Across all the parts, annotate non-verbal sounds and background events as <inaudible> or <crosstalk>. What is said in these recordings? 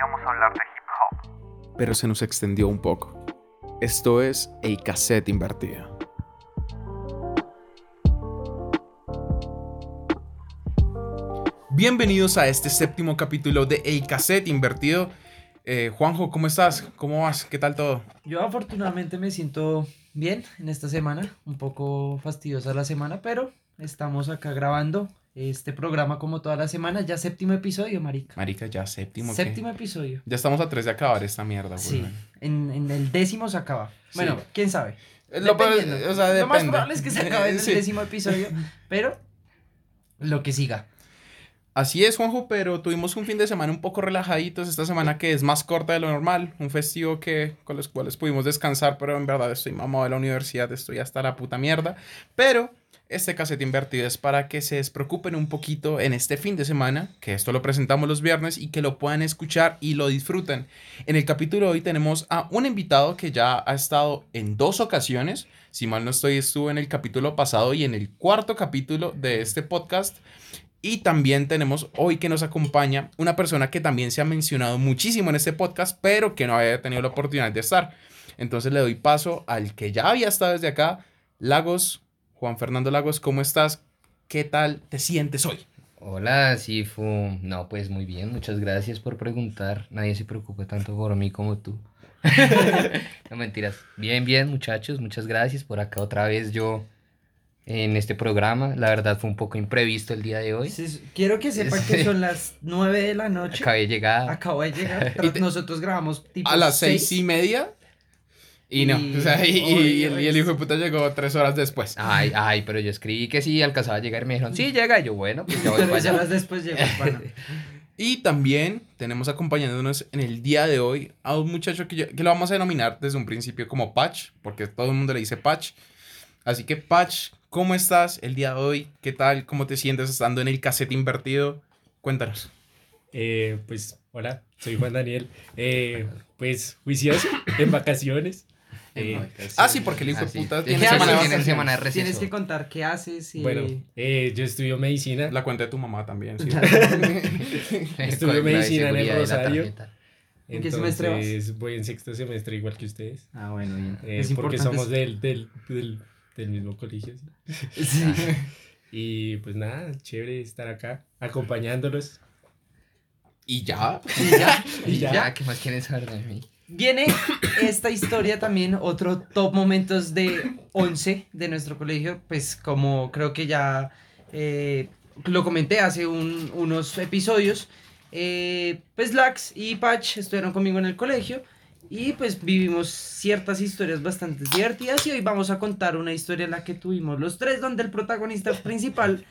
íbamos a hablar de hip hop. pero se nos extendió un poco. Esto es el cassette invertido. Bienvenidos a este séptimo capítulo de El Cassette Invertido. Eh, Juanjo, ¿cómo estás? ¿Cómo vas? ¿Qué tal todo? Yo afortunadamente me siento bien en esta semana, un poco fastidiosa la semana, pero estamos acá grabando este programa como toda la semana, ya séptimo episodio, marica. Marica, ya séptimo. ¿qué? Séptimo episodio. Ya estamos a tres de acabar esta mierda, Sí, güey. en, en el décimo se acaba. Bueno, Sí. quién sabe. Lo, peor- Dependiendo. o sea, Lo más probable es que se acabe en <laughs> el Sí. décimo episodio, pero lo que siga. Así es, Juanjo, pero tuvimos un fin de semana un poco relajaditos esta semana que es más corta de lo normal, un festivo que con los cuales pudimos descansar, pero en verdad estoy mamado de la universidad, estoy hasta la puta mierda, pero este cassette invertido es para que se despreocupen un poquito en este fin de semana, que esto lo presentamos los viernes y que lo puedan escuchar y lo disfruten. En el capítulo de hoy tenemos a un invitado que ya ha estado en dos ocasiones, si mal no estoy, estuvo en el capítulo pasado y en el cuarto capítulo de este podcast. Y también tenemos hoy que nos acompaña una persona que también se ha mencionado muchísimo en este podcast, pero que no había tenido la oportunidad de estar. Entonces le doy paso al que ya había estado desde acá, Lagos. Juan Fernando Lagos, ¿cómo estás? ¿Qué tal te sientes hoy? Hola, Sifu. No, pues muy bien, muchas gracias por preguntar. Nadie se preocupa tanto por mí como tú. <laughs> no mentiras. Bien, bien, muchachos, muchas gracias por acá otra vez yo en este programa. La verdad fue un poco imprevisto el día de hoy. Sí, Quiero que sepan que son las nueve de la noche. Acabé de llegar. Acabo de llegar, <laughs> te- nosotros grabamos tipo A las seis y media. Y no, Y- <laughs> o sea, y, y- y el, Oye, y el hijo de puta llegó tres horas después. Ay, ay, pero yo escribí que sí, alcanzaba a llegar y me dijeron, sí, llega. Y yo, bueno, pues ya voy <laughs> Tres horas después llegó. <laughs> Y también tenemos acompañándonos en el día de hoy a un muchacho que, yo- que lo vamos a denominar desde un principio como Patch, porque todo el mundo le dice Patch. Así que Patch, ¿cómo estás el día de hoy? ¿Qué tal? ¿Cómo te sientes estando en el cassette invertido? Cuéntanos. Eh, pues, hola, soy Juan Daniel. Eh, pues, juicioso, en vacaciones. Eh, Ah, sí, porque el hijo de Ah, puta Tiene tiene ¿Qué semana vacaciones. semana de receso. Tienes que contar qué haces y... bueno, eh, yo estudio medicina. La cuenta de tu mamá también, sí. <laughs> Estudio <laughs> medicina en el Rosario. ¿En qué semestre vas? entonces, Voy en sexto semestre igual que ustedes. Ah, bueno, bien. eh, es porque somos del, del, del, del mismo colegio. ¿sí? <laughs> Sí. Y pues nada, chévere estar acá acompañándolos. y ya. Y ya. Y ya. Ya, ¿qué más quieren saber de mí? Viene esta historia también, otro top momentos de 11 de nuestro colegio, pues como creo que ya eh, lo comenté hace un- unos episodios, eh, pues Lax y Patch estuvieron conmigo en el colegio y pues vivimos ciertas historias bastante divertidas y hoy vamos a contar una historia en la que tuvimos los tres donde el protagonista principal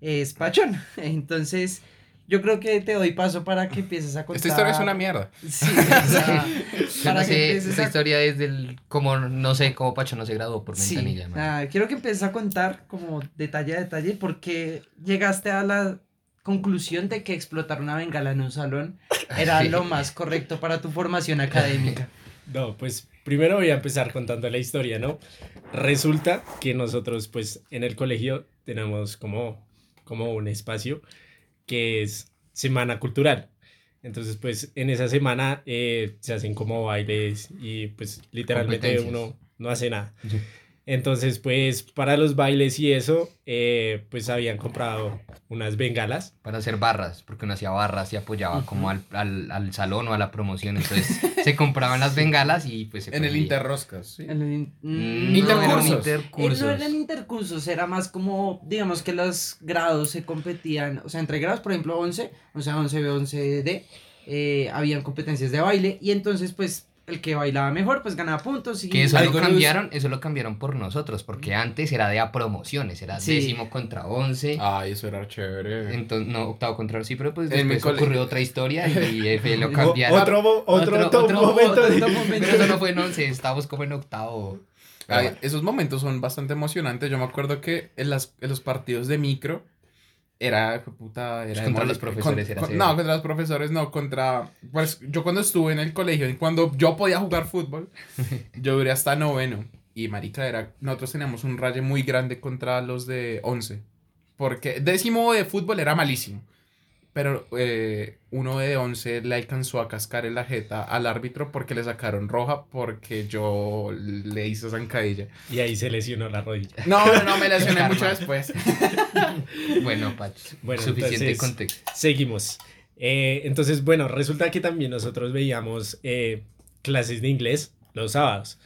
es Pachón. <laughs> Entonces yo creo que te doy paso para que empieces a contar. Esta historia es una mierda. <laughs> Sí, o sea, Yo para no que sé, empieces esta a- historia es del, como, no sé, cómo Pacho no se graduó por Sí, ventanilla. man. ah, quiero que empieces a contar como detalle a detalle porque llegaste a la conclusión de que explotar una bengala en un salón era Sí. lo más correcto para tu formación académica. <laughs> No, pues primero voy a empezar contando la historia, ¿no? Resulta que nosotros, pues, en el colegio tenemos como, como un espacio que es Semana Cultural. Entonces, pues, en esa semana eh, se hacen como bailes y, pues, literalmente uno no hace nada. Sí. Entonces, pues, para los bailes y eso, eh, pues, habían comprado unas bengalas. Para hacer barras, porque uno hacía barras y apoyaba como al, al, al salón o a la promoción. Entonces <laughs> se compraban las bengalas y pues se En el. Interroscas, ¿sí? En el in- no, eran Intercursos. Eh, intercursos. No eran intercursos, era más como, digamos que los grados se competían, o sea, entre grados, por ejemplo, 11, o sea, 11B, 11D, eh, habían competencias de baile y entonces, pues, el que bailaba mejor, pues ganaba puntos y... Que eso lo cambiaron, eso lo cambiaron por nosotros, porque antes era de a promociones, era Sí. décimo contra once. Ay, eso era chévere. Entonces, no, octavo contra sí, pero pues después cole- ocurrió otra historia y <laughs> lo O- <laughs> cambiaron. Otro, otro, Otro- otro- momento otro momento. Pero eso no fue en once, estábamos como en octavo. Ay, esos momentos son bastante emocionantes. Yo me acuerdo que en, las, en los partidos de micro era, puta, era Contra de los profesores con- era con-. No, contra los profesores no, contra... Pues yo cuando estuve en el colegio, cuando yo podía jugar fútbol, <laughs> yo duré hasta noveno. Y marica, era, nosotros teníamos un raye muy grande contra los de once. Porque décimo de fútbol era malísimo. Pero eh, uno de 11 le alcanzó a cascar en la jeta al árbitro porque le sacaron roja porque yo le hice zancadilla. Y ahí se lesionó la rodilla. No, no, no, me <laughs> lesioné mucho después. <laughs> Bueno, Pacho, Bueno, suficiente entonces- contexto. Seguimos. Eh, entonces, bueno, resulta que también nosotros veíamos eh, clases de inglés los sábados.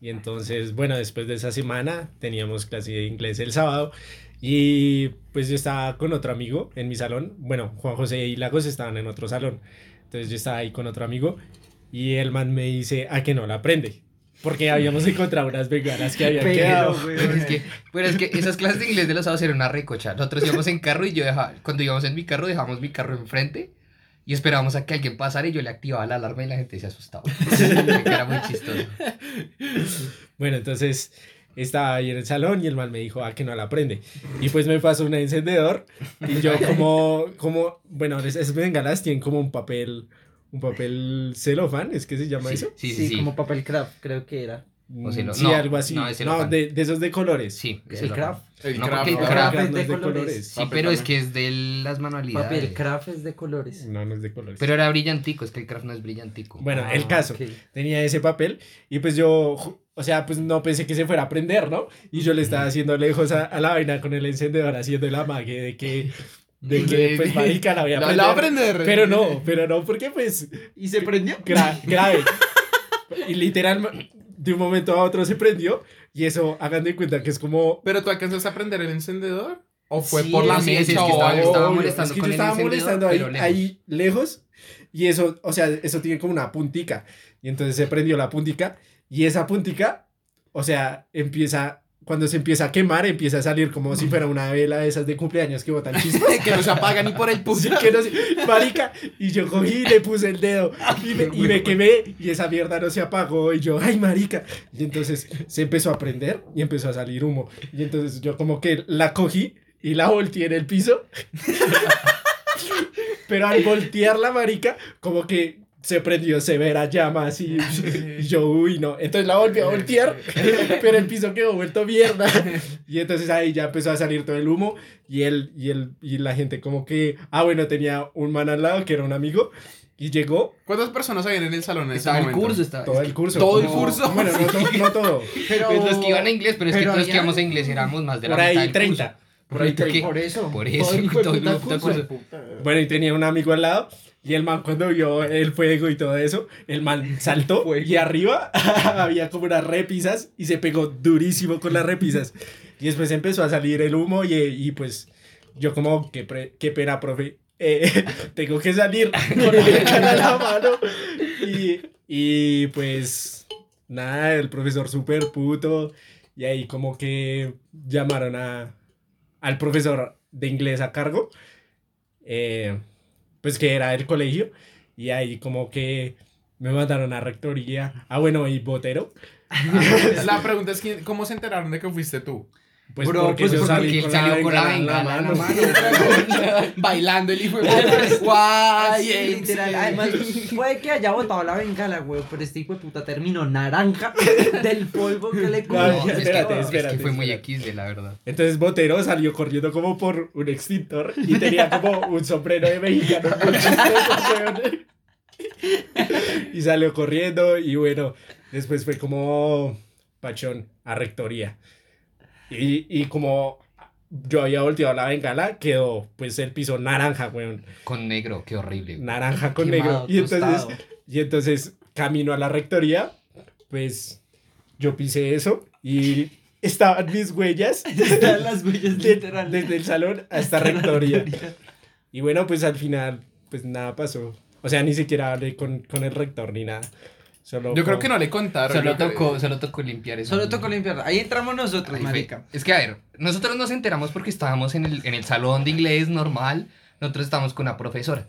Y entonces, bueno, después de esa semana teníamos clase de inglés el sábado. Y pues yo estaba con otro amigo en mi salón. Bueno, Juan José y Lagos estaban en otro salón. Entonces yo estaba ahí con otro amigo. Y el man me dice, ¿a que no la aprende? Porque habíamos <laughs> encontrado unas veganas que habían quedado. Pero es, que, pero es que esas clases de inglés de los sábados eran una recocha. Nosotros íbamos en carro y yo dejaba, cuando íbamos en mi carro, dejábamos mi carro enfrente y esperábamos a que alguien pasara y yo le activaba la alarma y la gente se asustaba. <laughs> Era muy chistoso. Bueno, entonces estaba ahí en el salón y el man me dijo, ah, que no la prende. Y pues me pasó un encendedor y yo <laughs> como, como, bueno, es- esas bengalas tienen como un papel, un papel celofán, ¿es que se llama Sí, eso? sí, sí. sí. como papel craft, creo que era. O celo- sí, no, algo así. no, No, de, de esos de colores. Sí, El lo- craft. El No, craft, porque el ¿no? craft- no es de es de colores. colores. Sí, Papel pero es que es de las manualidades. Papel craft es de colores. No, no es de colores. Pero era brillantico, es que el craft no es brillantico. Bueno, Ah, el caso. ok. tenía ese papel y pues yo, o sea, pues no pensé que se fuera a prender, ¿no? Y yo le estaba haciendo lejos a, a la vaina con el encendedor, haciendo el amague de que, de que pues marica la voy a <laughs> La- la va a prender. Pero no, pero no, porque pues ¿Y se prendió? gra- <laughs> grave. Y literal, de un momento a otro se prendió y eso, hagan de cuenta que es como... ¿Pero tú alcanzaste a prender el encendedor? ¿O fue Sí, por la sí, sí, mecha es que estaba- algo? estaba molestando es que con yo el estaba encendedor, molestando ahí, lejos. ahí lejos y eso, o sea, eso tiene como una puntica y entonces se prendió la puntica y esa puntica, o sea, empieza, cuando se empieza a quemar, empieza a salir como si fuera una vela de esas de cumpleaños que botan chispas. <laughs> que no se apaga ni por el Sí, puto. que no marica, y yo cogí y le puse el dedo <laughs> y me, y me quemé y esa mierda no se apagó y yo, ay marica, y entonces se empezó a prender y empezó a salir humo y entonces yo como que la cogí y la volteé en el piso, <laughs> pero al voltear la marica como que se prendió severa llama así <laughs> y yo, uy no, entonces la volví a <laughs> voltear, <laughs> pero el piso quedó vuelto mierda y entonces ahí ya empezó a salir todo el humo y él y él y la gente como que ah bueno tenía un man al lado que era un amigo y llegó ¿Cuántas personas habían en el salón en Estaba el curso, estaba. todo el curso ¿Todo el curso? bueno no, no todo Pero, Pues los que iban a inglés, pero es que pero todos que íbamos a inglés éramos más de la por mitad ahí del 30 curso. por ahí ¿Por qué? Por eso. Por eso, Todo el todo el curso. bueno y tenía un amigo al lado y el man cuando vio el fuego y todo eso el man saltó Fuego. y arriba <laughs> había como unas repisas y se pegó durísimo con las repisas. Y después empezó a salir el humo y, y pues yo como qué, pre- qué pena profe eh, <laughs> tengo que salir con el en la mano y, y pues nada el profesor súper puto. Y ahí como que llamaron a al profesor de inglés a cargo. Eh, pues que era del colegio y ahí como que me mandaron a rectoría ah bueno y botero <laughs> La pregunta es, ¿quién- ¿cómo se enteraron de que fuiste tú? Pues Bro, porque pues yo porque salí él con salió la con la bengala en la mano. <laughs> Bailando el hijo de puta. Literal. Además, puede que haya botado la bengala, güey, pero este hijo de puta terminó naranja <laughs> del polvo que le cubrió. No, es, que, espérate, es espérate, que fue muy espérate. X de la verdad. Entonces Botero salió corriendo como por un extintor y tenía como un sombrero de mexicano <laughs> muy chistoso, weón. Y salió corriendo y bueno, después fue como pachón a rectoría. Y, y como yo había volteado la bengala, quedó pues el piso naranja, weón. Con negro, qué horrible. güey. Naranja con Quemado, negro. Y entonces, tostado. y entonces camino a la rectoría, pues yo pisé eso y estaban mis huellas <laughs> Están las huellas de- literal. desde el salón hasta rectoría. Y bueno, pues al final, pues nada pasó. O sea, ni siquiera hablé con, con el rector ni nada. Solo Yo creo que no le contaron. Solo tocó, solo tocó limpiar eso. Solo tocó limpiar. Ahí entramos nosotros, fue. marica. Es que, a ver, nosotros nos enteramos porque estábamos en el, en el salón de inglés normal. Nosotros estábamos con una profesora.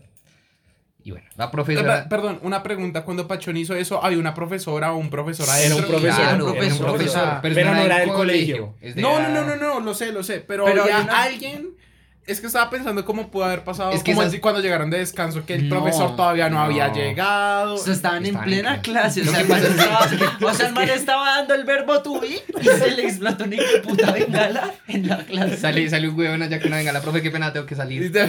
Y bueno, la profesora. per- Perdón, una pregunta. Cuando Pachón hizo eso, ¿había una profesora o un profesor Era adentro? un profesor. Claro, era un era un profesor, profesor, sea, pero, no no era era del colegio. es de No, la- no, no, no, no, lo sé, lo sé. Pero, Pero había alguien. Es que estaba pensando cómo pudo haber pasado. Es que como esas- así cuando llegaron de descanso, que el No, profesor todavía no, no. había llegado. O sea, estaban en Estaban en plena clase. clase. O sea, que el man que- estaba, <laughs> o sea, el man estaba dando el verbo to be y se le explotó una puta bengala en la clase. Sale, sale un huevón allá que no venga la profe, qué pena, tengo que salir. <laughs>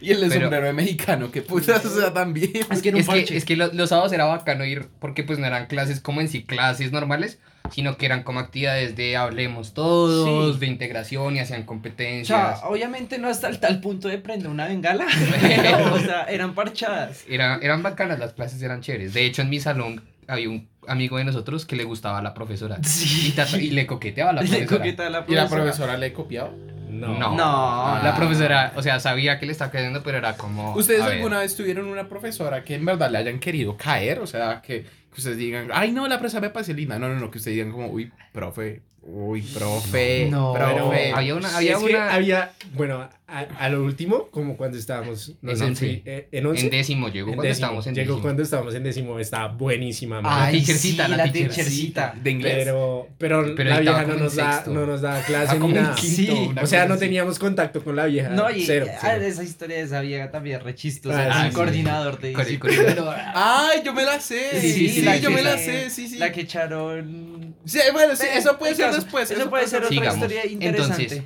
Y el de Pero- sombrero de mexicano, qué putas, o sea, también. Es que Es que, es que lo- los sábados era bacano ir porque pues no eran clases como en sí clases normales, sino que eran como actividades de hablemos todos, Sí. de integración y hacían O competencias. sea, obviamente no hasta el tal punto de prender una bengala, <laughs> pero, o sea, eran parchadas. Era- eran bacanas, las clases eran chéveres. De hecho, en mi salón había un amigo de nosotros que le gustaba a la profesora. Y, trata- y le coqueteaba a la <laughs> Le profesora. coqueteaba a la ¿Y la profesora. profesora le copiaba? No. No. No. La profesora, o sea, sabía que le estaba cayendo, pero era como. ¿Ustedes ver, alguna vez tuvieron una profesora que en verdad le hayan querido caer? O sea, que, que ustedes digan, ay, no, la profesora me parece linda. No, no, no, que ustedes digan como, uy, profe, uy, profe, No. Pero profe. Había una- había una- había, bueno, a, a lo último, como cuando estábamos, no En sé, once. fui- eh, en once. En décimo llegó en cuando décimo. estábamos en Llegó décimo. cuando estábamos en décimo, estaba buenísima. man. Ah, Ay, teachercita, sí, la la teachercita. ¿De inglés? Pero, pero, Pero la vieja no nos, da, no nos Ah, clase ni nada. quinto, Sí. O sea, no teníamos contacto con la vieja. No, y cero. ah, cero. esa historia de esa vieja también re chistosa. Ah, sí, sí. coordinador el disciplina. coordinador. Ay, yo me la sé. Sí, Sí, la yo que- me la sé, sí, sí. La que echaron. Sí, bueno, sí, eso puede El ser después. Eso puede ser otra historia interesante. Entonces,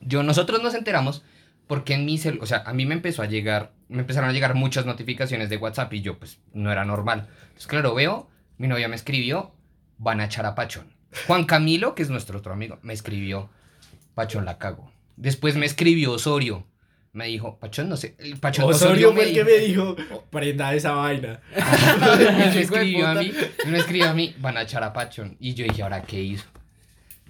Yo, nosotros nos enteramos porque en mi cel, o sea, a mí me empezó a llegar, me empezaron a llegar muchas notificaciones de WhatsApp y yo, pues, no era normal. Entonces, claro, veo, mi novia me escribió, van a echar a Pachón. Juan Camilo, que es nuestro otro amigo, me escribió, Pachón la cago. Después me escribió Osorio, me dijo, Pachón, no sé, el Pachón Osorio fue me el que me dijo, prenda esa vaina. <laughs> me <laughs> escribió a mí, me escribió a mí, van a echar a Pachón. Y yo dije, ¿ahora qué hizo?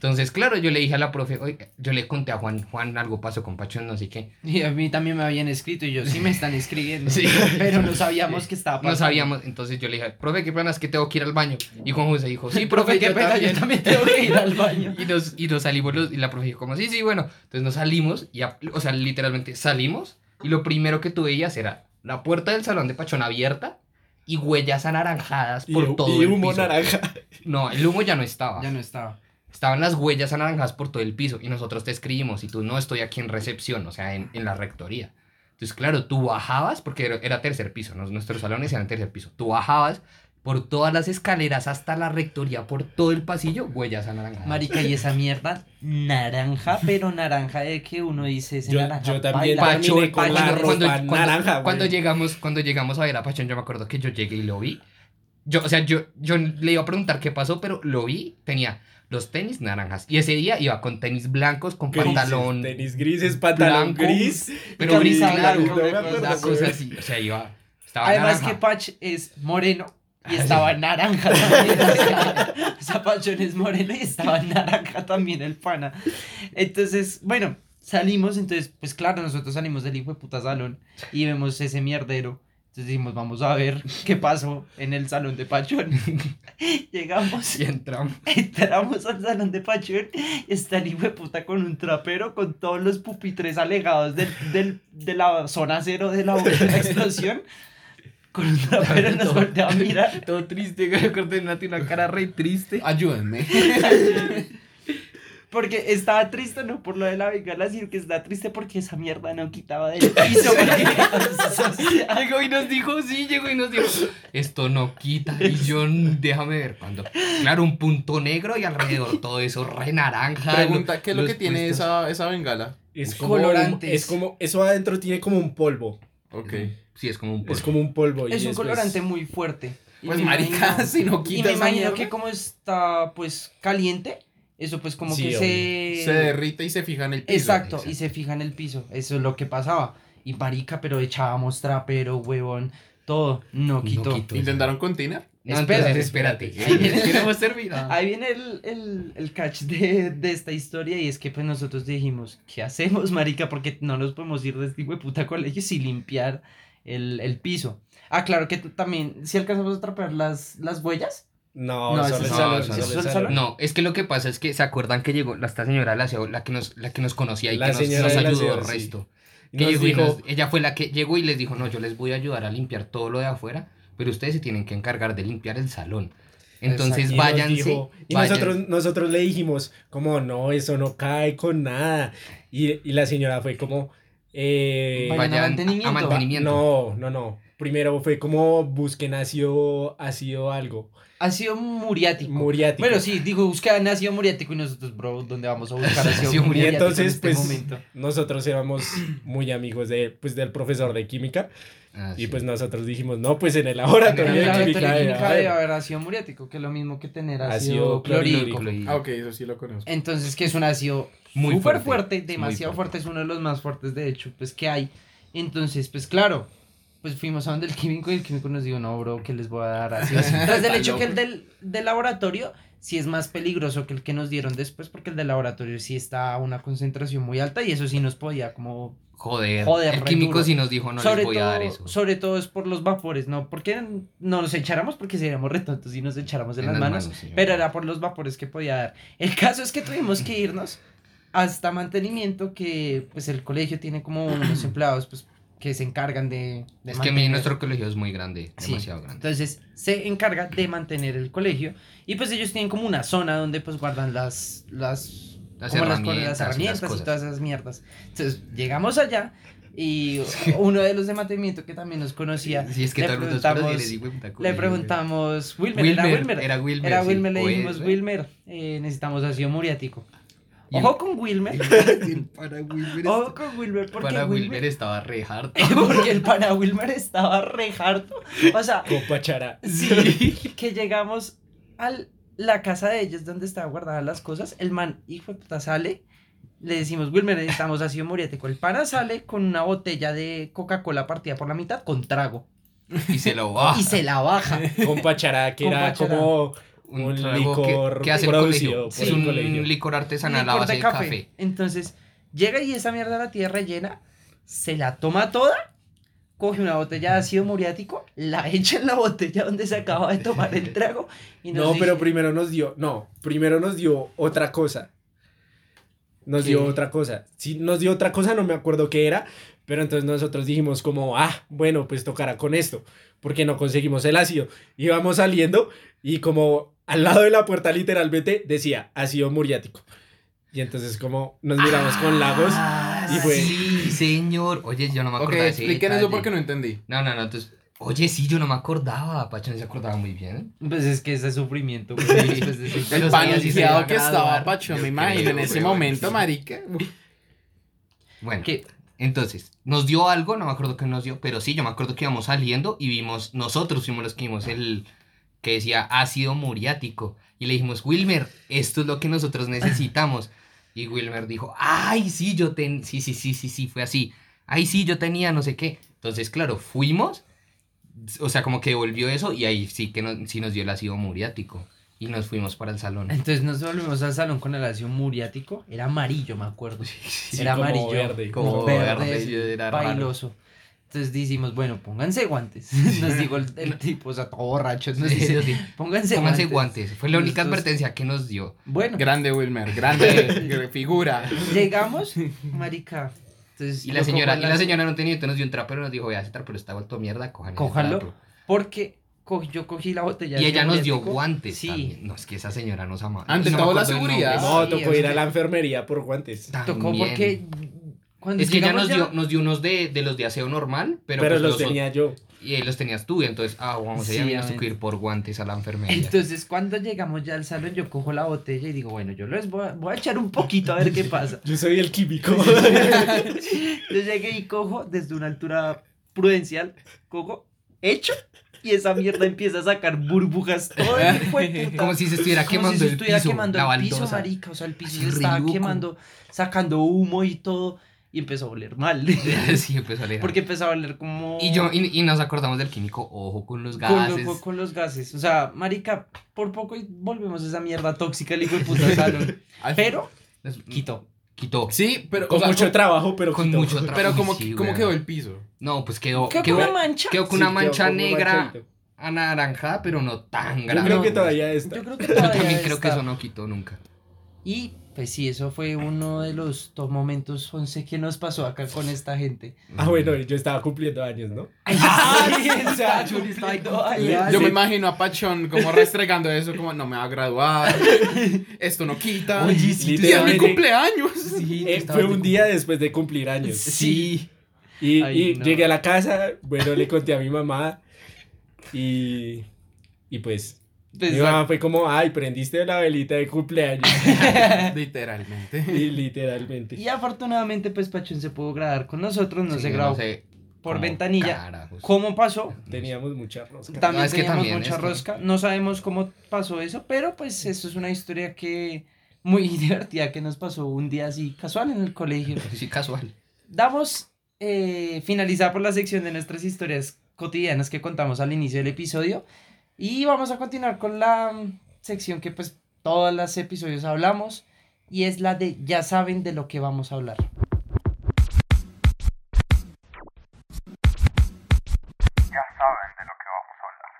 Entonces, claro, yo le dije a la profe, oye, yo le conté a Juan, Juan, algo pasó con Pachón, no sé qué. Y a mí también me habían escrito y yo sí me están escribiendo. <laughs> Sí. Pero no sabíamos que estaba pasando. No sabíamos, entonces yo le dije, profe, qué pena es que tengo que ir al baño. Y Juan José dijo, sí, <laughs> profe, qué pena, yo también tengo que ir al baño. <laughs> Y nos, y nos salimos los- y la profe dijo como, sí, sí, bueno. Entonces nos salimos y, a- o sea, literalmente salimos y lo primero que tú veías era la puerta del salón de Pachón abierta y huellas anaranjadas Y, por todo y el humo piso. naranja. No, el humo ya no estaba. Ya no estaba. Estaban las huellas anaranjadas por todo el piso y nosotros te escribimos y tú no estoy aquí en recepción, o sea, en, en la rectoría. Entonces, claro, tú bajabas, porque era, tercer piso, ¿no? nuestros salones eran tercer piso. Tú bajabas por todas las escaleras hasta la rectoría, por todo el pasillo, huellas anaranjadas. Marica, y esa mierda naranja, pero naranja de que uno dice ese Yo- naranja. yo también terminé con la cuando, ropa cuando- naranja, güey. cuando llegamos, cuando llegamos a ver a Pachón, yo me acuerdo que yo llegué y lo vi. Yo, o sea, yo, yo le iba a preguntar qué pasó, pero lo vi, tenía los tenis naranjas. Y ese día iba con tenis blancos, con Grises, pantalón Tenis grises, pantalón blanco, gris. pero gris claro, una cosa así. O sea, iba, estaba Además naranja. que Patch es moreno y estaba naranja también. O sea, <laughs> Zapachón es moreno y estaba naranja también el pana. Entonces, bueno, salimos, entonces, pues claro, nosotros salimos del hijo de puta salón y vemos ese mierdero. Entonces dijimos, vamos a ver <laughs> qué pasó en el salón de Pachón. <laughs> Llegamos, Y entramos. <laughs> entramos al salón de Pachón y está el hijo de puta con un trapero con todos los pupitres alegados del, del- de la zona cero de la, de la explosión. Con un trapero nos volteó a mirar. Todo triste, acuerdo de Nati, una cara re triste. Ayúdenme. Porque estaba triste no por lo de la bengala, sino que está triste porque esa mierda no quitaba del piso. <laughs> porque- <laughs> Algo y nos dijo, sí, llegó y nos dijo, esto no quita. Y yo, déjame ver cuando. Claro, un punto negro y alrededor todo eso re naranja. Pregunta, ¿qué es lo que tiene puestos. esa, esa bengala? Es como, Colorantes. es como, eso adentro tiene como un polvo. Ok. Sí, es como un polvo. Es como un polvo. y es un después- colorante muy fuerte. Y Pues marica, imagino- <laughs> si no Y quita me esa imagino mierda, que como está pues caliente, eso pues como Sí, que se... se derrite y se fija en el piso. Exacto, Exacto. y se fija en el piso. Eso es lo que pasaba. Y marica, pero echábamos trapero, huevón, todo. No No quitó. quitó. ¿Intentaron continuar? No, Espérate, entonces, espérate. Ahí viene-. <laughs> Ahí viene el, el, el catch de, de esta historia y es que pues nosotros dijimos, ¿qué hacemos, marica? Porque no nos podemos ir de este puta colegio sin limpiar el, el piso. Ah, claro que también, si alcanzamos a atrapear las, las huellas. No, No, el es. No, es que lo que pasa es que se acuerdan que llegó la, esta señora la que nos, la que nos conocía y La que nos, ayudó el resto. Que nos llegó y dijo, nos- ella fue la que llegó y les dijo, no, yo les voy a ayudar a limpiar todo lo de afuera, pero ustedes se tienen que encargar de limpiar el salón. Entonces y váyanse. dijo- y nosotros, nosotros le dijimos, como no, eso no cae con nada. Y, y la señora fue como, eh, Vayan a vayan mantenimiento. a mantenimiento. no, no, no. Primero fue como busquen ácido, ácido algo, Ácido muriático. muriático. Bueno, sí, digo, buscan ácido muriático y nosotros, bro, ¿dónde vamos a buscar ácido Ácido Y muriático entonces, en este pues, momento? nosotros éramos muy amigos de, pues, del profesor de química Ah, y sí. pues nosotros dijimos, no, pues en el laboratorio de laboratorio química, de debe haber". ácido muriático, que es lo mismo que tener ácido, Ácido clorhídrico. clorhídrico. Ah, ok, eso sí lo conozco. Entonces, que es un ácido Muy súper fuerte, fuerte, demasiado fuerte. fuerte. es uno de los más fuertes de hecho, pues que hay. Entonces, pues claro, pues fuimos a donde el químico y el químico nos dijo, no, bro, que les voy a dar ácido. <laughs> Tras del hecho que el del, del laboratorio sí es más peligroso que el que nos dieron después, porque el del laboratorio sí está a una concentración muy alta y eso sí nos podía como... Joder, Joder, el químico duro. sí nos dijo, no sobre, les voy todo, a dar eso. sobre todo es por los vapores, ¿no? Porque no nos echáramos porque seríamos retontos y nos echáramos en, las, manos. sí. Pero era por los vapores que podía dar. El caso es que tuvimos que irnos hasta mantenimiento que pues el colegio tiene como unos <clears throat> empleados pues que se encargan de, de Es que mantener. nuestro colegio es muy grande, Sí. demasiado grande. Entonces se encarga de mantener el colegio y pues ellos tienen como una zona donde pues guardan las las Las como las, herramientas y las herramientas y, todas esas mierdas. Entonces llegamos allá y uno de los de mantenimiento que también nos conocía Sí, es que le y preguntamos- le preguntamos Wilmer, Wilmer, era Wilmer era Wilmer. era sí. Wilmer, le Oye, dijimos, ¿eh? Wilmer, eh, necesitamos ácido muriático. Y- Ojo con Wilmer. Para Wilmer, Ojo con Wilmer, porque para Wilmer, Wilmer estaba re harto. <laughs> porque el pana Wilmer estaba re harto. O sea, Copa chara. sí, que llegamos a la casa de ellos donde estaban guardadas las cosas. El man, hijo de puta, sale. Le decimos, Wilmer, necesitamos ácido muriático. El pana sale con una botella de Coca-Cola partida por la mitad con trago. Y se lo baja. Y se la baja. Compa chara, que era como un, un trago licor que, que hace el producido colegio. Es el un colegio. licor artesanal a licor base de café. Entonces, llega y esa mierda la tierra rellena, se la toma toda, coge una botella de ácido muriático, la <laughs> echa en la botella donde se acaba de tomar el trago y nos No, dice- pero primero nos dio, no, primero nos dio otra cosa. Nos ¿Qué? dio otra cosa. Sí, nos dio otra cosa, no me acuerdo qué era, pero entonces nosotros dijimos como, ah, bueno, pues tocará con esto, porque no conseguimos el ácido. Íbamos saliendo y como al lado de la puerta literalmente decía ácido muriático. Y entonces como nos miramos con lagos Ah, y fue- Sí, señor. Oye, yo no me Ok, acordaba ese expliquen eso porque no entendí. No, no, no, entonces... Oye, sí, yo no me acordaba. Pacho no se acordaba muy bien. Pues es que ese sufrimiento. güey, después de ese- El a que estaba. Pacho, me imagino, en ese momento, marica. Bueno, que entonces, nos dio algo, no me acuerdo qué nos dio, pero sí, yo me acuerdo que íbamos saliendo y vimos, nosotros fuimos los que vimos el que decía ácido muriático. Y le dijimos, Wilmer, esto es lo que nosotros necesitamos. <laughs> Y Wilmer dijo, ay, sí, yo ten, sí, sí, sí, sí, sí, fue así. Ay, sí, yo tenía no sé qué. Entonces, claro, fuimos, o sea, como que volvió eso y ahí sí que nos, sí nos dio el ácido muriático. Y nos fuimos para el salón. Entonces nos volvimos al salón con el ácido muriático. Era amarillo, me acuerdo. <laughs> sí, era como amarillo. verde. Como verde, verde, era raro. Entonces decimos, bueno, pónganse guantes. <laughs> Nos dijo el, el tipo, o sea, todo borracho. Nos Sí, dice, sí. pónganse, Pónganse guantes. guantes. Fue la única Nosotros- advertencia que nos dio. Bueno, Grande Wilmer, grande <laughs> figura. llegamos, marica. Entonces, Y la señora, y la señora no tenía, entonces nos dio un trapero y nos dijo, vea, ese trapero está vuelto mierda, cojan trapo". Porque co- yo cogí la botella. Y ella nos dio guantes Sí. también. No, es que esa señora nos amaba. Ante No todo, la seguridad. No, tocó ir a la enfermería por guantes. Tocó También. porque cuando Es que ella nos dio, nos dio unos de, de los de aseo normal, pero, Pero, pues los tenía yo. Y ahí los tenías tú, y entonces, ah, vamos, Sí, a ir por guantes a la enfermería. Entonces, cuando llegamos ya al salón, yo cojo la botella y digo, bueno, yo les voy a, voy a echar un poquito a ver qué pasa. <laughs> Yo soy el químico. <laughs> Yo llegué y cojo desde una altura prudencial, cojo, hecho, y esa mierda empieza a sacar burbujas todo el puta. Como si se estuviera Como quemando si se el estuviera piso, quemando la el piso, marica. O sea, el piso Así se estaba quemando, sacando humo y todo. Y empezó a oler mal. <laughs> sí, empezó a alejar. Porque empezó a oler como. Y yo, y, y nos acordamos del químico, ojo con los con, lo- gases. con- con los gases. O sea, marica, por poco y volvemos a esa mierda tóxica, el hijo de puta salón. <laughs> Al- Pero, quitó. Quitó. Sí, pero. Con o sea, mucho co- trabajo, pero Con quitó. mucho trabajo. Pero, Uy, ¿cómo, sí, cómo quedó el piso? No, pues quedó, ¿Qué quedó, con una mancha? quedó con Sí, una quedó mancha como negra anaranjada, pero no tan Yo grande. creo que todavía está. Yo creo que Yo todavía también creo que está. eso no quitó nunca. Y pues sí, eso fue uno de los dos momentos 11 que nos pasó acá con esta gente. Ah, bueno, yo estaba cumpliendo años, ¿no? <laughs> Ay, sí, o sea, yo estaba Yo me imagino a Pachón como restregando eso, como no me va a graduar, esto no quita. Oye, sí, y es mi cumpleaños. Sí, Eh, fue un día después de cumplir años. Sí. Y, Ay, y no. llegué a la casa, bueno, le conté a mi mamá y, y pues Pues, mi mamá fue como, ay, prendiste la velita de cumpleaños. <laughs> Literalmente. y literalmente. Y afortunadamente, pues Pachón se pudo grabar con nosotros, no Sí, se grabó sé por ventanilla. carajos. ¿Cómo pasó? Teníamos mucha rosca. También No, es que teníamos también mucha es que- rosca. No sabemos cómo pasó eso, pero pues esto es una historia que muy <laughs> divertida que nos pasó un día así casual en el colegio. <laughs> Sí, casual. Damos eh, finalizar por la sección de nuestras historias cotidianas que contamos al inicio del episodio y vamos a continuar con la mm, sección que pues todos los episodios hablamos y es la de ya saben de lo que vamos a hablar. Ya saben de lo que vamos a hablar.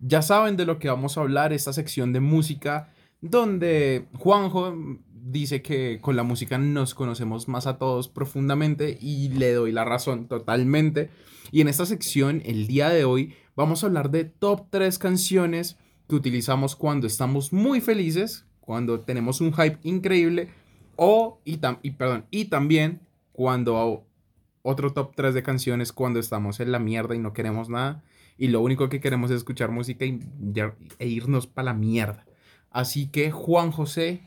Ya saben de lo que vamos a hablar, esta sección de música, donde Juanjo dice que con la música nos conocemos más a todos profundamente y le doy la razón totalmente. Y en esta sección, el día de hoy, vamos a hablar de top 3 canciones que utilizamos cuando estamos muy felices, cuando tenemos un hype increíble, o, y, tam- y, perdón, y también cuando otro top 3 de canciones cuando estamos en la mierda y no queremos nada y lo único que queremos es escuchar música y, e irnos para la mierda. Así que, Juan José,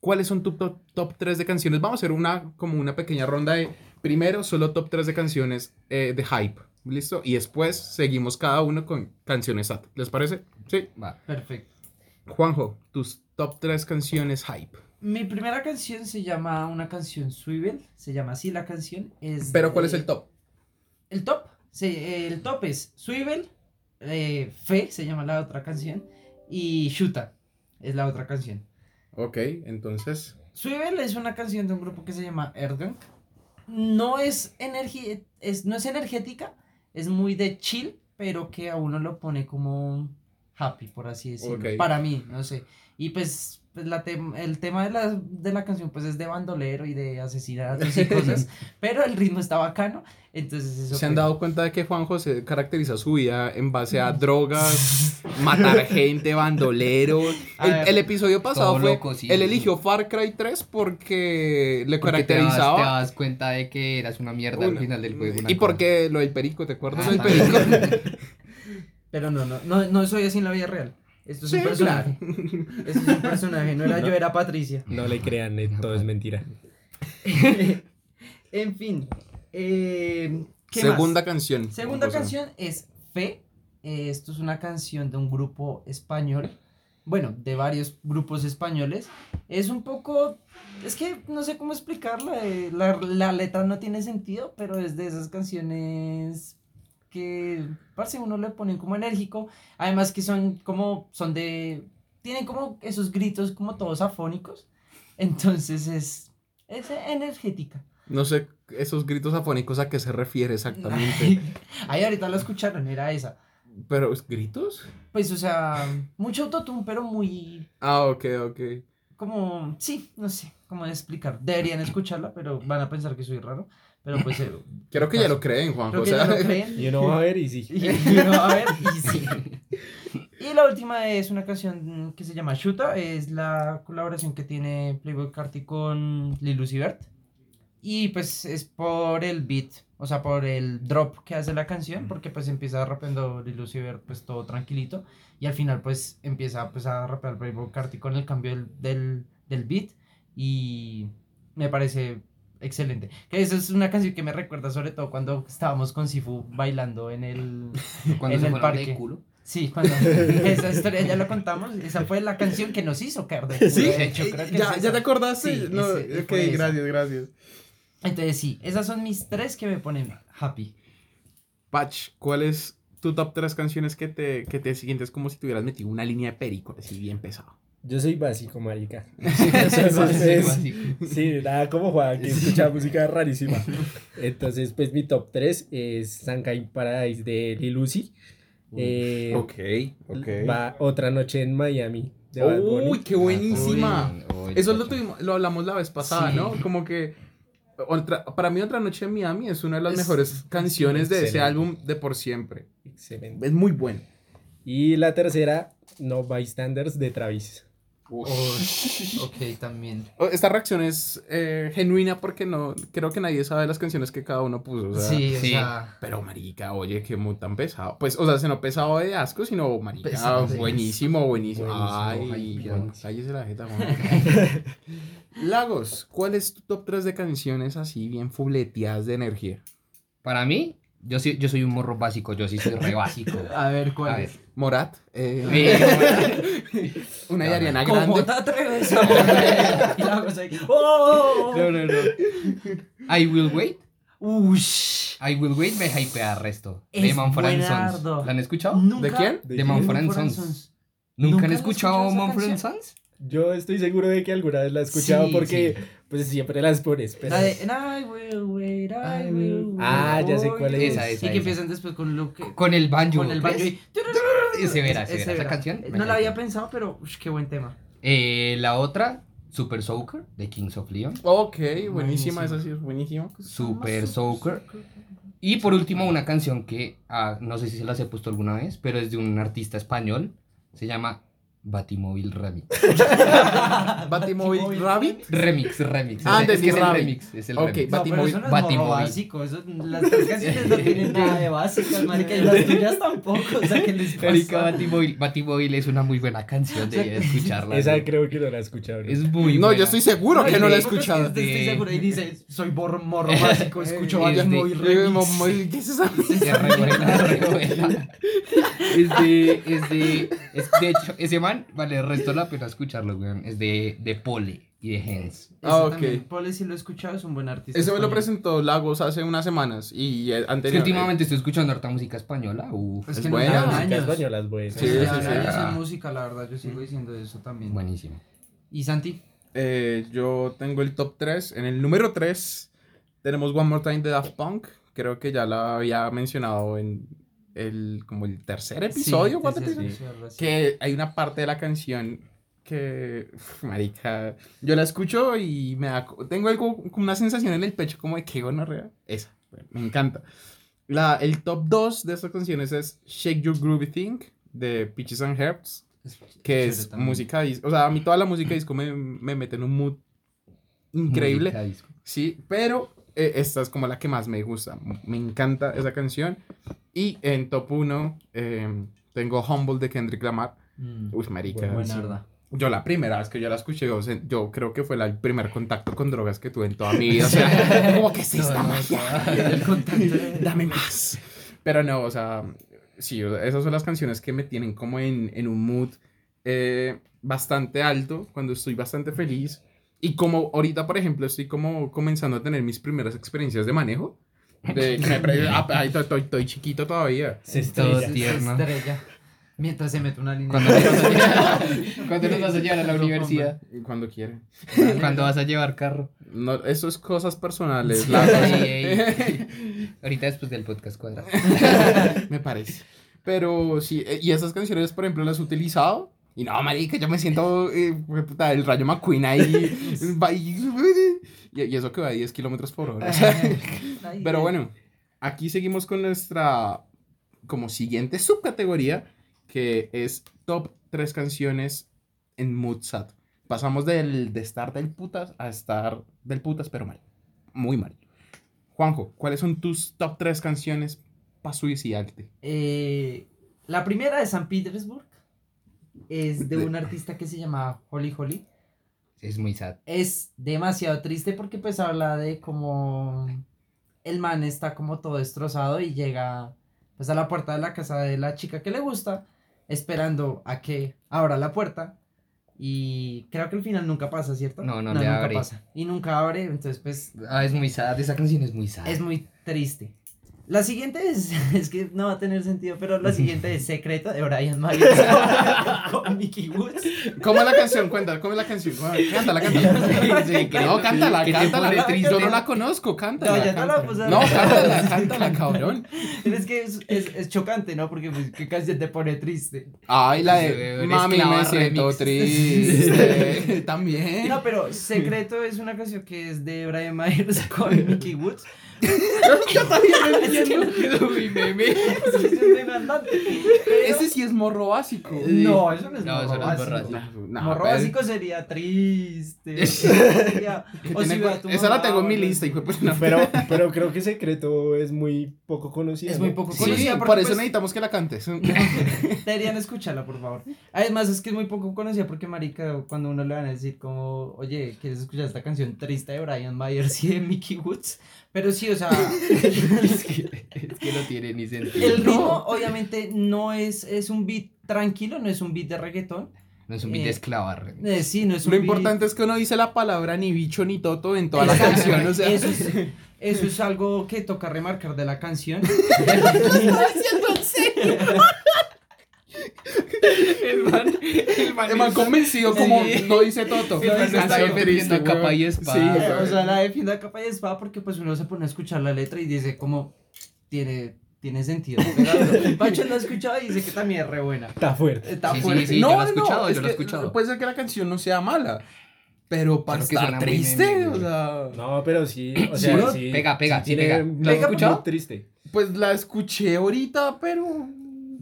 ¿cuáles son tu top, top 3 de canciones? Vamos a hacer una, como una pequeña ronda de, primero, solo top 3 de canciones eh, de hype, ¿listo? Y después seguimos cada uno con canciones SAT. ¿Les parece? Sí. Va. Perfecto. Juanjo, tus top 3 canciones hype. Mi primera canción se llama una canción Swivel, se llama así la canción. Es Pero, ¿cuál de- es el top? El top, se- el top es Swivel, eh, Fe se llama la otra canción y Shuta es la otra canción. Ok, entonces... Swivel es una canción de un grupo que se llama Ergang. No es, es, no es energética, es muy de chill, pero que a uno lo pone como happy, por así decirlo. Para mí, no sé. Y pues, pues la tem- el tema de la, de la canción pues es de bandolero y de asesinatos y cosas, <laughs> pero el ritmo está bacano, entonces eso ¿Se han dado cuenta de que Juan José caracteriza su vida en base a drogas, <laughs> matar gente, bandolero? El, ver, el episodio pasado fue, loco, sí, él sí. eligió Far Cry 3 porque le Porque te das, te caracterizaba. das cuenta de que eras una mierda al final del juego. y cosa. porque lo del perico, ¿te acuerdas Ah, del perico? <laughs> Pero no, no, no, no soy así en la vida real. Esto es Sí, un personaje. Esto es un personaje, no era yo, era Patricia. No le crean, eh, todo es mentira. <laughs> en fin. eh, ¿qué más? Segunda canción. Segunda canción es Fe. Eh, esto es una canción de un grupo español. Bueno, de varios grupos españoles. Es un poco. Es que no sé cómo explicarla. eh, la, la letra no tiene sentido, pero es de esas canciones que. Parece uno le ponen como enérgico. Además que son como. Son de. Tienen como esos gritos como todos afónicos. Entonces es. Es energética. No sé esos gritos afónicos a qué se refiere exactamente. Ay, <laughs> ay, ahorita lo escucharon, era esa. Pero, ¿gritos? Pues, o sea, mucho autotune, pero muy. Ah, ok, ok. Como. Sí, no sé cómo explicar. Deberían escucharla, pero van a pensar que soy raro. Pero pues. eh, Creo que ya lo creen, Juan creo que José. ya lo creen. <laughs> Y uno <laughs> va a ver y sí. Y, y uno va a ver, y sí. Y la última es una canción que se llama Shuta. Es la colaboración que tiene Playboy Carti con Lil Uzi Vert. Y pues es por el beat, o sea, por el drop que hace la canción, porque pues empieza rapeando Lil Uzi Vert pues todo tranquilito. Y al final pues empieza pues a rapear Playboy Carti con el cambio del, del, del beat. Y me parece excelente. Que eso es una canción que me recuerda sobre todo cuando estábamos con Sifu bailando en el... <laughs> Cuando en se el de parque. culo. Sí, cuando <laughs> esa historia ya la contamos, esa fue la canción que nos hizo caer de culo, ¿Sí? de hecho, creo que ¿Ya, es ¿Ya te acordaste? Sí, no, ese- ok, esa. gracias, gracias. Entonces sí, esas son mis tres que me ponen happy. Patch, ¿cuál es tu top 3 canciones que te, que te sientes como si tuvieras metido una línea de perico, así bien pesado? Yo soy básico, marica. <laughs> <laughs> Sí, Entonces, básico. sí, nada como Juan, que escucha música rarísima. <laughs> Entonces, pues mi top 3 es Sankai Paradise de Lil Uzi. Eh, ok, ok. Va Otra Noche en Miami de Bad Bunny. ¡Uy, qué buenísima! Uy, uy, Eso lo, tuvimos, lo hablamos la vez pasada, Sí. ¿no? Como que otra- para mí Otra Noche en Miami es una de las Es- mejores canciones de ese álbum de por siempre. Excelente. Es muy bueno. Y la tercera, No Bystanders de Travis. Oh, ok, también. Oh, Esta reacción es eh, genuina porque no creo que nadie sabe las canciones que cada uno puso. o sea, sí, o sí. sea. Pero marica, oye, qué muy tan pesado. Pues, o sea, se no pesado de asco, sino marica, Pesado, buenísimo, buenísimo. Buenísimo, Ay, cállese la jeta. <laughs> Lagos, ¿cuál es tu top 3 de canciones así bien fuleteadas de energía? Para mí, yo, sí, yo soy un morro básico, yo sí soy re básico. <laughs> A ver, A ¿cuál ver. es? Morat, eh, Eh, <laughs> una de Ariana ¿Cómo Grande. te atreves a? Y ¡Oh! no, no, no. I Will Wait. Ush. I Will Wait me hypea resto. Es de Manfred and Sons. ¿La han escuchado? Nunca- ¿De quién? ¿De De? Manfred Sons. ¿Nunca ¿Nunca han escuchado Manfred? Sons? Yo estoy seguro de que alguna vez la he escuchado Sí, porque pues siempre las pones. Pero... La de I will wait, I will wait Ah, ya sé cuál es. Esa, esa, Y que esa. empiezan después con lo que... Con el banjo. Con el banjo ¿ves? Y... Ese verá, ese Ese verá. Esa canción. me No la había pensado, pero qué buen tema. Eh, la otra, Super Soaker, de Kings of Leon. Ok, buenísima, Buenísima. esa sí es buenísima. Super Soaker. Y por último, una canción que ah, no sé si se las he puesto alguna vez, pero es de un artista español. Se llama Batimóvil Remix. <laughs> Batimóvil Rabbit. Remix, remix. Ah, es, es que es el Rabbit. remix. Es el Ok, remix. No, Batimóvil- eso no es Batimóvil. básico, eso, las tres canciones no tienen <laughs> nada de básicas, marica, y las tuyas tampoco, o sea, ¿qué les Marica, pasa? Batimóvil, Batimóvil es una muy buena canción, debería escucharla. Esa güey. creo que no la he escuchado. ¿no? Es muy No, buena. yo estoy seguro que es no la he escuchado. Estoy de- seguro, y dice, soy borro, morro básico, <laughs> escucho Es varios de- móvil mo- remix. ¿Qué es esa? Es. Es de, es de, es de hecho, ese man, vale, el resto la pena escucharlo, weón. Es de, de Pole y de Hens. Ese Ah, ok. también, Pole, si lo he escuchado, es un buen artista. Eso me lo presentó Lagos hace unas semanas y eh, Es que anterior. últimamente estoy escuchando harta música española. Uf, Es Es que no buena. llevan Música española es buena. Sí, Sí, sí, sí, sí. Esa música, la verdad, yo sigo diciendo eso también. buenísimo. ¿Y Santi? Eh, yo tengo el top 3. En el número 3 tenemos One More Time de Daft Punk. Creo que ya la había mencionado en el como el tercer episodio, Sí. Que hay una parte de la canción que, uf, marica, yo la escucho y me da, tengo algo, una sensación en el pecho como de que gonorrea. Esa, me encanta. La, el top 2 de estas canciones es Shake Your Groovy Thing de Peaches and Herbs, que es también. música disco. O sea, a mí toda la música disco me, me mete en un mood increíble. Sí, pero eh, esta es como la que más me gusta. Me encanta esa canción. Y en top 1 tengo Humble de Kendrick Lamar. Mm, Uy, marica. buena. Yo la primera vez que yo la escuché, yo, yo creo que fue la- el primer contacto con drogas que tuve en toda mi vida. O sea, <laughs> como que es esta magia. El contacto de- Dame más. Pero no, o sea, sí, esas son las canciones que me tienen como en, en un mood eh, bastante alto, cuando estoy bastante feliz. Y como ahorita, por ejemplo, estoy como comenzando a tener mis primeras experiencias de manejo. De que me pre- <laughs> ah, ay, estoy, estoy- estoy chiquito todavía. Se Todo estrella. Se- se tierno. estrella. Mientras se mete una línea. ¿Cuándo nos vas a llevar, <laughs> ¿cuándo nos vas a llevar a la universidad? Cuando quieren. ¿Cuándo vas a llevar carro? No, eso es cosas personales. Sí, ey. <laughs> Ahorita después del podcast cuadra. me parece. Pero sí, eh, y esas canciones, por ejemplo, las he utilizado. Y no, marica, yo me siento eh, el rayo McQueen ahí. Y, y, eso que va a 10 kilómetros por hora. <laughs> Pero bueno, aquí seguimos con nuestra como siguiente subcategoría, que es top 3 canciones en mood sad. Pasamos del, de estar del putas a estar del putas, pero mal. Muy mal. Juanjo, ¿cuáles son tus top 3 canciones para suicidarte? eh, la primera de San Petersburg es de De- un artista que se llama Holly Holly. Es muy sad. Es demasiado triste porque pues habla de cómo el man está como todo destrozado y llega pues a la puerta de la casa de la chica que le gusta esperando a que abra la puerta y creo que el final nunca pasa, ¿cierto? No, no le nunca abre. pasa. Y nunca abre, entonces pues Ah, es muy sad. Esa canción es muy sad. es muy triste. La siguiente es, <laughs> es que no va a tener sentido, pero la siguiente es <laughs> Secreto de Brian Myers <laughs> con Mickey Woods. ¿Cómo es la canción? Cuenta, ¿cómo es la canción? Cántala, cántala. Sí, que- No, cántala, que cántala. Yo no la conozco, cántala. No, ya la cántala. puse. No, cántala, cántala, cabrón. Es que es, es, es chocante, ¿no? Porque pues, ¿qué canción te pone triste? Ay, la Sí, de Mami, me siento remix. triste. También. No, pero Secreto es una canción que es de Brian Myers con Mickey Woods. <laughs> Yo también me Uy, meme. <laughs> Ese sí es morro básico. No, eso no es No, morro eso no es básico. morro básico. No, morro pero- básico sería triste. <laughs> sería- o si tiene- esa la tengo en mi lista, hijo no. Pero, pero creo que Secreto es muy poco conocido. Es muy poco Sí, conocida por eso pues, necesitamos que la cantes. Deberían escucharla, por favor. Además, es que es muy poco conocida porque, marica, cuando uno le van a decir como, oye, ¿quieres escuchar esta canción triste de Brian Myers y de Mickey Woods? Pero sí, o sea, <laughs> Es que, es que no tiene ni sentido. el ritmo obviamente no es, es un beat tranquilo, no es un beat de reggaetón. No es un beat de esclavar. Eh, sí, no es un Lo beat- importante es que uno dice la palabra ni bicho ni toto en toda la canción. O sea, Eso es, eso es algo que toca remarcar de la canción. <laughs> <laughs> El man, el man, el man convencido como no dice toto. El man está Canción defendiendo a capa y espada. Sí, o sea, la defiende a capa y espada porque pues uno se pone a escuchar la letra y dice como tiene, tiene sentido. Pero <laughs> Pacho lo ha escuchado y dice que también es re buena. Está fuerte. Está Sí, fuerte. sí, yo lo he no, es yo lo he que escuchado. Puede ser que la canción no sea mala, pero para Pero que estar triste, o sea, No, pero sí, o sea, ¿no? sí. Pega, pega, sí tiene pega. ¿La has escuchado? triste. pues la escuché ahorita, pero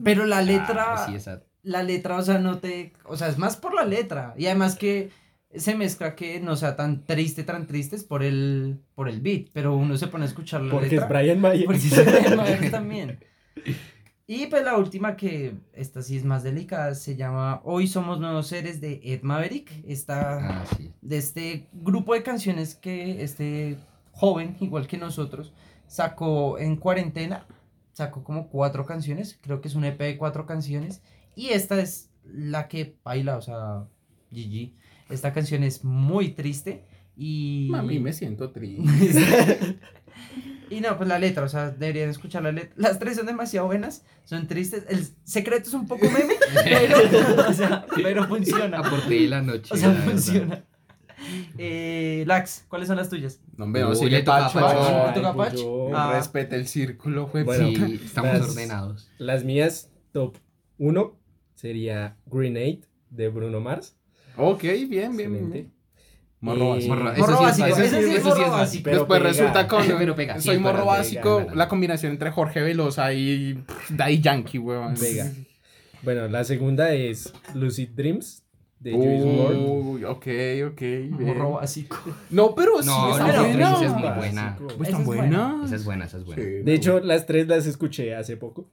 Pero la letra, Ah, sí, esa- la letra, o sea, no te, o sea, es más por la letra y además que se mezcla que no sea tan triste, tan triste es por el, por el beat, pero uno se pone a escuchar la Porque letra. es Brian Mayer. Porque es Brian Myers también. Y pues la última que esta sí es más delicada se llama Hoy somos nuevos seres de Ed Maverick. Esta Ah, sí. de este grupo de canciones que este joven, igual que nosotros, sacó en cuarentena. Sacó como cuatro canciones, creo que es un EP de cuatro canciones. Y esta es la que baila, o sea, GG. Esta canción es muy triste y... a mí me siento triste. <laughs> y no, pues la letra, o sea, deberían escuchar la letra. Las tres son demasiado buenas, son tristes. El secreto es un poco meme, <laughs> pero, o sea, pero funciona. Aporte de la noche. O sea, funciona. Eh, Lax, ¿cuáles son las tuyas? No, hombre, no, sigue le toca a Pacho. Pacho. Ah. Respeta el círculo, güey. Bueno. Sí, estamos las- ordenados. Las mías, top 1 sería Grenade de Bruno Mars. Ok, bien, bien, bien. Morro básico. Morro- sí básico, sí es Eso sí es básico. Pero Después pega. resulta con. Pero pega, sí, soy morro básico. pega, la combinación entre Jorge Velosa y Daddy Yankee, weón. Vega. Bueno, la segunda es Lucid Dreams de Juice. Uy, ok, ok. bien. Morro básico. No, pero sí, No, buena. Es muy buena. Pues Esa tan es buena. Esa es buena, esa es buena. Sí, De hecho, las tres las escuché hace poco.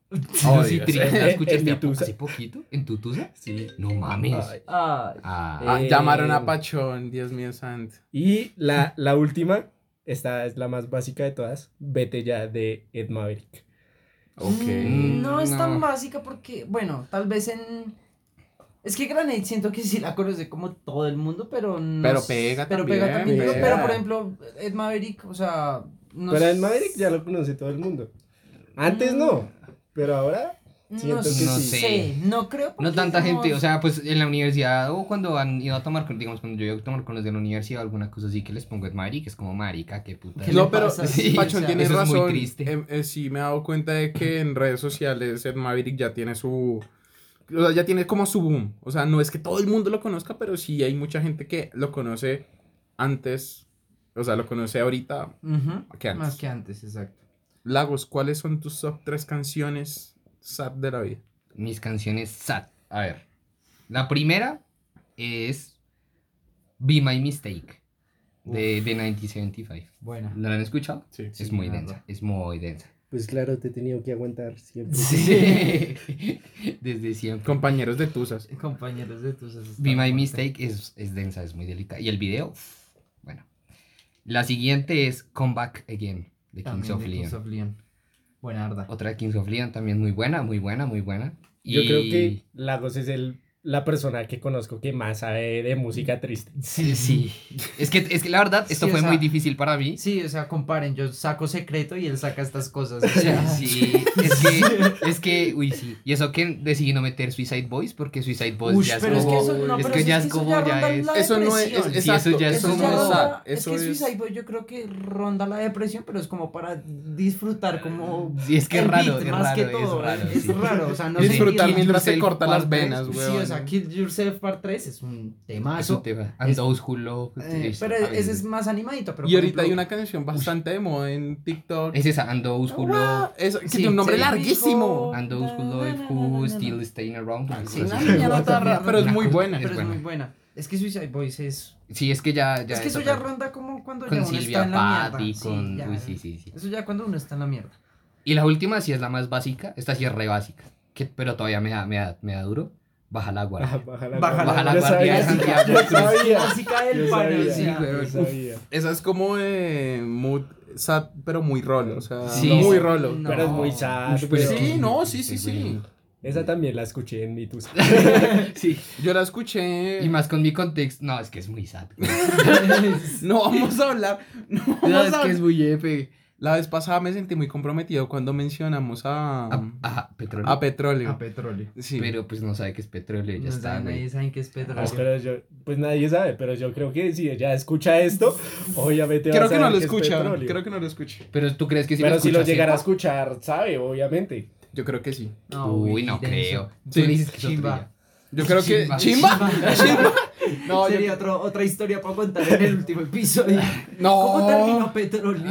Oh, Lucy Dios. Dreams, ¿la <laughs> En- escuchaste en hace poquito? ¿En tu tusa? Sí. No mames. Ay. Ay. Ah, Ah, Eh, llamaron a Pachón, Dios mío santo. Y la, la última, esta es la más básica de todas, Vete ya de Ed Maverick. Ok. Mm, No es tan No. básica porque, bueno, tal vez en. Es que Granate siento que sí la conoce como todo el mundo, pero no. Pero pega pero también, Pega también. Pero, pega. pero, por ejemplo, Ed Maverick, o sea. No Pero Ed Maverick ya lo conoce todo el mundo. Antes no, pero ahora siento No que No sí. sé. no creo. No tanta digamos, gente, o sea, pues en la universidad o cuando han ido a tomar con, digamos, cuando yo iba a tomar con los de la universidad o alguna cosa así que les pongo Ed Maverick, es como marica, qué puta. ¿Qué No, pero sí, Sí, Pachón o sea, tiene eso es muy razón. triste. Eh, eh, sí, me he dado cuenta de que en redes sociales Ed Maverick ya tiene su. O sea, ya tiene como su boom. O sea, no es que todo el mundo lo conozca, pero sí hay mucha gente que lo conoce antes. O sea, lo conoce ahorita. que antes. Más que antes, exacto. Lagos, ¿cuáles son tus top tres canciones sad de la vida? Mis canciones sad. A ver. La primera es Be My Mistake de, de 1975. Buena. ¿No la han escuchado? Sí. es muy densa, es muy densa. Pues claro, te he tenido que aguantar siempre. <laughs> <laughs> Desde siempre. Compañeros de Tusas. Compañeros de esos Be My. Mistake es, es densa, es muy delicada. Y el video, bueno. La siguiente es Come Back Again de Kings of de Leon. Kings of Leon. Buena arda. Otra de Kings of Leon también muy buena, muy buena, muy buena. Yo creo que Lagos es el, la persona que conozco que más sabe de música triste. Sí, sí. Es que, es que la verdad, esto Sí, o fue sea, muy difícil para mí. Sí, o sea, comparen, yo saco secreto y él saca estas cosas. O sea, Sí, es que, es que, uy, sí. Y eso que decidí no meter Suicide Boys, porque Suicide Boys Ush, ya es pero es como... que eso, no, es que eso ya es como, ya es- Eso no es. es- Sí, eso ya es eso ya como- es ronda- que. Suicide Boy yo creo que ronda la depresión, pero es como para disfrutar Sí, es que es raro, beat, es más raro, que es todo. raro, Es raro, o sea, no Disfrutar mientras se el corta las venas, Sí, weón. o sea, Kill Yourself Part 3 es un Es temazo. un tema. And Es- those who love. eh, es- pero a ese es más animadito. Pero Y ahorita hay ejemplo, una canción bastante de moda en TikTok. Es esa, and those who love. Eso, que Sí, tiene un nombre sí. larguísimo. And those who love who still staying around. Sí, sí, sí. pero es muy buena. Pero es buena. muy buena. Es que Suicide Boys es. Sí, es que ya. ya es que eso ya ronda como cuando ya uno Silvia está en la mierda. Sí, con. ya. Uy, sí, sí, sí. Eso ya cuando uno está en la mierda. Y la última sí es la más básica. Esta sí es re básica. Que, pero todavía me da, me da, me da duro. Baja la guardia. Baja la Baja guardia. la Yo guardia de sabía, Santiago Yo Cruz. sabía. Básica del Yo pan, o sabía, sea. güey. yo sabía. Esa es como eh, mood sad, pero muy rolo. O sea, Sí, muy sí. rolo. No. Pero es muy sad. Pero pero- Sí, no, sí, sí, sí. Esa también la escuché en mi tus. <laughs> Sí. Yo la escuché. Y más con mi contexto. No, es que es muy sad. <laughs> No vamos a hablar. No No, vamos es a que es muy F. La vez pasada me sentí muy comprometido cuando mencionamos a, petróleo. a petróleo. A petróleo. Sí. Pero pues no sabe que es petróleo. Ya No está, nadie sabe qué es petróleo. Ah, pero yo, pues nadie sabe, pero yo creo que si ella escucha esto, <laughs> obviamente va Creo a que no saber lo es escucha. petróleo. Creo que no lo escucha. Pero tú crees que si pero lo si lo llegara a escuchar, sabe, obviamente. Yo creo que sí. No, Uy, no creo. Sí. Tú dices que Chimba. Yo creo que. Chimba. ¿Chimba? ¿Chimba? <laughs> <laughs> No, yo- Sería otro- otra historia para contar en el último episodio. No. ¿Cómo terminó petróleo?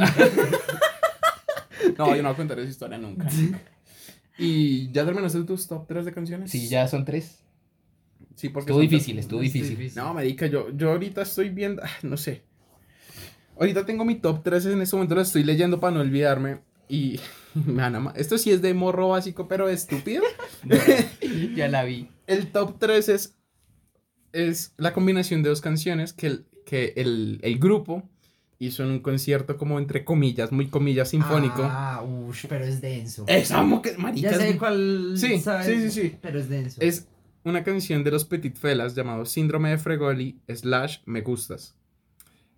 No, yo no voy a contar esa historia nunca. ¿Y ya terminaste tus top 3 de canciones? Sí, ya son tres. Sí, porque Estuvo difícil, estuvo difícil. No, marica, yo, yo ahorita estoy viendo, ah, no sé. Ahorita tengo mi top 3 en este momento, lo estoy leyendo para no olvidarme. Y <laughs> me van a Esto sí es de morro básico, pero estúpido. <laughs> ya la vi. El top 3 es, es la combinación de dos canciones que el, que el, el grupo hizo en un concierto como entre comillas, muy comillas sinfónico. Ah, uff, pero es denso. Esa mo- que- marica, ya es- sé cuál. Sí, ¿sabes? sí, sí, sí. Pero es denso. Es una canción de los Petit Felas llamado Síndrome de Fregoli slash Me Gustas.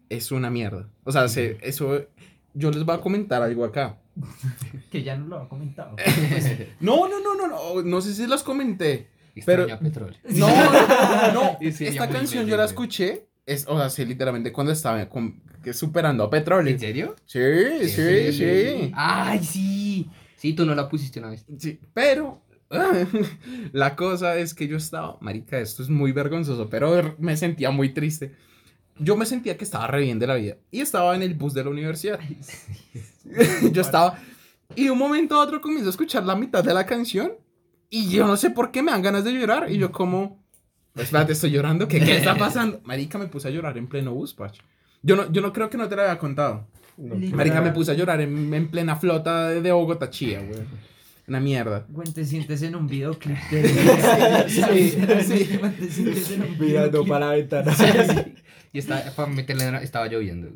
Es una mierda. O sea, se- <laughs> eso... Yo les voy a comentar algo acá. <laughs> Que ya no lo ha comentado. <laughs> No, no, no, no, no. No sé si los comenté. Extraño Pero- petróleo. No, no, no. Sería Esta canción yo la escuché. Es, o sea, sí, literalmente cuando estaba con- que superando a petróleo. ¿En serio? Sí, sí, sí. Ay, sí. Sí, tú no la pusiste una vez. Sí, pero <laughs> la cosa es que yo estaba, marica, esto es muy vergonzoso, pero me sentía muy triste. Yo me sentía que estaba re bien de la vida y estaba en el bus de la universidad. <laughs> yo estaba y de un momento a otro comienzo a escuchar la mitad de la canción y yo no sé por qué me dan ganas de llorar y yo como, espérate, estoy llorando, ¿qué, qué está <laughs> pasando? Marica, me puse a llorar en pleno bus, Pach. Yo no, yo no creo que no te lo había contado. No. Marica, me puse a llorar en, en plena flota de, de Bogotá, chía, güey. Una mierda. Gwen, te sientes en un videoclip de. <laughs> <laughs> Sí, sí. Gwen, te sientes en un Mirando videoclip. para la ventana. Y estaba, para meterle, estaba lloviendo.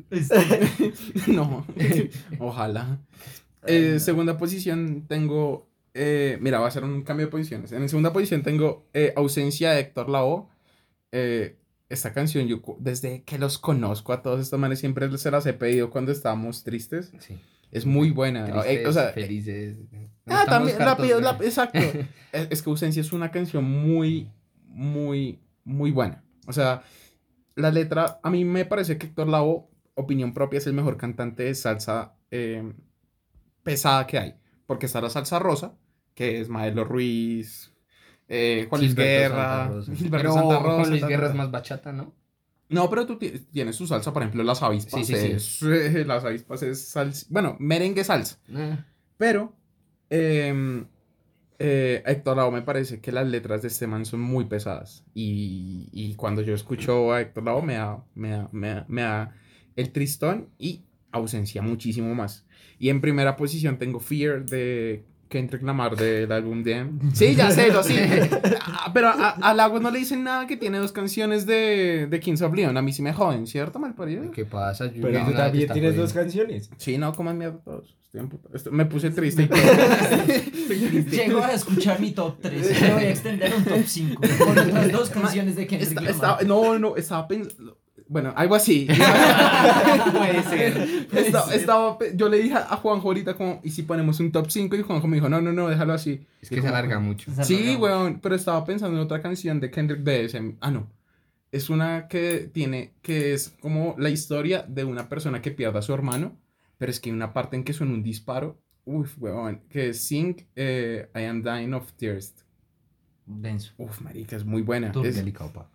No, ojalá. Eh, segunda posición tengo. Eh, mira, va a ser un cambio de posiciones. En segunda posición tengo eh, Ausencia de Héctor Lavoe. Eh, esta canción, yo desde que los conozco a todos estos manes, siempre se las he pedido cuando estábamos tristes. Sí. Es muy buena. Tristes, Eh, o sea, felices. Ah, Estamos también, la hartos, pido, güey. la- exacto. <laughs> es, es que Ausencia es una canción muy, muy, muy buena. O sea, la letra, a mí me parece que Héctor Lavoe, opinión propia, es el mejor cantante de salsa eh, pesada que hay. Porque está la salsa rosa, que es Maelo Ruiz, eh, Juan Luis Guerra, Santa Rosa. Gilberto Pero Santa Rosa. Juan Luis Guerra es más bachata, ¿no? No, pero tú ti- tienes su salsa, por ejemplo, las avispas. Sí, sí, sí. es, eh, <laughs> las avispas es salsa. Bueno, merengue salsa. Ah, Pero eh, eh, Héctor Lavoe me parece que las letras de este man son muy pesadas. Y, y cuando yo escucho a Héctor Lavoe me da, me, da, me, da, me da el tristón y ausencia muchísimo más. Y en primera posición tengo Fear de Kendrick Lamar del álbum de... Sí, ya sé, lo sí. <laughs> Ah, Pero a, a Lagos no le dicen nada que tiene dos canciones de, de Kings of Leon. A mí sí me joden, ¿cierto, malparido? ¿Qué pasa? Yo- Pero tú también está tienes dos canciones. Sí, no, coman mierda todos. Estoy me puse triste y. <laughs> Llego a escuchar mi top 3. Me voy a extender un top 5. Con otras dos canciones de Kendrick Lamar. estaba- no, no, estaba pensando. Bueno, algo así. <laughs> Puede ser. Estaba- estaba pe- yo le dije a Juanjo ahorita como, ¿y si ponemos un top 5? Y Juanjo me dijo, no, no, no, déjalo así. Es que se alarga mucho. Sí, weón, pero estaba pensando en otra canción de Kendrick BSM. Ah, no. Es una que tiene, que es como la historia de una persona que pierde a su hermano, pero es que hay una parte en que suena un disparo. Uf, weón, que es Sing eh, I Am Dying of Thirst. Denso. Uf, marica, es muy buena. Tú, es delicado, pa.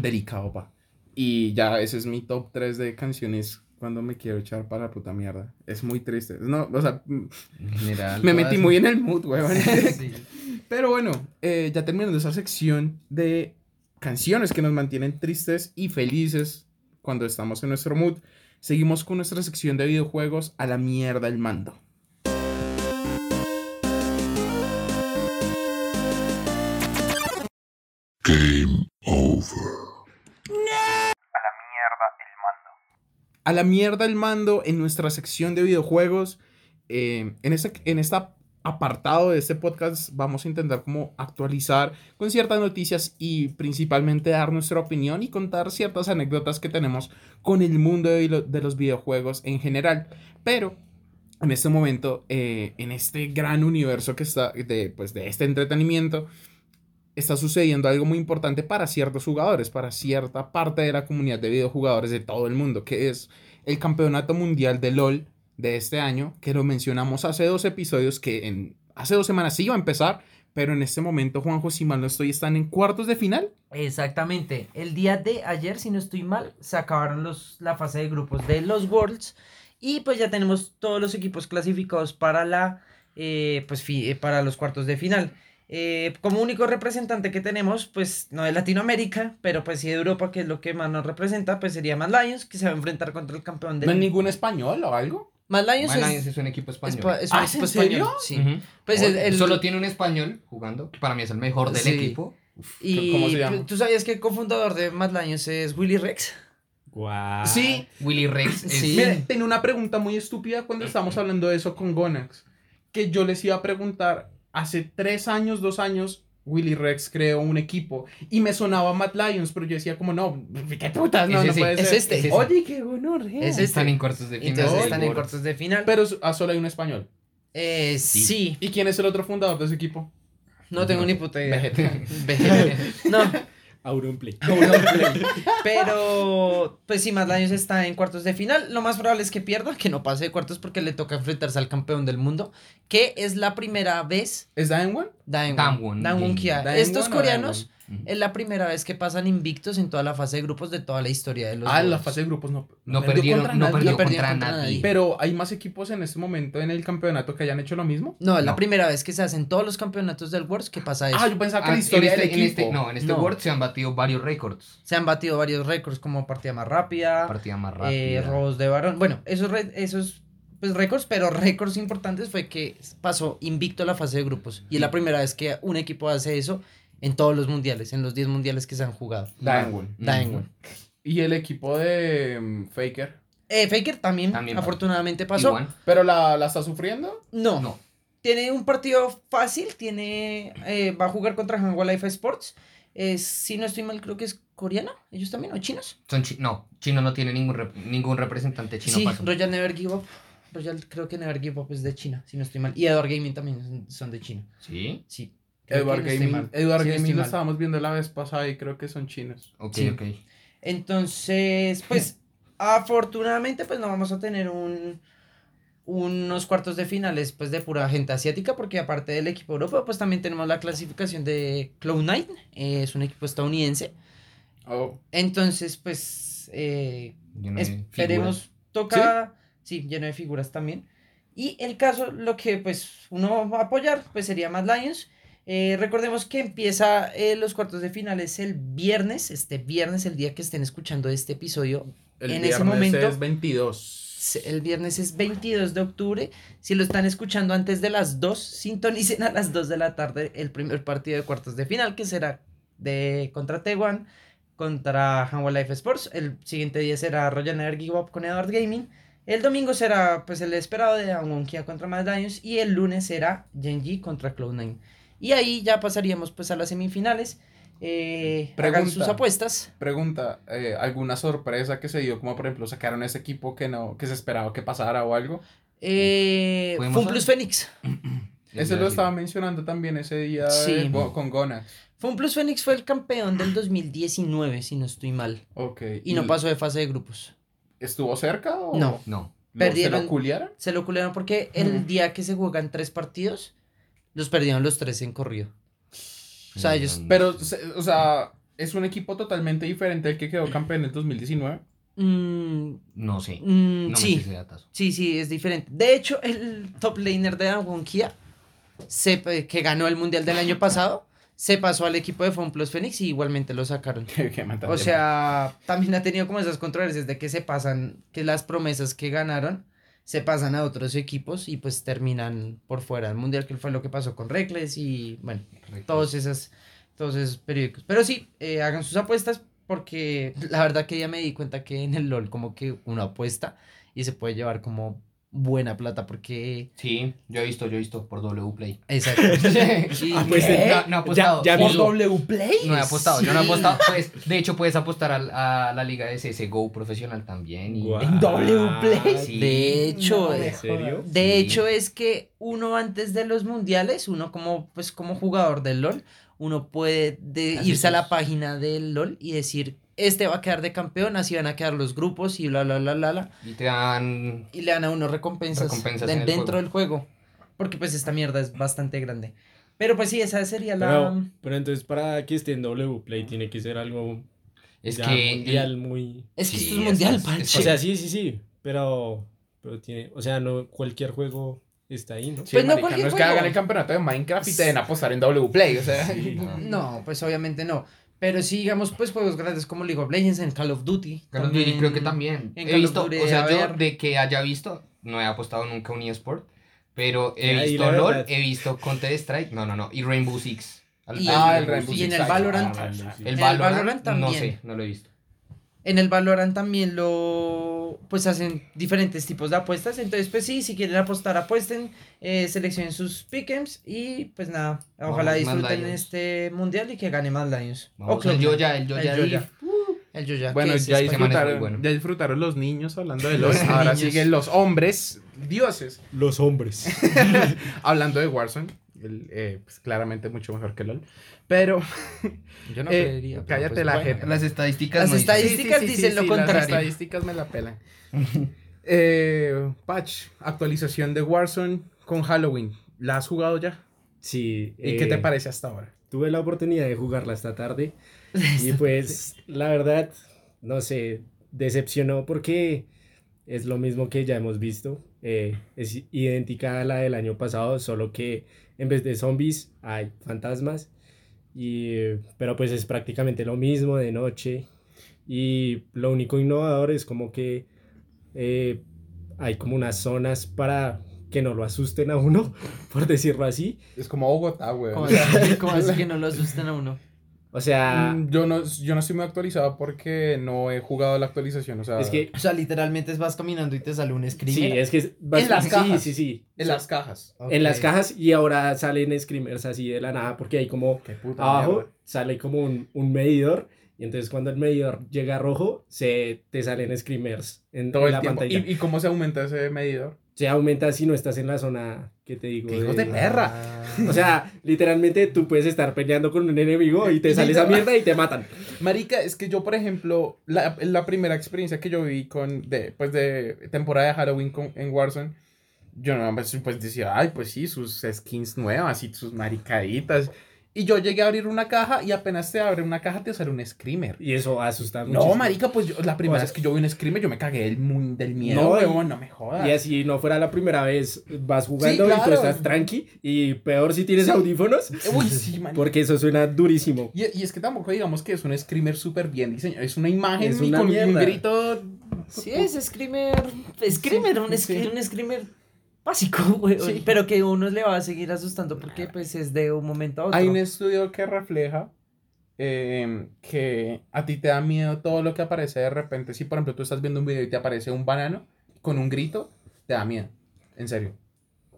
delicado, pa. Y ya, ese es mi top 3 de canciones cuando me quiero echar para la puta mierda. Es muy triste. No, o sea, m- En general. me metí muy en el mood, weón. <laughs> Sí. Pero bueno, eh, ya terminando esa sección de canciones que nos mantienen tristes y felices cuando estamos en nuestro mood, seguimos con nuestra sección de videojuegos a la mierda el mando. A la mierda el mando. A la mierda el mando en nuestra sección de videojuegos. Eh, en, este, en este apartado de este podcast vamos a intentar como actualizar con ciertas noticias y principalmente dar nuestra opinión y contar ciertas anécdotas que tenemos con el mundo de, lo- de los videojuegos en general. Pero en este momento, eh, en este gran universo que está de, pues, de este entretenimiento, está sucediendo algo muy importante para ciertos jugadores, para cierta parte de la comunidad de videojugadores de todo el mundo, que es el Campeonato Mundial de LOL de este año, que lo mencionamos hace dos episodios, que en, hace dos semanas sí iba a empezar, pero en este momento, Juanjo, si mal no estoy, están en cuartos de final. Exactamente. El día de ayer, si no estoy mal, se acabaron los, la fase de grupos de los Worlds. Y pues ya tenemos todos los equipos clasificados para la eh, pues eh, para los cuartos de final. Eh, como único representante que tenemos, pues no de Latinoamérica, pero pues sí de Europa, que es lo que más nos representa, pues sería Mad Lions, que se va a enfrentar contra el campeón del ¿No hay ningún español o algo? Mad Lions Mad es, Lions es un equipo es español. pa- es un Ah, equipo ¿en serio? español, sí. Pues el- el- Solo tiene un español jugando, que para mí es el mejor del Sí. equipo. Y ¿Cómo se llama? ¿tú- ¿tú sabías que el cofundador de Mad Lions es Willy Rex? Guau. Sí. Willy Rex <laughs> es... Sí. Tenía una pregunta muy estúpida cuando estábamos hablando de eso con Gonax. Que yo les iba a preguntar, hace tres años, dos años, Willy Rex creó un equipo y me sonaba Mad Lions, pero yo decía como, no, qué putas, no, no puede es ser. este. Es ese. Oye, qué honor. Es este. Están en cuartos de final. Entonces están en cuartos de final. Pero ah, solo hay un español. Eh, sí. ¿Y quién es el otro fundador de ese equipo? No tengo ni puta idea. Vegeta. <laughs> Vegeta. no, Auronplay. <laughs> pero pues sí, Mad Lions está en cuartos de final. Lo más probable es que pierda, que no pase de cuartos porque le toca enfrentarse al campeón del mundo, que es la primera vez. ¿Es Daewon? Daewon. Daewon, Daewon sí. Kia. Estos coreanos es la primera vez que pasan invictos en toda la fase de grupos de toda la historia de los Ah, en la fase de grupos no. No perdieron, contra no nadie. perdió No perdió contra, contra nadie. nadie. Pero hay más equipos en este momento en el campeonato que hayan hecho lo mismo. No, es la primera vez que se hacen todos los campeonatos del Worlds que pasa eso. Ah, yo pensaba que Ah, la historia en este, del en equipo. este- no, en este No. World se han batido varios récords. Se han batido varios récords como partida más rápida, Partida más eh, rápida. robos de varón. Bueno, esos, re- esos pues, récords, pero récords importantes fue que pasó invicto la fase de grupos. Y es la primera vez que un equipo hace eso en todos los mundiales, en los 10 mundiales que se han jugado. Ujú. Daewon. Y el equipo de mm, Faker. Eh, Faker también, También afortunadamente pasó. Igual. ¿Pero la, la está sufriendo? No, No. tiene un partido fácil, tiene eh, va a jugar contra Hanwha Life Sports. Eh, si no estoy mal, creo que es coreana, ellos también, o chinos. Son chi- no, Chino no tiene ningún, rep- ningún representante chino sí, pasó. Royal Never Give Up. Royal creo que Never Give Up es de China, si no estoy mal. Y Edward Gaming también son- de China. Sí, Sí. Edward no Gaming. Edward Sí, no Gaming lo estábamos viendo la vez pasada y creo que son chinos. ok, Sí. ok. Entonces, pues, <laughs> afortunadamente, pues no vamos a tener un unos cuartos de finales pues de pura gente asiática porque aparte del equipo europeo pues también tenemos la clasificación de Cloud9 eh, es un equipo estadounidense Oh. entonces pues eh, de esperemos toca sí lleno de figuras también y el caso lo que pues uno va a apoyar pues sería Mad Lions Eh, recordemos que empieza eh, los cuartos de finales el viernes este viernes el día que estén escuchando este episodio El En ese viernes momento- es 22. se- el viernes es 22 de octubre si lo están escuchando antes de las 2 sintonicen a las 2 de la tarde el primer partido de cuartos de final que será de contra Taiwan contra Hanwha Life Sports. El siguiente día será Royal Give Up con Edward Gaming. El domingo será pues el esperado de Angwon Kia contra Mad Lions y el lunes será Genji contra Cloud9. Y ahí ya pasaríamos pues a las semifinales. Eh, hagan sus Pregunta. apuestas. Pregunta, eh, ¿alguna sorpresa que se dio? Como por ejemplo sacaron ese equipo que no, que se esperaba que pasara o algo. Eh, ¿Podemos Fun ver? Plus Phoenix. <clears throat> Ese lo estaba mencionando también ese día Sí. eh, con Gonax. Fun Plus Phoenix fue el campeón del 2019, si no estoy mal. Ok. Y no pasó de fase de grupos. ¿Estuvo cerca o No. No. Perdieron. ¿Se lo culiaron? Se lo culearon porque el día que se juegan tres partidos, los perdieron los tres en corrido. O sea, ellos... Mm, Pero, o sea, es un equipo totalmente diferente al que quedó campeón en el 2019. mm, No sé. mm, No me sé sí, ese sí, sí, es diferente. De hecho, el top laner de se, que ganó el mundial del año pasado, se pasó al equipo de FunPlus Phoenix y igualmente lo sacaron. <laughs> O sea, también ha tenido como esas controversias de que se pasan, que las promesas que ganaron se pasan a otros equipos y pues terminan por fuera del mundial, que fue lo que pasó con Reckless y bueno, todos esos, todos esos periódicos. Pero sí, eh, hagan sus apuestas porque la verdad que ya me di cuenta que en el LOL como que uno apuesta y se puede llevar como buena plata porque... Sí, yo he visto, yo he visto por W Play. Exacto. <laughs> Y- <laughs> Ah, pues, ¿Qué? No, no he apostado. Ya- ya Sí, mismo. W Play? No he apostado, yo no he Sí. apostado. Pues, <laughs> de hecho, puedes apostar a, la liga de CSGO profesional también. Y... ¿En W Play? Sí. De hecho, No, eh, ¿En serio? De Sí. hecho es que uno antes de los mundiales, uno como pues como jugador del LOL, uno puede de- irse a la página del LOL y decir, este va a quedar de campeón, así van a quedar los grupos y bla bla bla bla bla Y te dan. y le dan a uno recompensas, Recompensas de- dentro juego. del juego. Porque pues esta mierda es bastante grande. Pero pues sí, esa sería la Pero, pero entonces para que esté en W Play tiene que ser algo Es ya que. mundial muy... Es que Sí, esto es mundial, es- Pancho. es- O sea, sí, sí, sí, pero, pero tiene, o sea, no cualquier juego está ahí, ¿no? Sí, Pues no marica, no es que hagan el campeonato de Minecraft y te den a apostar en W Play, o sea. Sí. No, pues obviamente no. Pero sí, digamos, pues juegos grandes como League of Legends, en Call of Duty. Call of Duty creo que también. en He Call of visto, Duty o sea, yo ver. de que haya visto, no he apostado nunca a un eSport, pero he Ahí visto LOL, verdad. he visto Counter Strike, no, no, no, y Rainbow Six. Y, Ah, el, el Rainbow y en el. Valorant. Ah, El En el Valorant, Valorant no también. sé, no lo he visto. En el Valorant también lo pues hacen diferentes tipos de apuestas. Entonces, pues sí, si quieren apostar, apuesten, eh, seleccionen sus pick'ems y pues nada, ojalá Vamos, disfruten este mundial y que gane más Lions. Vamos, el Cloud9. Yoya, el Yoya El ahí. Yoya. El Yoya. Bueno, ya disfrutaron, bueno. ya disfrutaron los niños hablando de <laughs> Los. Ahora niños. siguen los hombres, dioses. Los hombres. <laughs> Hablando de Warzone, eh, pues, claramente mucho mejor que LOL. Pero Yo no <laughs> Eh, creería. pero, cállate pues, la bueno. jeta. Las estadísticas Las no estadísticas dicen lo Las contrario. estadísticas me la pelan. <laughs> eh, patch, actualización de Warzone con Halloween. ¿La has jugado ya? Sí. ¿Y qué te eh, parece hasta ahora? Tuve la oportunidad de jugarla esta tarde <laughs> y pues la verdad, no sé, decepcionó porque es lo mismo que ya hemos visto. eh, es idéntica a la del año pasado, solo que en vez de zombies hay fantasmas. Y, pero pues es prácticamente lo mismo de noche. Y lo único innovador es como que eh, hay como unas zonas para que no lo asusten a uno, <laughs> por decirlo así. Es como Bogotá, güey. ¿Cómo así, cómo así que no lo asusten a uno? O sea, Mm, Yo no, yo no estoy muy actualizado porque no he jugado la actualización. O sea, es que O sea, literalmente vas caminando y te sale un screamer. Sí, es que es En las sí, cajas. Sí, sí, en las cajas. En las cajas y ahora salen screamers así de la nada porque hay como Qué puta abajo mierda. sale como un, un medidor y entonces cuando el medidor llega a rojo se te salen screamers en, Todo en el la tiempo. pantalla. ¿Y, ¿Y cómo se aumenta ese medidor? Se aumenta si no estás en la zona que te digo. ¡Qué hijos de perra! <laughs> O sea, literalmente tú puedes estar peleando con un enemigo y te sale esa mierda y te matan. Marica, es que yo, por ejemplo, la, la primera experiencia que yo vi con, de, pues, de temporada de Halloween con- en Warzone, yo no, pues, pues, decía, ay, pues sí, sus skins nuevas y sus maricaditas. Y yo llegué a abrir una caja y apenas te abre una caja te sale un screamer. Y eso asusta No, mucho. marica, pues yo, la primera O sea, vez que yo vi un screamer yo me cagué del, del miedo, No, no me jodas. Y así no fuera la primera vez, vas jugando y claro. tú estás tranqui y peor si tienes audífonos Uy, sí, <laughs> man. porque eso suena durísimo. Y, y es que tampoco digamos que es un screamer súper bien diseñado. Es una imagen Es y una con un grito. Sí, es screamer. Screamer, un, Sí. scre- un screamer básico, <laughs> güey. Sí. Pero que uno le va a seguir asustando porque pues es de un momento a otro. Hay un estudio que refleja eh, que a ti te da miedo todo lo que aparece de repente. Si, por ejemplo, tú estás viendo un video y te aparece un banano con un grito, te da miedo. En serio.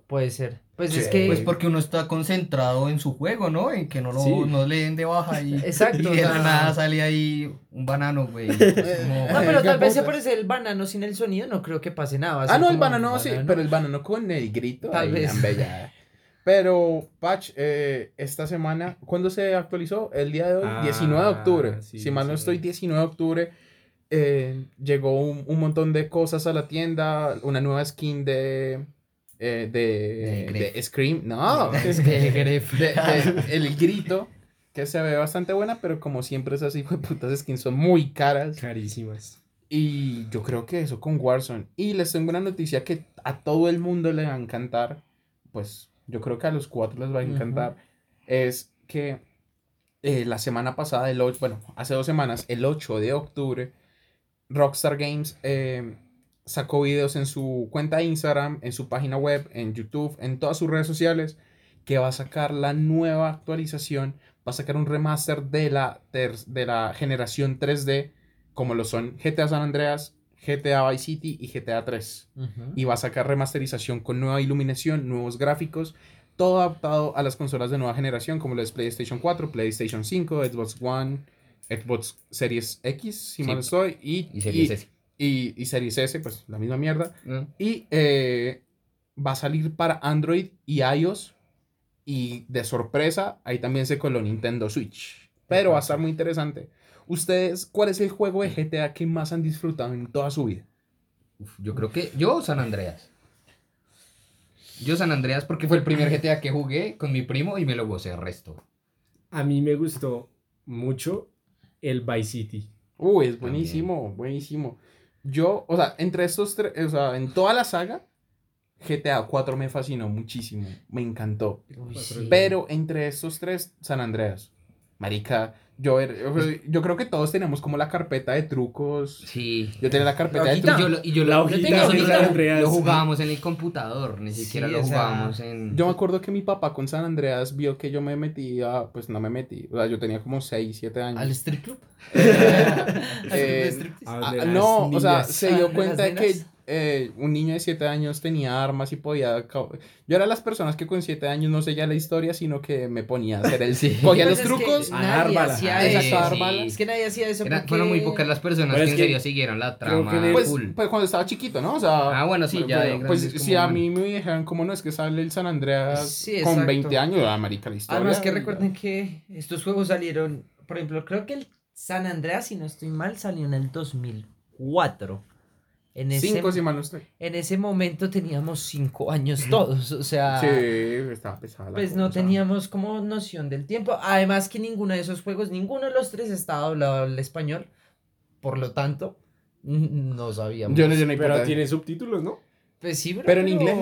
Puede ser. Pues Sí, es que. Pues porque uno está concentrado en su juego, ¿no? En que no lo Sí. no le den de baja y, Exacto, y de la nada sale ahí un banano, güey. No, <laughs> pero Qué tal vez se pocas. parece el banano sin el sonido, no creo que pase nada. Ah, no, el banano sí, pero el banano con el grito. Tal ahí, vez. hombre, ya. Pero, Patch, eh, esta semana, ¿cuándo se actualizó? El día de hoy, Ah, 19 de octubre. sí, si mal no 19. estoy, 19 de octubre. eh, llegó un, un montón de cosas a la tienda. Una nueva skin de. Eh, De de, Gref. de Scream. No, <laughs> de- el grito. que se ve bastante buena, pero como siempre esas hijo <laughs> de putas skins son muy caras. Carísimas. Y yo creo que eso con Warzone. Y les tengo una noticia que a todo el mundo le va a encantar. Pues yo creo que a los cuatro les va a encantar. Es que eh, la semana pasada, el 8, bueno, hace dos semanas, el 8 de octubre, Rockstar Games eh, sacó videos en su cuenta de Instagram, en su página web, en YouTube, en todas sus redes sociales, que va a sacar la nueva actualización, va a sacar un remaster de la, de la generación 3D, como lo son GTA San Andreas, GTA Vice City y GTA 3. Y va a sacar remasterización con nueva iluminación, nuevos gráficos, todo adaptado a las consolas de nueva generación, como lo es PlayStation 4, PlayStation 5, Xbox One, Xbox Series X, si Sí. mal estoy, y, Y series y- S. y, y Series S, pues la misma mierda. ¿no? Y eh, va a salir para Android y iOS. Y de sorpresa, ahí también se coló Nintendo Switch. Pero va a estar muy interesante. ¿Ustedes cuál es el juego de GTA que más han disfrutado en toda su vida? Uf, yo creo que yo San Andreas. Yo San Andreas porque fue el primer <laughs> GTA que jugué con mi primo y me lo gocé el resto. A mí me gustó mucho el Vice City. Uy, es buenísimo, buenísimo. Yo, o sea, entre estos tres, o sea, en toda la saga, GTA 4 me fascinó muchísimo. Me encantó. Uy, Cuatro sí. Pero entre estos tres, San Andreas. Marica, yo, yo creo que todos tenemos como la carpeta de trucos. Sí. Yo tenía la carpeta La de trucos. Yo lo, y yo La lo, hojita lo- San Andreas. lo jugábamos en el computador, ni Sí, siquiera lo o sea, jugábamos en... Yo me acuerdo que mi papá con San Andreas vio que yo me metía, pues no me metí, o sea, yo tenía como 6, 7 años. ¿Al strip club? Eh, <laughs> striptease? Ah, no, o sea, se dio cuenta de que. Eh, un niño de 7 años tenía armas y podía... Yo era las personas que con 7 años no seguía la historia, sino que me ponía a hacer el... <laughs> Sí. Cogía Pues los es que trucos. Ah, eso. Exacto, sí. dármala. Es que nadie hacía eso Era- porque... fueron muy pocas las personas que es en serio siguieron la que trama Pues, full. pues cuando estaba chiquito, ¿no? O sea... Ah, bueno, sí, ya de bueno, pues si a mí me dijeran, ¿cómo no es que sale el San Andreas Sí, con exacto. 20 años? Ah, marica, la historia. Además que recuerden que estos juegos salieron, por ejemplo, creo que el San Andreas, si no estoy mal, salió en el 2004. En ese, Cinco, si mal no estoy. en ese momento teníamos cinco años <laughs> todos, o sea, Sí, estaba pesada la pues no teníamos como noción del tiempo. Además que ninguno de esos juegos, ninguno de los tres estaba hablado al español, por lo tanto, no sabíamos. Yo no, yo no Pero tiene subtítulos, ¿no? Pues sí, Pero en inglés.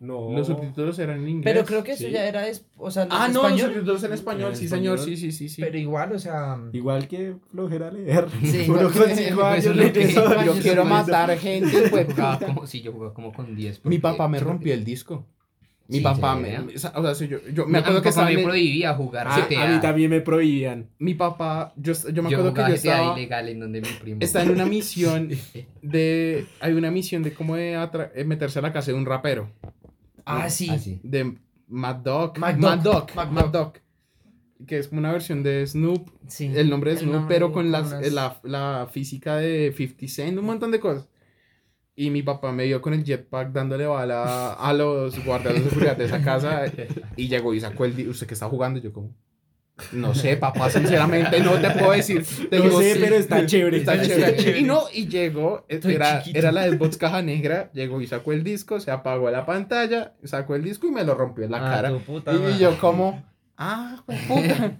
No. Los subtítulos eran en inglés. Pero creo que eso sí. ya era, es- o sea, los Ah, no, los español, subtítulos en español, En sí, señor, sí, sí, sí, sí. pero igual, o sea, Igual que flojera leer. <laughs> Sí, Uno igual con que- cinco años uno lee que- eso. Yo Yo quiero matar gente, pues. jugaba como, sí, yo jugaba como con 10. Mi papá me rompió el disco. Mi Sí, papá ¿sí? me, o sea, o sea, si yo, yo Me acuerdo que estaba me prohibía jugar Ah, GTA. a mí también me prohibían. mi papá, yo, yo me Yo acuerdo que yo GTA estaba, ilegal en donde mi primo. estaba en una misión <laughs> de, hay una misión de cómo de atra- eh, meterse a la casa de un rapero, ah, sí. Así. de Mad Dog, Mad Mad Dog, Dog, Mad Dog. Que es como una versión de Snoop, sí. el nombre de Snoop, nombre pero de- con las- unas- la, la física de 50 Cent, un montón de cosas. Y mi papá me vio con el jetpack dándole bala a los guardias de seguridad de esa casa y llegó y sacó el... ¿Usted que está jugando? Yo como... No sé, papá, sinceramente no te puedo decir. Te No digo, sé, sí, pero está chévere. Está chévere. chévere. Y no, y llegó, Estoy era, chiquito. era la Xbox caja negra, llegó y sacó el disco, se apagó la pantalla, sacó el disco y me lo rompió en la Ah, cara. puta Y yo como, <laughs> ah, pues, puta.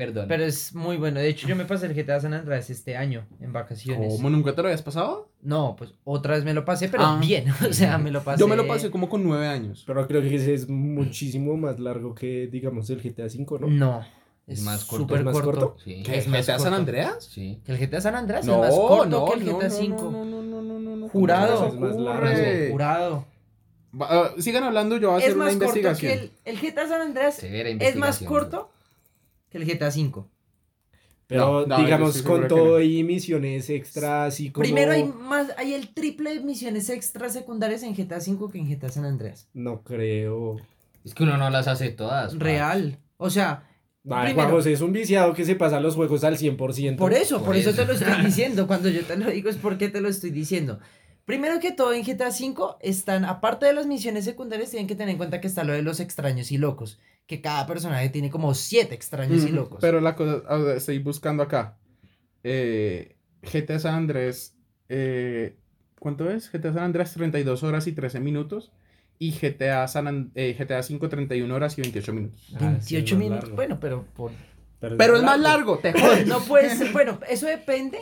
Perdón. Pero es muy bueno. De hecho, yo me pasé el GTA San Andreas este año, en vacaciones. ¿Cómo nunca te lo habías pasado? No, pues otra vez me lo pasé, pero Ah. bien. <laughs> O sea, me lo pasé. Yo me lo pasé como con nueve años. Pero creo que ese es muchísimo más largo que, digamos, el GTA V, ¿no? No. Es más corto. súper ¿Es más corto. corto? Sí. ¿Qué Es es más GTA San. Andreas? Sí. Que el GTA San Andreas No, es más corto no, que el no, GTA no, V. no, no, no, no, no, no, no. Jurado. ¿Cómo se Es más largo. Jurado. Ah, sigan hablando, yo voy a hacer Es una más corto que investigación. el, el GTA San Andreas. Es más corto que el GTA V. Pero No, no, yo digamos, con todo no. y misiones extras y como... Primero hay más, hay el triple de misiones extras secundarias en GTA V que en GTA San Andreas. No creo. Es que uno no las hace todas. Real. O sea, Ay, Primero- Juan José es un viciado que se pasa los juegos al 100%. Por eso, por, Por eso. eso. te lo estoy diciendo. Cuando yo te lo digo es porque te lo estoy diciendo. Primero que todo, en GTA V están, aparte de las misiones secundarias, tienen que tener en cuenta que está lo de los extraños y locos. Que cada personaje tiene como siete extraños y Ujú, locos. Pero la cosa, a ver, estoy buscando acá. Eh, GTA San Andrés, eh, ¿cuánto es? GTA San Andrés 32 horas y 13 minutos. Y GTA, San An- eh, GTA 5 31 horas y 28 minutos. Ah, sí, 28 más minutos. largo. Bueno, pero por Pero es más largo, te jodes. <laughs> No puede ser, bueno, eso depende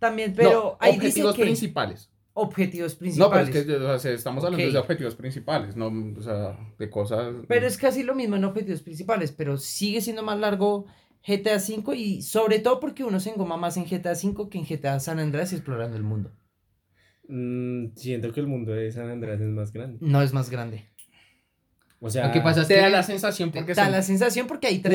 también, pero No, ahí dice objetivos que principales. Objetivos No, principales. pero es que o sea, estamos hablando de objetivos principales, no, o sea, de cosas. Pero es casi lo mismo en objetivos principales, pero sigue siendo más largo GTA V y sobre todo porque uno se engoma más en GTA V que en GTA San Andreas explorando el mundo. Mm, siento que el mundo de San Andrés es más grande. No es más grande. O sea, Lo que pasa es te que da la sensación porque Da son la sensación porque hay tres,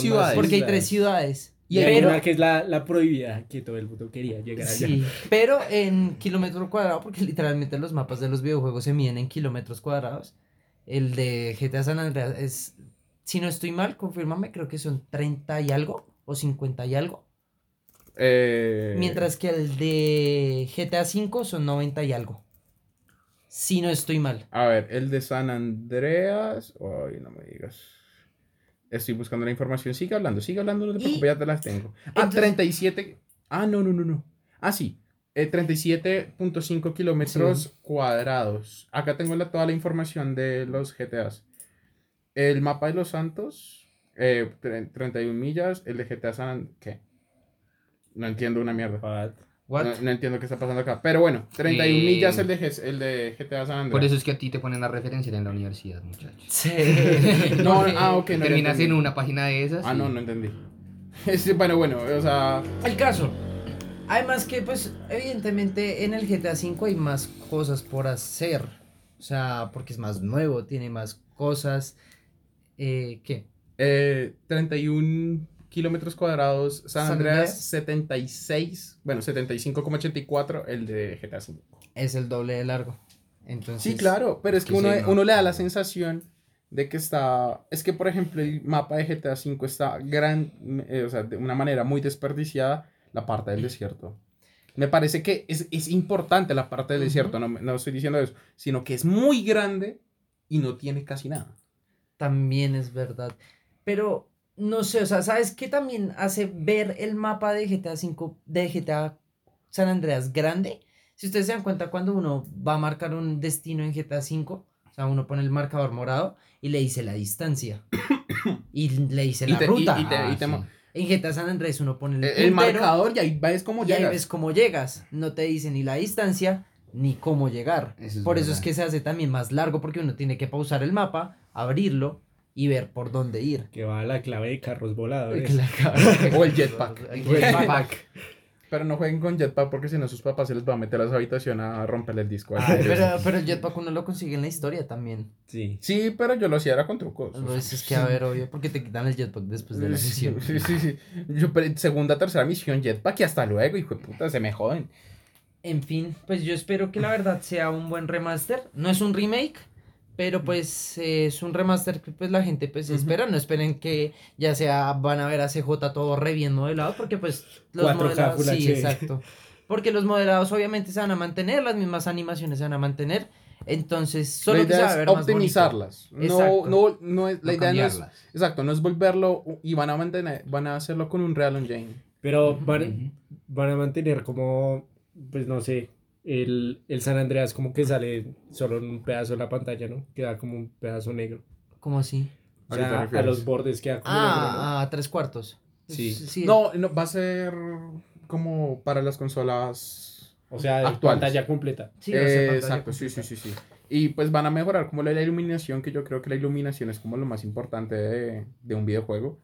ciudades. porque hay ciudades. tres ciudades. Y hay pero, una que es la, la prohibida, que todo el mundo quería llegar allá. sí, pero en kilómetro cuadrado, porque literalmente los mapas de los videojuegos se miden en kilómetros cuadrados. El de GTA San Andreas es, si no estoy mal, confírmame, creo que son 30 y algo o 50 y algo. Eh, Mientras que el de GTA V son 90 y algo. Si no estoy mal. A ver, el de San Andreas. Ay, no me digas. Estoy buscando la información. Sigue hablando, sigue hablando, no te preocupes, ya te las tengo. Ah, Entonces- 37. Ah, no, no, no, no. Ah, sí. Eh, 37.5 kilómetros cuadrados. Acá tengo la- toda la información de los GTAs. El mapa de los Santos, eh, tre- 31 millas. El de GTA San. ¿Qué? No entiendo una mierda. What? What? No, no entiendo qué está pasando acá. Pero bueno, 31 Eh, millas el de, el de GTA San Andreas. Por eso es que a ti te ponen la referencia en la universidad, muchachos. Sí. <laughs> No, ah, ok, no Terminas en una página de esas. Ah, y- no, no entendí. <laughs> Bueno, bueno, o sea, El caso. Además que, pues, evidentemente en el GTA V hay más cosas por hacer. O sea, porque es más nuevo, tiene más cosas. Eh, ¿Qué? eh, 31 kilómetros cuadrados, San Andreas Andreas. 76, bueno, 75,84 el de GTA V. Es el doble de largo. Entonces. Sí, claro, pero es que uno, sí, no. uno le da la sensación de que está, es que por ejemplo el mapa de GTA V está gran, eh, o sea, de una manera muy desperdiciada la parte del desierto. Me parece que es, es importante la parte del Ujú. desierto, no, no estoy diciendo eso, sino que es muy grande y no tiene casi nada. También es verdad. Pero no sé, o sea, ¿sabes qué también hace ver el mapa de GTA V, de GTA San Andreas grande? Si ustedes se dan cuenta, cuando uno va a marcar un destino en GTA V, o sea, uno pone el marcador morado y le dice la distancia. <coughs> y le dice Y la te- ruta. y te- Ah, y te sí. mo- En GTA San Andreas uno pone el, El, el puntero marcador y ahí ves cómo y ahí llegas. ves cómo llegas. No te dice ni la distancia ni cómo llegar. Eso es Por eso es que se hace también más largo porque uno tiene que pausar el mapa, abrirlo y ver por dónde ir. Que va a la clave de carros voladores. <laughs> O el jetpack. El O el jetpack. Pero no jueguen con jetpack porque si no sus papás se les va a meter a su habitación a romperle el disco. aire. pero, pero el jetpack uno lo consigue en la historia también. Sí. Sí, pero yo lo hacía era con trucos. Pues es que, a ver, obvio, porque te quitan el jetpack después de la misión. sí, sí, sí. Yo, pero segunda, tercera misión, jetpack y hasta luego, hijo de puta, se me joden. En fin, pues yo espero que la verdad sea un buen remaster. No es un remake, pero pues eh, es un remaster que pues la gente pues espera. No esperen que ya sea, van a ver a CJ todo re bien modelado, porque pues los 4K modelados... Full Sí, exacto. Porque los modelados obviamente se van a mantener, las mismas animaciones se van a mantener. Entonces, solo la que se va a es ver bonito. optimizarlas. No, no, no es, la No idea no es, exacto, no es volverlo y van a mantener, van a hacerlo con un Real Engine. Pero van, van a mantener como, pues no sé, el, el San Andreas como que sale solo en un pedazo de la pantalla, ¿no? Queda como un pedazo negro. ¿Cómo así? O ¿A qué te sea, a los bordes queda como negro, ¿no? Ah, a tres cuartos. Sí. No, no, va a ser como para las consolas O sea, de actuales. pantalla completa. Sí, Eh, pantalla exacto, sí, sí, sí, sí. Y pues van a mejorar como la, la iluminación, que yo creo que la iluminación es como lo más importante de, de un videojuego.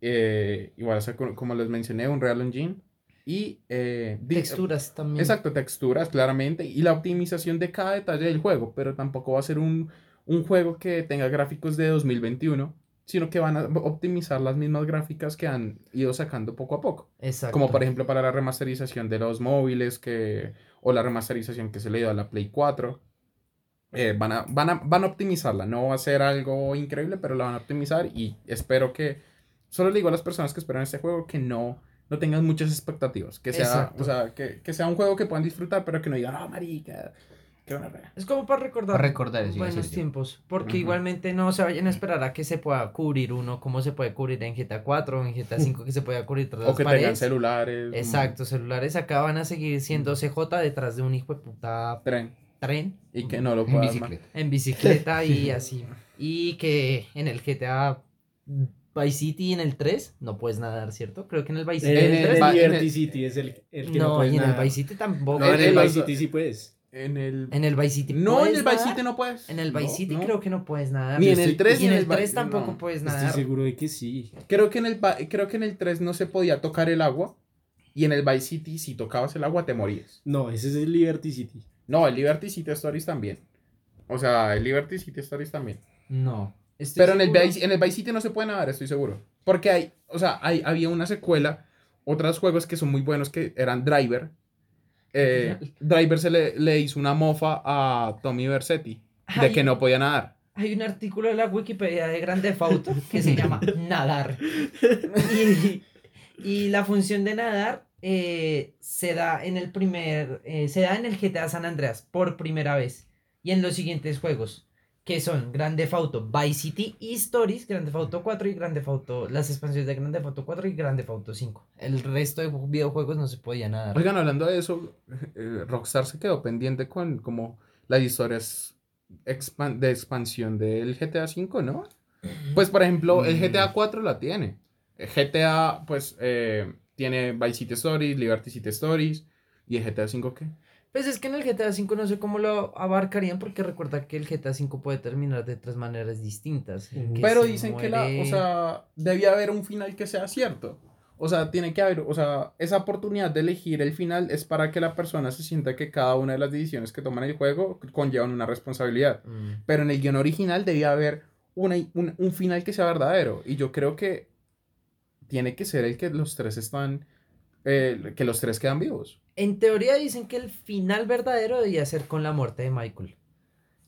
Eh, igual, o sea, como, como les mencioné, un Real Engine. Y eh, Texturas también. Exacto, texturas, claramente. Y la optimización de cada detalle del juego. Pero tampoco va a ser un, un juego que tenga gráficos de 2021, sino que van a optimizar las mismas gráficas que han ido sacando poco a poco. Exacto. Como por ejemplo para la remasterización de los móviles que, o la remasterización que se le dio a la Play 4. eh, van, a, van, a, van a optimizarla. No va a ser algo increíble, pero la van a optimizar. Y espero que. Solo le digo a las personas que esperan este juego que no, no tengan muchas expectativas. Que sea, Exacto. o sea, que, que sea un juego que puedan disfrutar, pero que no digan, ah, marica. Qué buena rea". Es como para recordar, Para recordar, sí, buenos sí, tiempos. Porque igualmente no se vayan a esperar a que se pueda cubrir uno como se puede cubrir en GTA 4 o en GTA 5 que se pueda cubrir tras <laughs> O las que tengan paredes. celulares. Exacto, celulares acá van a seguir siendo CJ detrás de un hijo de puta Tren. tren Y que no lo En puedan. ma- bicicleta. en bicicleta y <laughs> así. Y que en el GTA Vice City y en el 3 no puedes nadar, ¿cierto? Creo que en el Vice City. En el, en Liberty el- City es el, el que no, no, puedes y en el. Vice City tampoco. No, en En el Vice. City sí puedes. En el... En el Vice City No, en el Vice. City no puedes. En el Vice No, City no. creo que no puedes nadar. Ni en el estoy- 3 y en el Vi- 3 tampoco no. puedes Estoy nadar. seguro de que sí. Creo que, en el, ba- creo que en el 3 no se podía tocar el agua. Y en el Vice City, si tocabas el agua, te morías. No, ese es el Liberty City. No, el Liberty City Stories también. O sea, el Liberty City Stories también. No. Estoy Pero en el, seguro. Vice, en el Vice City no se puede nadar, estoy seguro. Porque hay, o sea, hay, había una secuela, otros juegos que son muy buenos que eran Driver. Eh, Driver se le, le hizo una mofa a Tommy Versetti de Ay. que no podía nadar. Hay un artículo en la Wikipedia de Grande Theft Auto que se llama <laughs> Nadar. Y, y la función de nadar eh, se da en el primer, eh, se da en el GTA San Andreas por primera vez y en los siguientes juegos que son Grande Theft Auto Vice City y Stories, Grande Theft Auto 4 y Grande Theft Auto, las expansiones de Grande Theft Auto 4 y Grande Theft Auto 5. El resto de ju- videojuegos no se podía nadar. Oigan, hablando de eso, <laughs> eh, Rockstar se quedó pendiente con como las historias expan- de expansión del GTA V, ¿no? Pues, por ejemplo, el Mm. GTA 4 la tiene. El GTA, pues, eh, tiene Vice City Stories, Liberty City Stories. ¿Y el GTA V qué? Pues es que en el GTA V no sé cómo lo abarcarían porque recuerda que el GTA V puede terminar de tres maneras distintas. Pero dicen que la, o sea, debía haber un final que sea cierto. O sea, tiene que haber, o sea, esa oportunidad de elegir el final es para que la persona se sienta que cada una de las decisiones que toma en el juego conllevan una responsabilidad. Mm. Pero en el guion original debía haber una, un, un final que sea verdadero. Y yo creo que tiene que ser el que los tres están, eh, que los tres quedan vivos. En teoría dicen que el final verdadero debía ser con la muerte de Michael.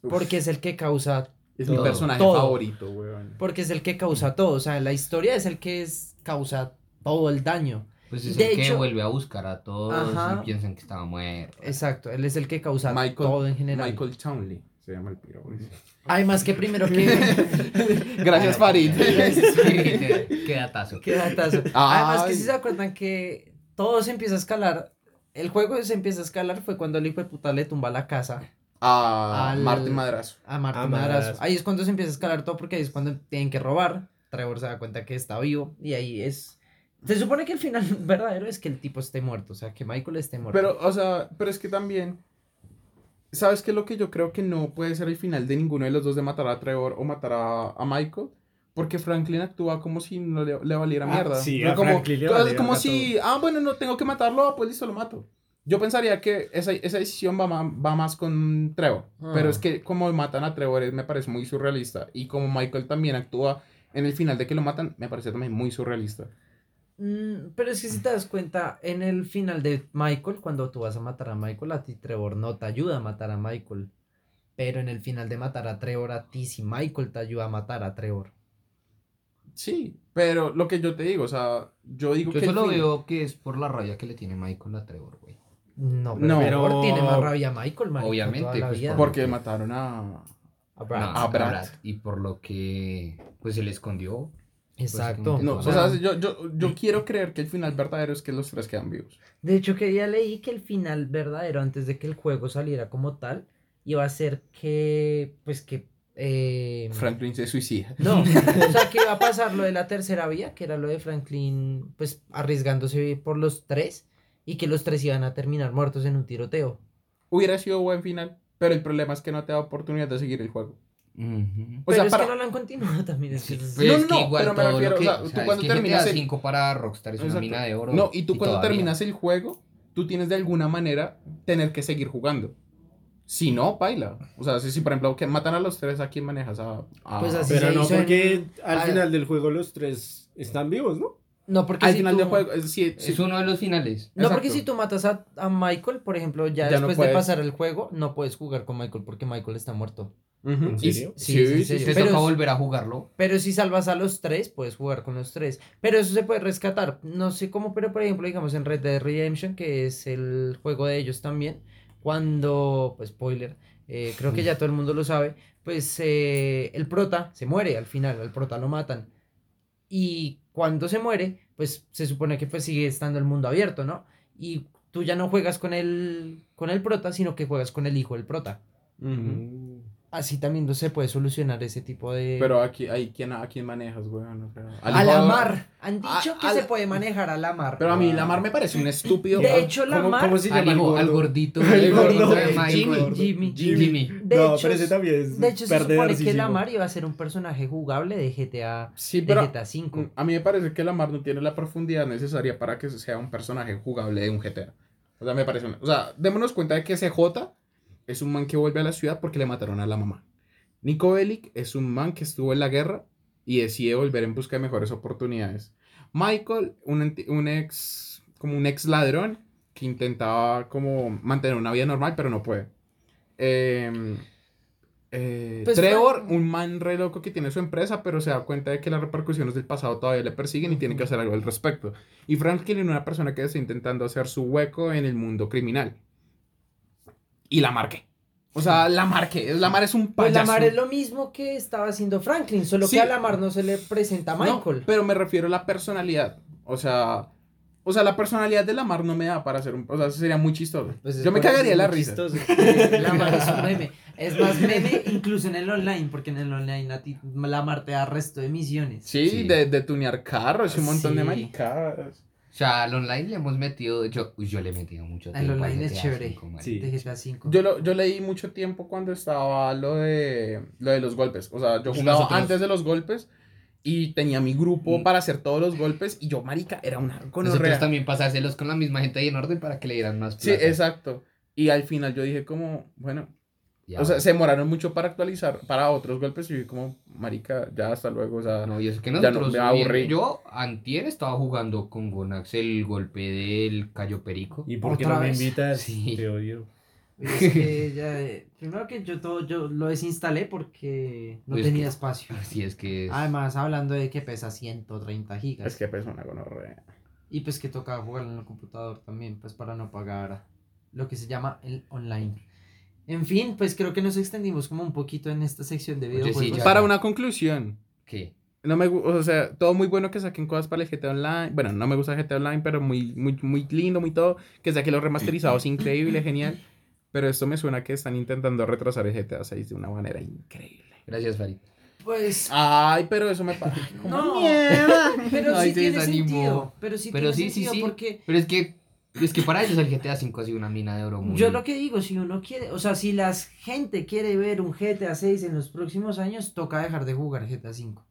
Uf, Porque es el que causa. es mi todo, personaje todo. favorito, weón. Porque es el que causa todo. O sea, la historia es el que es, causa todo el daño. Pues es De el que hecho- vuelve a buscar a todos Ajá. y piensan que estaba muerto. Exacto. Él es el que causa Michael- todo en general. Michael Townley se llama el piro. güey. Además que primero que. <laughs> Gracias, Farid. <laughs> Qué datazo. Qué datazo. Además que si se acuerdan que todo se empieza a escalar. El juego se empieza a escalar fue cuando el hijo de puta le tumba la casa A Al- Martín Madrazo. a Martín A Madrazo. Madrazo. Ahí es cuando se empieza a escalar todo porque ahí es cuando tienen que robar. Trevor se da cuenta que está vivo y ahí es... Se supone que el final <laughs> verdadero es que el tipo esté muerto, o sea, que Michael esté muerto. Pero, o sea, pero es que también. ¿Sabes qué es lo que yo creo que no puede ser el final de ninguno de los dos de matar a Trevor o matar a, a Michael? Porque Franklin actúa como si no le, le valiera Ah, mierda. sí, a como, Franklin le si, ah, bueno, no tengo que matarlo, ah, pues listo, lo mato. Yo pensaría que esa, esa decisión va, va más con Trevor. Ah. Pero es que como matan a Trevor es- me parece muy surrealista. Y como Michael también actúa en el final de que lo matan, me parece también muy surrealista. Mm, pero es que si te das cuenta, en el final de Michael, cuando tú vas a matar a Michael, a ti Trevor no te ayuda a matar a Michael. Pero en el final de matar a Trevor, a ti sí Michael te ayuda a matar a Trevor. Sí, pero lo que yo te digo, o sea, yo digo Yo que... el solo fin- veo que es por la rabia que le tiene Michael a Trevor, güey. No, pero No. Trevor tiene más rabia a Michael, Obviamente, pues, vida. Porque mataron a... A Brad. No, a Brad. Y por lo que pues se le escondió. Exacto. Pues, No, O sea, yo, yo, yo quiero creer que el final verdadero es que los tres quedan vivos. De hecho, que ya leí que el final verdadero, antes de que el juego saliera como tal, iba a ser que, pues que... eh, Franklin se suicida. No, <laughs> o sea, que iba a pasar lo de la tercera vía, que era lo de Franklin, pues arriesgándose por los tres, y que los tres iban a terminar muertos en un tiroteo. Hubiera sido buen final, pero el problema es que no te da oportunidad de seguir el juego. O Pero sea, es para- que no lo han continuado también. Es que pues No, es no, que no, igual pero me refiero, que, o sea, o tú es cuando terminas GTA el- 5 para Rockstar es una mina de oro. No, y tú cuando todavía. terminas el juego, tú tienes de alguna manera tener que seguir jugando. Si no, baila. O sea, si, si por ejemplo que matan a los tres, ¿a quién manejas? A, a- Pues así Pero se no, hizo en- porque al final del juego los tres están vivos, ¿no? No, porque Al si final tú- del juego, es, si, si- Es uno de los finales. No, porque si tú matas a, a Michael, por ejemplo, ya, Ya no después de pasar el juego, no puedes jugar con Michael porque Michael está muerto. ¿En serio? Sí, Sí, sí, sí. Te Pero toca volver a jugarlo. Pero si salvas a los tres, puedes jugar con los tres. Pero eso se puede rescatar. No sé cómo, pero por ejemplo, digamos en Red Dead Redemption, que es el juego de ellos también, cuando, pues spoiler, eh, creo que ya todo el mundo lo sabe, pues eh, el prota se muere al final, al prota lo matan. Y cuando se muere, pues se supone que pues sigue estando el mundo abierto, ¿no? Y tú ya no juegas con el, con el prota, sino que juegas con el hijo del prota. Mm. Así también no se puede solucionar ese tipo de... Pero aquí, ahí, ¿quién, ¿a quién manejas, weón? O sea, al a la mar. Han dicho A- que a se la- puede manejar a la mar. Pero a mí la mar me parece un estúpido. De hecho, la ¿Cómo- mar... cómo se Al, llama hijo- al gordo? gordito. <laughs> El gordo. gordito de Michael. Jimmy, Jimmy. Jimmy. De no, hecho, pero ese también es De hecho, se supone que la mar iba a ser un personaje jugable de GTA, Sí, de pero GTA 5. a mí me parece que la mar no tiene la profundidad necesaria para que sea un personaje jugable de un GTA. O sea, me parece. una- O sea, démonos cuenta de que CJ es un man que vuelve a la ciudad porque le mataron a la mamá. Nico Bellic es un man que estuvo en la guerra y decide volver en busca de mejores oportunidades. Michael, un, un ex, como un ex ladrón que intentaba como mantener una vida normal, pero no puede. Em, eh, Pues Trevor, un man re loco que tiene su empresa, pero se da cuenta de que las repercusiones del pasado todavía le persiguen y tiene que hacer algo al respecto. Y Franklin una persona que está intentando hacer su hueco en el mundo criminal. Y la marque. O sea, la marque. La mar es un Pues payaso. la mar es lo mismo que estaba haciendo Franklin, solo Sí. que a la mar no se le presenta a No, Michael. pero me refiero a la personalidad. O sea, o sea, la personalidad de la mar no me da para hacer un. O sea, eso sería muy chistoso. Pues es Yo me cagaría es la muy risa. chistoso. La mar es un meme. Es más meme incluso en el online, porque en el online a ti la mar te da resto de misiones. Sí, Sí. De, de tunear carros y un montón de Sí. maricadas. O sea, al online le hemos metido. Yo, yo le he metido mucho tiempo. a online es GTA chévere. V, marica. Sí. De GTA 5. Yo, lo, yo leí mucho tiempo cuando estaba lo de, lo de los golpes. O sea, yo jugaba Nosotros- antes de los golpes y tenía mi grupo Mm. para hacer todos los golpes y yo, marica, era una gonorrea. también pasárselos con la misma gente ahí en orden para que le dieran más Sí, plata. exacto. Y al final yo dije como, bueno, Ya. o sea, se demoraron mucho para actualizar para otros golpes y yo como, marica, ya hasta luego, o sea, No, y es que Ya no, me aburrí. Yo, antier, estaba jugando con Gonax el golpe del Cayo Perico. ¿Y por qué ¿Otra no me vez? invitas? Sí. Te odio. Es <laughs> que ya, eh, primero que yo todo yo lo desinstalé porque no Pues tenía que- espacio. <laughs> Así es que. es- Además, hablando de que pesa 130 gigas. es que pues una gonorrea. Y pues que tocaba jugarlo en el computador también, pues para no pagar lo que se llama el online. En fin, pues creo que nos extendimos como un poquito en esta sección de Oye, sí, videojuegos. Para una conclusión, ¿Qué? no me o sea, todo muy bueno que saquen cosas para el GTA Online. Bueno, no me gusta GTA Online, pero muy, muy, muy lindo, muy todo. Que saquen los remasterizados, increíble, genial. <laughs> Pero esto me suena que están intentando retrasar el GTA 6 de una manera increíble. Gracias, Farid. Pues Ay, pero eso me <laughs> pasa. no, mierda. pero Ay, sí se tiene sentido. Pero sí Pero tiene sí, sí, sentido sí. porque Pero es que. Es que para ellos el GTA V ha sido una mina de oro muy. yo lo que digo, si uno quiere, o sea, si la gente quiere ver un GTA 6 en los próximos años, toca dejar de jugar GTA 5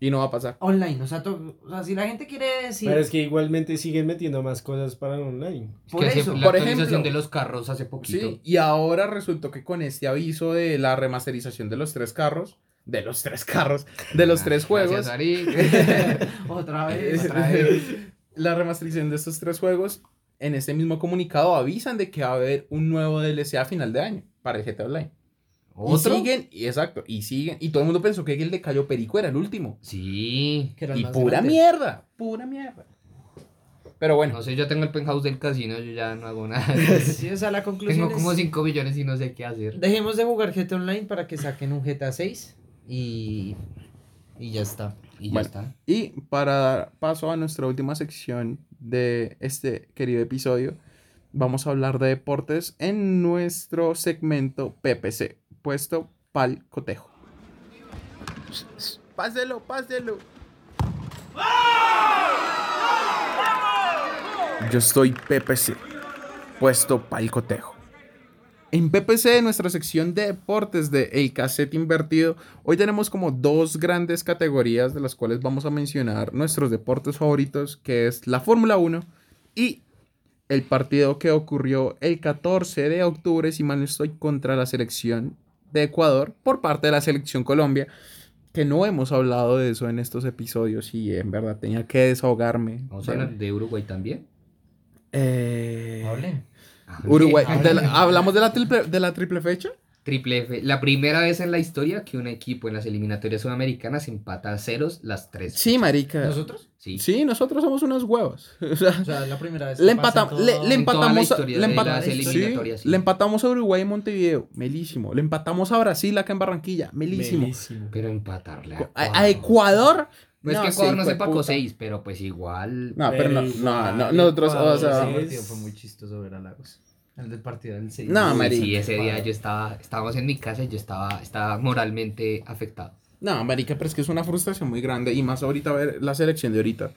Y no va a pasar. online, o sea, to- o sea, si la gente quiere decir Pero es que igualmente siguen metiendo más cosas para el online. Es por que hace- eso, la por actualización ejemplo- de los carros hace poquito. Sí, y ahora resultó que con este aviso de la remasterización de los tres carros, de los tres carros, de los tres juegos, <laughs> <laughs> otra vez, <laughs> otra vez, la remasterización de estos tres juegos, en este mismo comunicado avisan de que va a haber un nuevo DLC a final de año para el GTA Online. ¿Otro? Y siguen, y exacto, y siguen, y todo el mundo pensó que el de Cayo Perico era el último. Sí. que era el Y más pura grande. mierda, pura mierda. Pero bueno, No sé, yo tengo el penthouse del casino, yo ya no hago nada. <laughs> Sí, o sea, la conclusión tengo como es, 5 millones y no sé qué hacer. dejemos de jugar GTA Online para que saquen un GTA 6 y, y ya está. Y ya Bueno. está. y para dar paso a nuestra última sección de este querido episodio, vamos a hablar de deportes en nuestro segmento PPC, puesto pal cotejo. Páselo, páselo. Yo estoy PPC, puesto pal cotejo. En PPC, nuestra sección de deportes de El Cassette Invertido, hoy tenemos como dos grandes categorías de las cuales vamos a mencionar nuestros deportes favoritos, que es la Fórmula 1 y el partido que ocurrió el 14 de octubre, si mal no estoy, contra la selección de Ecuador por parte de la selección Colombia, que no hemos hablado de eso en estos episodios y en verdad tenía que desahogarme. Vamos a hablar de Uruguay también. Eh, Hablen. Uruguay, Hablen. de la- ¿hablamos de la, triple, de la triple fecha? Triple F. La primera vez en la historia que un equipo en las eliminatorias sudamericanas empata a ceros las tres. Sí, marica. ¿Nosotros? Sí. Sí, nosotros somos unos huevos. <laughs> O sea, O sea, la primera vez. le, que todo- la empatamos, a, le de empat- las sí, eliminatorias, sí. le empatamos a Uruguay en Montevideo, melísimo. Le empatamos a Brasil acá en Barranquilla, melísimo. Melísimo. Pero empatarle a, A, a Ecuador. No es que sí, Ecuador no hijo de se pacó puta. 6, pero pues igual. No, pero no, no, no, nosotros, o Ecuador, sea, sí. Ese partido fue muy chistoso ver a Lagos. El del partido del 6. No, Uy, marica. Sí, ese día yo estaba, estábamos en mi casa y yo estaba, estaba moralmente afectado. No, marica, pero es que es una frustración muy grande y más ahorita ver la selección de ahorita.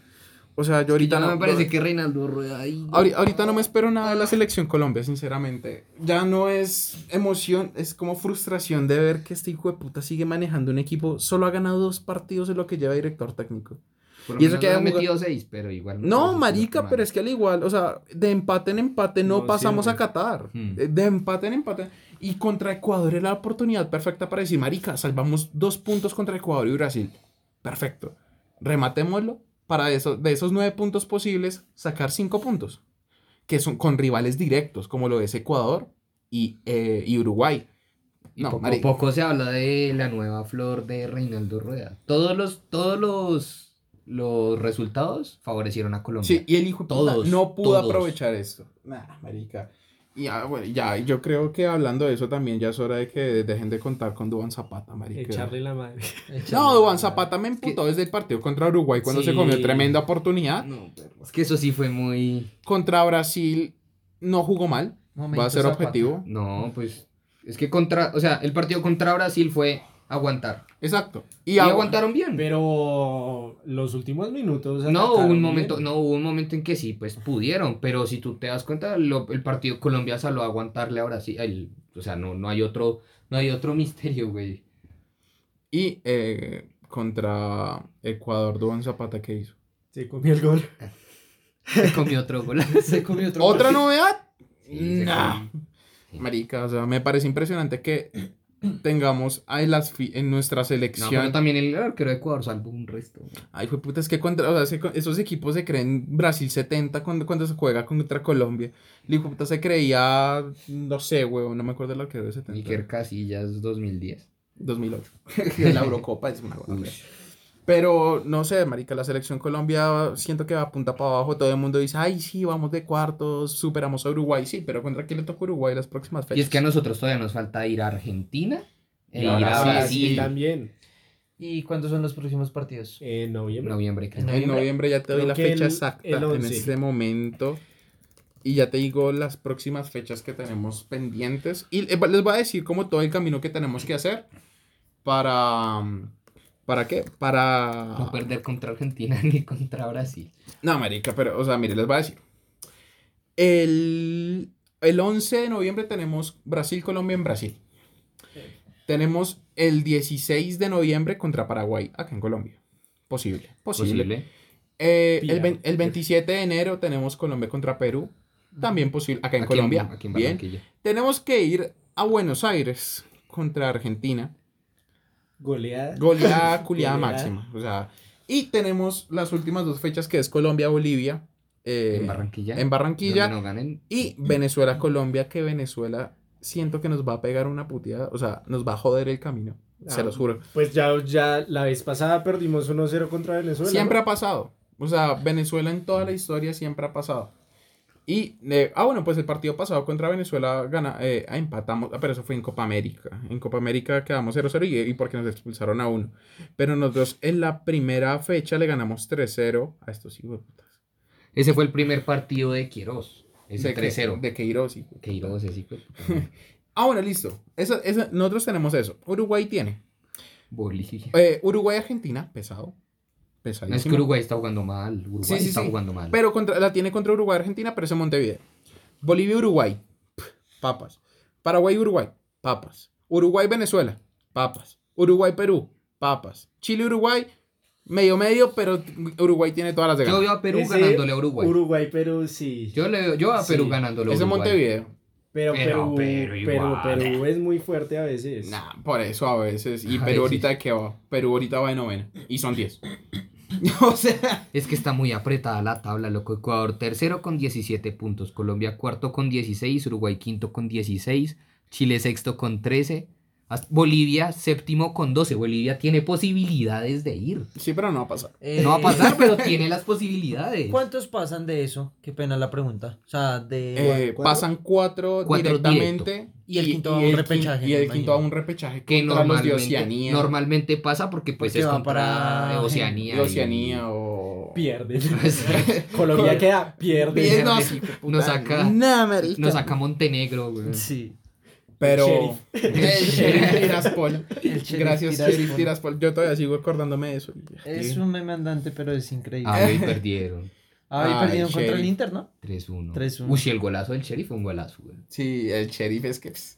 O sea, yo ahorita no no me parece que Reinaldo Rueda ahí. Ahori- Ahorita no me espero nada de la selección Colombia, sinceramente. Ya no es emoción, es como frustración de ver que este hijo de puta sigue manejando un equipo. Solo ha ganado dos partidos en lo que lleva director técnico. Por y eso que ha jugado- metido seis, pero igual. No, parece marica, pero es que al igual, o sea, de empate en empate no, No pasamos siempre. a Qatar. Hmm. Eh, De empate en empate. Y contra Ecuador era la oportunidad perfecta para decir, marica, salvamos dos puntos contra Ecuador y Brasil. Perfecto. Rematémoslo para eso, de esos nueve puntos posibles, sacar cinco puntos. Que son con rivales directos, como lo es Ecuador y, eh, y Uruguay. Y No, poco, se habla de la nueva flor de Reinaldo Rueda. Todos los, todos los, los resultados favorecieron a Colombia. Sí, y el hijo Todos, no pudo todos. aprovechar esto. Nah, marica. Y ya, bueno, ya, yo creo que hablando de eso también ya es hora de que dejen de contar con Duan Zapata, marica. Echarle la madre. No, Duan Zapata me emputó desde el partido contra Uruguay cuando se comió tremenda oportunidad. No, pero es que eso sí fue muy. Contra Brasil no jugó mal, va a ser objetivo. No, pues. Es que contra. O sea, el partido contra Brasil fue aguantar. Exacto. Y, Y, agu- aguantaron bien. Pero los últimos minutos. No, hubo un momento, bien. no hubo un momento en que sí, pues pudieron, pero si tú te das cuenta, lo- el partido Colombia salió a aguantarle a Brasil, el- o sea, no, no hay otro, no hay otro <laughs> misterio, güey. y eh, contra Ecuador, Duan Zapata, ¿qué hizo? Se comió el gol. <laughs> Se comió otro gol. <laughs> Se comió otro. ¿Otra novedad? Sí, Nah. Sí. Marica, o sea, me parece impresionante que tengamos a las fi- en nuestra No, selección. pero también el arquero de Ecuador salvó un resto. güey. Ay, fue puta, es que contra, o sea, se- esos equipos se creen Brasil 70 cuando, cuando se juega contra Colombia. El puta se creía, no sé, weón, no me acuerdo el arquero de 70. Iker Casillas 2010. 2008. de la Eurocopa es una. <laughs> Pero no sé, marica, la selección Colombia siento que va a punta para abajo. Todo el mundo dice, ay, sí, vamos de cuartos, superamos a Uruguay. Sí, pero ¿contra quién le toca Uruguay las próximas fechas? Y es que a nosotros todavía nos falta ir a Argentina e Y ir a Brasil. sí, también. ¿Y cuándo son los próximos partidos? En noviembre. Noviembre. En En noviembre. noviembre ya te doy Creo la fecha el- exacta el en 11. este momento. Y ya te digo las próximas fechas que tenemos pendientes. Y eh, les voy a decir como todo el camino que tenemos que hacer para... ¿Para qué? Para... No perder contra Argentina <laughs> ni contra Brasil. No, marica, pero, o sea, mire, les voy a decir. El, el 11 de noviembre tenemos Brasil-Colombia en Brasil. Tenemos el 16 de noviembre contra Paraguay, acá en Colombia. Posible, posible. Posible. Eh, el, el 27 de enero tenemos Colombia contra Perú. También posible, acá en Aquí Colombia. aquí en Bien. Tenemos que ir a Buenos Aires contra Argentina. Goleada. Goleada, <laughs> culiada Goleada. máxima. O sea, y tenemos las últimas dos fechas que es Colombia-Bolivia. eh, en Barranquilla. En Barranquilla. No ganen. Y Venezuela-Colombia, que Venezuela siento que nos va a pegar una puteada. O sea, nos va a joder el camino. Se Ah, los juro. Pues ya, ya la vez pasada perdimos 1-0 contra Venezuela. Siempre ¿no? ha pasado. O sea, Venezuela en toda la historia siempre ha pasado. Y, eh, ah, bueno, pues el partido pasado contra Venezuela gana, eh, ah, empatamos, ah, pero eso fue en Copa América. En Copa América quedamos 0-0 y, y porque nos expulsaron a uno. Pero nosotros en la primera fecha le ganamos 3-0 a estos hijos de putas. Ese fue el primer partido de Queiroz. Ese De que- 3-0. De Queiroz. Queiroz, puta. <laughs> Ah, bueno, listo. Eso, eso- nosotros tenemos eso. Uruguay tiene. Bolivia. Eh, Uruguay-Argentina, pesado. No, es que. Uruguay está jugando mal. Uruguay Sí, sí, está sí. jugando mal. Pero contra, la tiene contra Uruguay-Argentina, pero es en Montevideo. Bolivia-Uruguay, pf, papas. Paraguay-Uruguay, papas. Uruguay-Venezuela, papas. Uruguay-Perú, papas. Chile-Uruguay, medio medio, pero Uruguay tiene todas las de Yo ganar. veo a Perú Ese ganándole a Uruguay. Uruguay, Perú, sí. Yo le veo yo a Sí. Perú ganándole a Es en Uruguay. Montevideo. Pero, Pero- Perú, pero pero, igual. Perú es muy fuerte a veces. Nah, por eso a veces. Y A Perú veces. ahorita qué va. Perú ahorita va de novena. Y son 10. <laughs> o sea. Es que está muy apretada la tabla, loco. Ecuador tercero con 17 puntos, Colombia cuarto con 16, Uruguay quinto con 16, Chile sexto con 13, hasta- Bolivia séptimo con 12. Bolivia tiene posibilidades de ir. Sí, pero no va a pasar. No va a Eh, pasar, pero <laughs> tiene las posibilidades. ¿Cuántos pasan de eso? Qué pena la pregunta. O sea, de... Eh, ¿Cuatro? pasan cuatro, Cuatro directamente. Y el quinto a un repechaje, Y el quinto a un repechaje Que contra los de normalmente, Oceanía. normalmente pasa porque pues Porque es contra para Oceanía. de y- Oceanía o, Pierden. <laughs> <laughs> Colombia queda, pierde. Bien, no, sí, hijo de puta. Nos saca- Nah. Nos saca Montenegro, güey. Sí. Pero. <laughs> El Sheriff Tiraspol. El Sheriff Gracias, Tiraspol. Sheriff Tiraspol. Yo todavía sigo acordándome de eso. Es un meme andante, pero es increíble. Ah, y <laughs> perdieron. Ah, y Ay, perdieron contra el. Inter, ¿no? 3-1. 3-1. Uy, el golazo del sheriff fue un golazo, güey. Sí, el Sheriff es que. pues,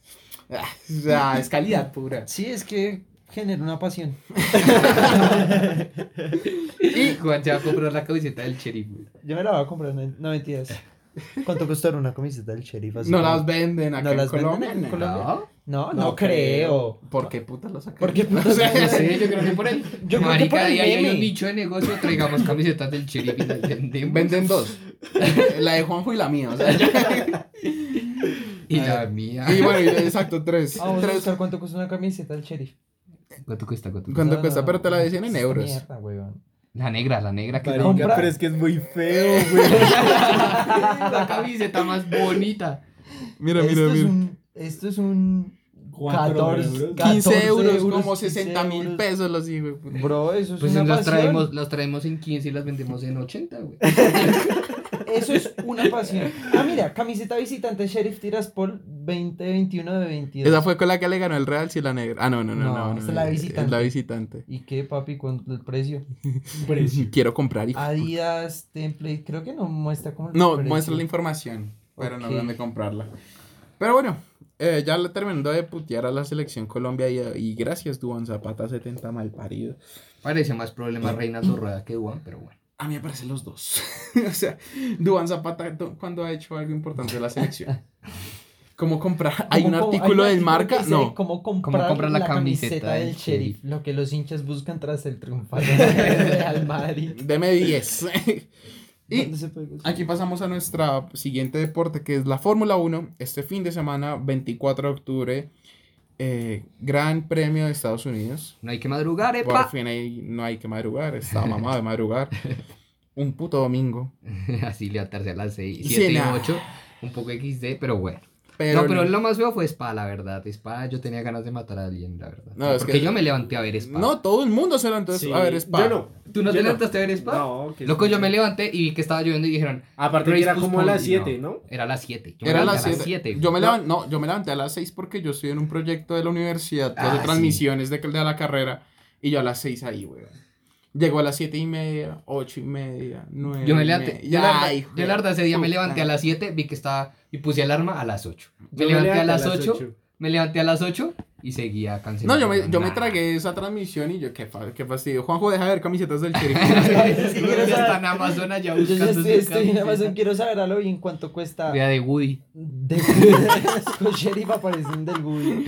ah, o sea, es calidad pura. Sí, es que genera una pasión. <laughs> Y Juan se va a comprar la camiseta del sheriff, güey. Yo me la voy a comprar, no, no mentiras. ¿Cuánto costó una camiseta del sheriff? Así No como- las venden acá ¿No en las venden Colombia. en no. Colombia? No, no, No creo. ¿Por qué puta lo sacan? ¿Por qué putas <laughs> O sea, no No sé? yo creo que por el. Yo creo que Marica, por el hay un nicho de negocio, traigamos camisetas del sheriff y las vendemos. Venden dos. <laughs> La de Juanjo y la mía. O sea, Y la mía. y bueno, exacto, tres. Vamos a tres. buscar cuánto cuesta una camiseta del sheriff. ¿Cuánto cuesta? ¿Cuánto cuesta? ¿Cuánto cuesta? no, Pero te la decían en euros. Mierda, weón. La negra, la negra que Marica, Compra- pero es que es muy feo, güey. <laughs> la camiseta más bonita. Mira, esto mira, es mira. un. Esto es un. Cuatro 14, euros. 15 euros, como 15 60 mil euros. pesos los hijos. Bro, eso es Pues una las pasión. traemos, las traemos en 15 y las vendemos en 80, güey. <laughs> Eso es una pasión. Ah, mira, camiseta visitante Sheriff Tiraspol 2021 de 22. Esa fue con la que le ganó el Real, sí, la negra. Ah, no, no, no. No, no, no, esta es la no, visitante. Es la visitante. ¿Y qué, papi? ¿Cuánto el precio? <laughs> Precio. Quiero comprar, hijo. Adidas, template, creo que no muestra como el No, precio. muestra la información, pero Ok. no dónde comprarla. Pero bueno, eh, ya le terminando de putear a la selección Colombia y, y gracias, Duan Zapata 70 mal parido. Parece más problema Reina Zorrada que Juan, pero bueno. A mí me parecen los dos. <laughs> o sea, Duan Zapata, do- ¿cuándo ha hecho algo importante de la selección? <laughs> ¿Cómo comprar? ¿Hay un ¿Cómo- cómo- artículo artículo marca? No. ¿Cómo comprar, comprar la la, camiseta camiseta, del del sheriff? Sheriff? Lo que los hinchas buscan tras el triunfal <laughs> del Real Madrid. Deme 10. y. Aquí pasamos a nuestra siguiente deporte, que es la Fórmula 1. Este fin de semana, 24 de octubre, eh, Gran Premio de Estados Unidos. No hay que madrugar, Por epa. fin ahí no hay que madrugar, está mamado de madrugar. <laughs> Un puto domingo. Así levantarse a las 6, Sí, 7 y nah. 8. Un poco XD, pero bueno. Pero, no, pero lo más feo fue Spa, la verdad. Spa, yo tenía ganas de matar a alguien, la verdad. No, es Porque que- yo me levanté a ver Spa. No, todo el mundo se levantó Sí, a ver Spa. Yo no. ¿Tú no Yo te levantaste a ver Spa? No, que Loco, sí. yo me levanté y vi que estaba lloviendo y dijeron. Aparte que era como a las y 7, ¿no? Era a las 7. Yo me Era a levanté las 7. 7. Yo me levanté, no, yo me levanté a las 6 porque yo estoy en un proyecto de la universidad Ah, sí. transmisiones de, de la carrera. Y yo a las 6 ahí, weón. Llegó a las 7 y media, 8 y media, 9. Yo me levanté. Verdad- yo la verdad ese día me levanté a las 7, vi que estaba y puse alarma a las 8. Me levanté a las levanté 8, me levanté a las 8 y seguía cancelando. No, yo me, yo me tragué esa transmisión y yo, qué, qué fastidio. Juanjo, deja de ver camisetas del Sheriff. <laughs> Sí, quiero saber- está en Amazon allá Yo ya estoy, en. Amazon, quiero saber a lo bien cuánto cuesta. Vea de Woody. De, <laughs> sheriff aparecen del Google.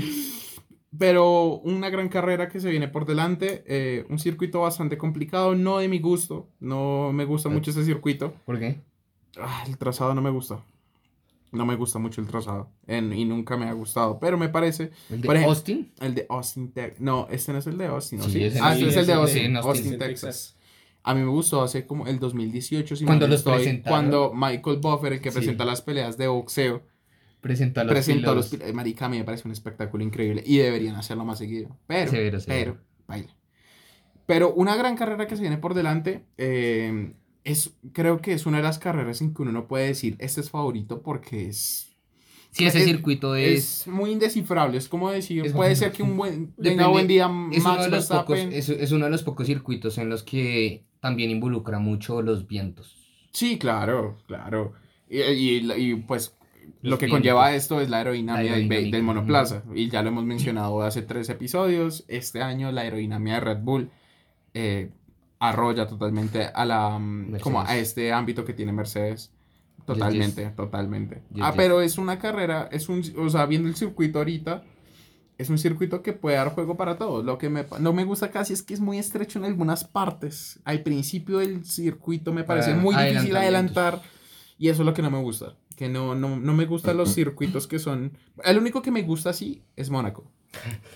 Pero una gran carrera que se viene por delante. eh, un circuito bastante complicado, no de mi gusto. No me gusta mucho ese circuito. ¿Por qué? Ah, el trazado no me gusta. No me gusta mucho el trazado. en- y nunca me ha gustado. Pero me parece. ¿El de ejemplo, Austin? El de Austin, Texas. No, este no es el de Austin, ¿no? Sí, Sí, ese Ah, este es el de Austin, Austin, Texas. Texas. A mí me gustó hace como el 2018. Si Cuando los estoy, presentaron. Cuando Michael Buffer, el que Sí. presenta las peleas de boxeo, Presentó a los presentó los Marica, a mí me parece un espectáculo increíble. Y deberían hacerlo más seguido. Pero, Severo, severo. pero. Pero una gran carrera que se viene por delante. eh, es, creo que es una de las carreras en que uno no puede decir este es favorito porque es Sí, ese es- circuito es... es muy indescifrable. Es como decir, Es puede ser que un buen tenga buen día Es uno, Max de los pocos, es, es uno de los pocos circuitos en los que también involucra mucho los vientos. Sí, claro, claro. Y, y- y, pues lo que vientos. conlleva esto es la aerodinámica, La del- monoplaza. Y ya lo hemos mencionado hace tres episodios. Este año la aerodinámica de Red Bull eh, arrolla totalmente a la mm, como a este ámbito que tiene Mercedes. Totalmente, totalmente. Yes, ah, pero es una carrera, es un, o sea, viendo el circuito ahorita, es un circuito que puede dar juego para todos. Lo que me, no me gusta casi es que es muy estrecho en algunas partes. Al principio del circuito me parece Ah, muy difícil adelantar y eso es lo que no me gusta. Que no, no, no me gustan los <laughs> circuitos que son... El único que me gusta así es Mónaco.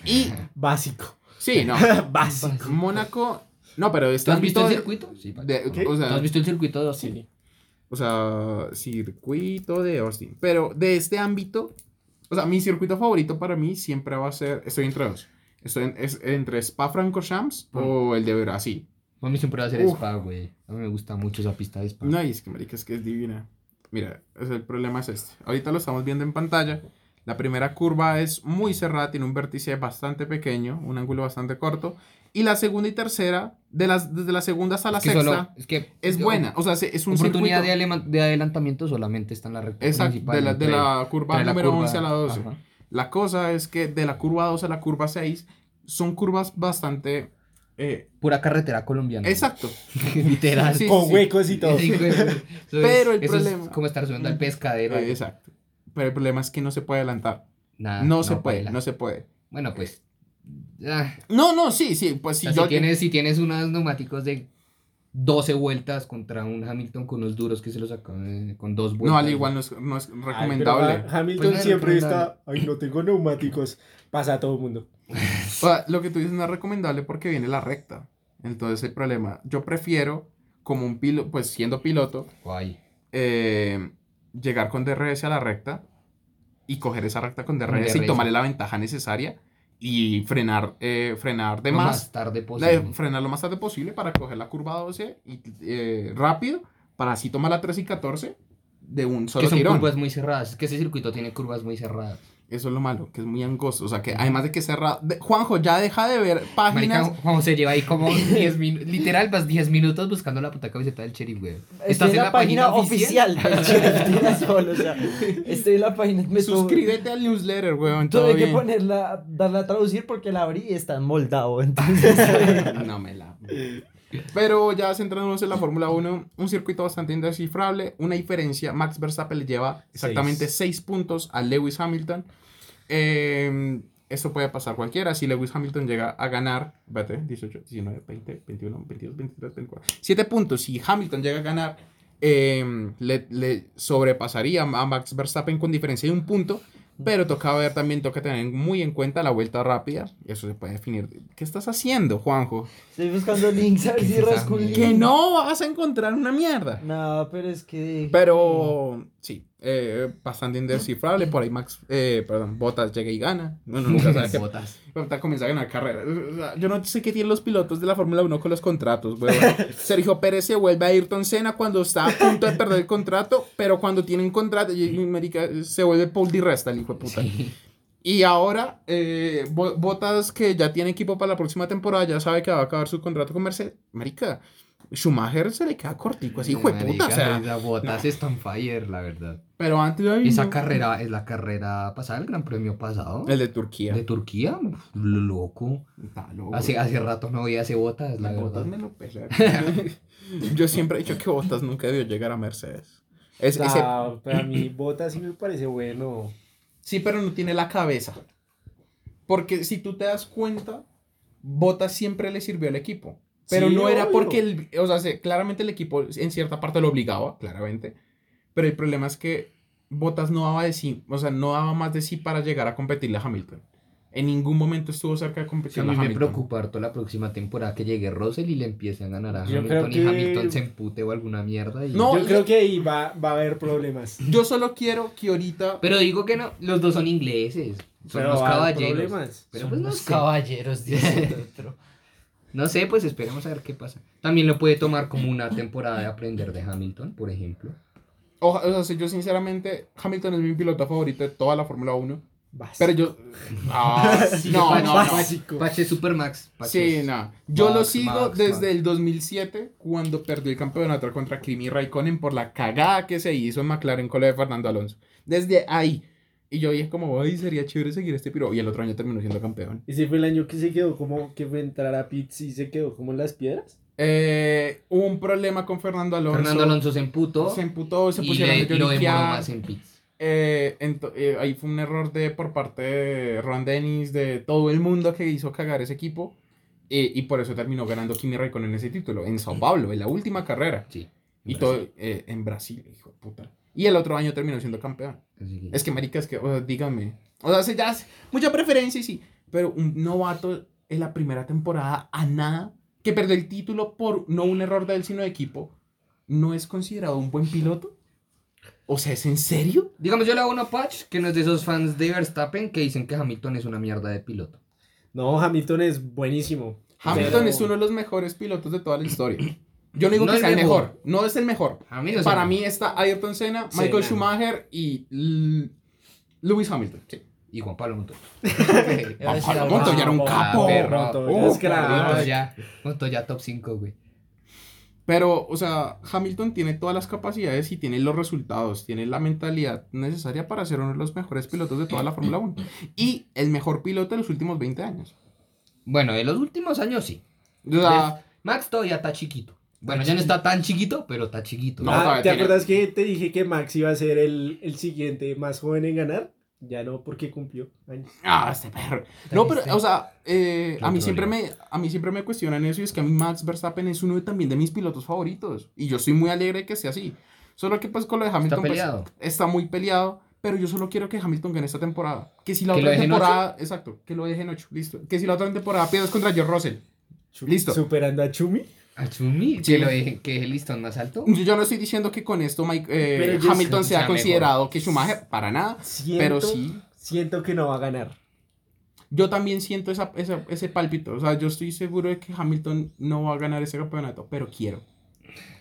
Y, <laughs> Básico. sí, no. <laughs> Básico. Mónaco... No, pero este ¿Tú has visto el circuito? Sí, de- ¿Qué? o ¿Tú sea, has visto el circuito de Austin? Sí. o sea, circuito de Austin. Pero de este ámbito, o sea, mi circuito favorito para mí siempre va a ser, estoy entre dos. Estoy en- es entre Spa Francorchamps o el de Brasil. A mí siempre va a ser. Spa, güey. A mí me gusta mucho esa pista de Spa. No, y es que, marica, es que es divina. Mira, es el problema es este. Ahorita lo estamos viendo en pantalla. La primera curva es muy cerrada, tiene un vértice bastante pequeño, un ángulo bastante corto. Y la segunda y tercera, de las, desde la segunda hasta la es que sexta, solo- es que es buena. O sea, se- es un oportunidad de, circuito... alema- de adelantamiento solamente está en la recta Exacto, principal. de la, de la curva número curva- 11 a la 12. Ajá. La cosa es que de la curva 12 a la curva 6 son curvas bastante... eh, Pura carretera colombiana. exacto. <laughs> Literal. Sí, Con sí. huecos y todo. Sí, güey. Eso es- <laughs> Pero el eso es problema- como estar subiendo al pescadero. Eh, exacto. Pero el problema es que no se puede adelantar. Nah, no se puede, baila. no se puede. Bueno, pues. Ah, No, no, sí, sí, pues o si sea, yo... si, tienes, si tienes unos neumáticos de 12 vueltas contra un Hamilton con unos duros que se los sacan con dos vueltas. No, al igual no es, no es Ay, recomendable. Ha- Hamilton Pues siempre recomendable. está. Ay, no tengo neumáticos. Pasa a todo el mundo. <laughs> O sea, lo que tú dices no es recomendable porque viene la recta. Entonces el problema, yo prefiero, como un piloto, pues siendo piloto, Guay. eh, llegar con DRS a la recta y coger esa recta con Con DRS, y DRS. tomarle la ventaja necesaria y frenar, eh, frenar de Lo más, más tarde posible. frenar lo más tarde posible para coger la curva 12 y eh, rápido para así tomar la 3 y 14 de un solo que son tirón. curvas muy cerradas. Es que ese circuito tiene curvas muy cerradas. Eso es lo malo, que es muy angosto. O sea, que además de que cerrado. de- Juanjo, ya deja de ver páginas. Marica, Juan José lleva ahí como 10 minutos. Literal, vas 10 minutos buscando la puta camiseta del sheriff, güey. Estoy en la, página, oficial del <laughs> Sheriff Tiraspol, o sea, estoy en la página. Me Suscríbete al newsletter, weón. Todo Tuve que ponerla, darla a traducir porque la abrí y está en moldado, <laughs> entonces... no me la. Pero ya centrándonos en la Fórmula 1, un circuito bastante indescifrable. Una diferencia: Max Verstappen le lleva exactamente 6 puntos a Lewis Hamilton. Eh, esto puede pasar cualquiera. Si Lewis Hamilton llega a ganar, vete, 18, 19, 20, 21, 22, 23, 24, 7 puntos. Si Hamilton llega a ganar, eh, le, le sobrepasaría a Max Verstappen con diferencia de un punto. Pero toca ver también, toca tener muy en cuenta la vuelta rápida. Eso se puede definir. ¿Qué estás haciendo, Juanjo? Estoy buscando links a ver <laughs> si rasco. Que no vas a encontrar una mierda. No, pero es que... Pero sí, eh, bastante indescifrable. Por ahí Max, eh, perdón, Botas llega y gana. Bueno, nunca sabe <laughs> qué Botas. Botas comienza a ganar carreras. Yo no sé qué tienen los pilotos de la Fórmula 1 con los contratos. <laughs> Sergio Pérez se vuelve a Ayrton Senna cuando está a punto de perder el contrato, pero cuando tiene un contrato, se vuelve Paul Di Resta, el hijo de puta. Y ahora, eh, Bo- Botas, que ya tiene equipo para la próxima temporada, ya sabe que va a acabar su contrato con Mercedes. Marica, Schumacher se le queda cortico, así, hijo de puta. O sea, La Botas está on fire, la verdad. pero antes de Esa carrera es la carrera pasada, el gran premio pasado. El de Turquía. de Turquía. Uf, loco. Está loco. Hace, hace rato no veía ese Botas, la Las botas me lo pela. <laughs> Yo siempre he dicho que Botas nunca debió llegar a Mercedes. Es, ese- Ah, pero a mí Bota sí me parece bueno. Sí, pero no tiene la cabeza. Porque si tú te das cuenta, Botas siempre le sirvió al equipo. Pero Sí, no era obvio. porque, el, o sea, se- claramente el equipo en cierta parte lo obligaba, claramente. Pero el problema es que Botas no daba de sí, o sea, no daba más de sí para llegar a competirle a Hamilton. En ningún momento estuvo cerca de Sí, competir a a mí me Hamilton. preocupa harto la próxima temporada que llegue Russell y le empiece a ganar a Yo Hamilton creo y que- Hamilton se empute o alguna mierda. y- No, Yo creo que ahí va, va a haber problemas. <laughs> Yo solo quiero que ahorita Pero digo que no, los dos son ingleses. Son Pero los caballeros. problemas. Pero Son pues no los sé. caballeros, dice el otro. <laughs> No sé, pues esperemos a ver qué pasa. También lo puede tomar como una temporada de aprender de Hamilton, por ejemplo. O, o sea, yo sinceramente, Hamilton es mi piloto favorito de toda la Fórmula 1. Vas. Pero yo... Ah, no, Pache- no, no. básico. Pache Supermax. Pache Sí, no. Yo lo sigo Max, desde Max. el 2007, cuando perdió el campeonato contra Kimi Raikkonen por la cagada que se hizo en McLaren con lo de Fernando Alonso. Desde ahí. Y yo dije como, ay, sería chévere seguir este piro. Y el otro año terminó siendo campeón. Ese fue el año que se quedó como que fue entrar a pits y se quedó como en las piedras. Eh, hubo un problema con Fernando Alonso. Fernando Alonso se emputó Se emputó, se y pusieron le- a lo demoró más en pits. Eh, eh, ahí fue un error de por parte de Ron Dennis, de todo el mundo que hizo cagar ese equipo. eh, y por eso terminó ganando Kimi Raikkonen ese título en Sao Paulo, en la última carrera. Sí. Y todo eh, en Brasil, hijo de puta. Y el otro año terminó siendo campeón. Que- Es que, marica, es que, o sea, dígame. O sea, se- ya mucha preferencia, y sí. Pero un novato en la primera temporada a nada, que perdió el título por no un error de él, sino de equipo, ¿no es considerado un buen piloto? O sea, ¿es en serio? Digamos, yo le hago una patch que no es de esos fans de Verstappen que dicen que Hamilton es una mierda de piloto. No, Hamilton es buenísimo. Hamilton Pero- es uno de los mejores pilotos de toda la historia. Yo no digo No que sea el mejor. mejor, no es el mejor. Para mí está Ayrton Senna, Michael Senna. Schumacher y L- Lewis Hamilton. Sí. Y Juan Pablo Montoya. <laughs> Decir Pablo. <laughs> Montoya era un Ah, capo. perro. Uh, Montoya top 5, güey. Pero, o sea, Hamilton tiene todas las capacidades y tiene los resultados, tiene la mentalidad necesaria para ser uno de los mejores pilotos de toda la Fórmula 1. Y el mejor piloto de los últimos 20 años. Bueno, en los últimos años sí. O sea, Max todavía está chiquito. Bueno, ya no está tan chiquito, pero está chiquito. No, Ah, ¿Te tiene- acuerdas que te dije que Max iba a ser el, el siguiente más joven en ganar? Ya no, porque cumplió años. ah, este perro. No, pero, o sea, eh, a, mí siempre me, a mí siempre me cuestionan eso y es que a mí Max Verstappen es uno de- también de mis pilotos favoritos. Y yo estoy muy alegre de que sea así. Solo que pues con lo de Hamilton pues, peleado. está muy peleado. Pero yo solo quiero que Hamilton gane esta temporada. Que si la ¿Que otra temporada. Exacto, que lo deje en 8. Listo. Que si la otra temporada pierdes contra George Russell. Listo. Superando a Chumi. A Chumi, Sí. que lo deje, que es el listón más alto. Yo, yo no estoy diciendo que con esto Mike, eh, Hamilton sea considerado que Schumacher, para nada. Siento, Pero sí. Siento que no va a ganar. Yo también siento esa, esa- ese pálpito. O sea, yo estoy seguro de que Hamilton no va a ganar ese campeonato, pero quiero.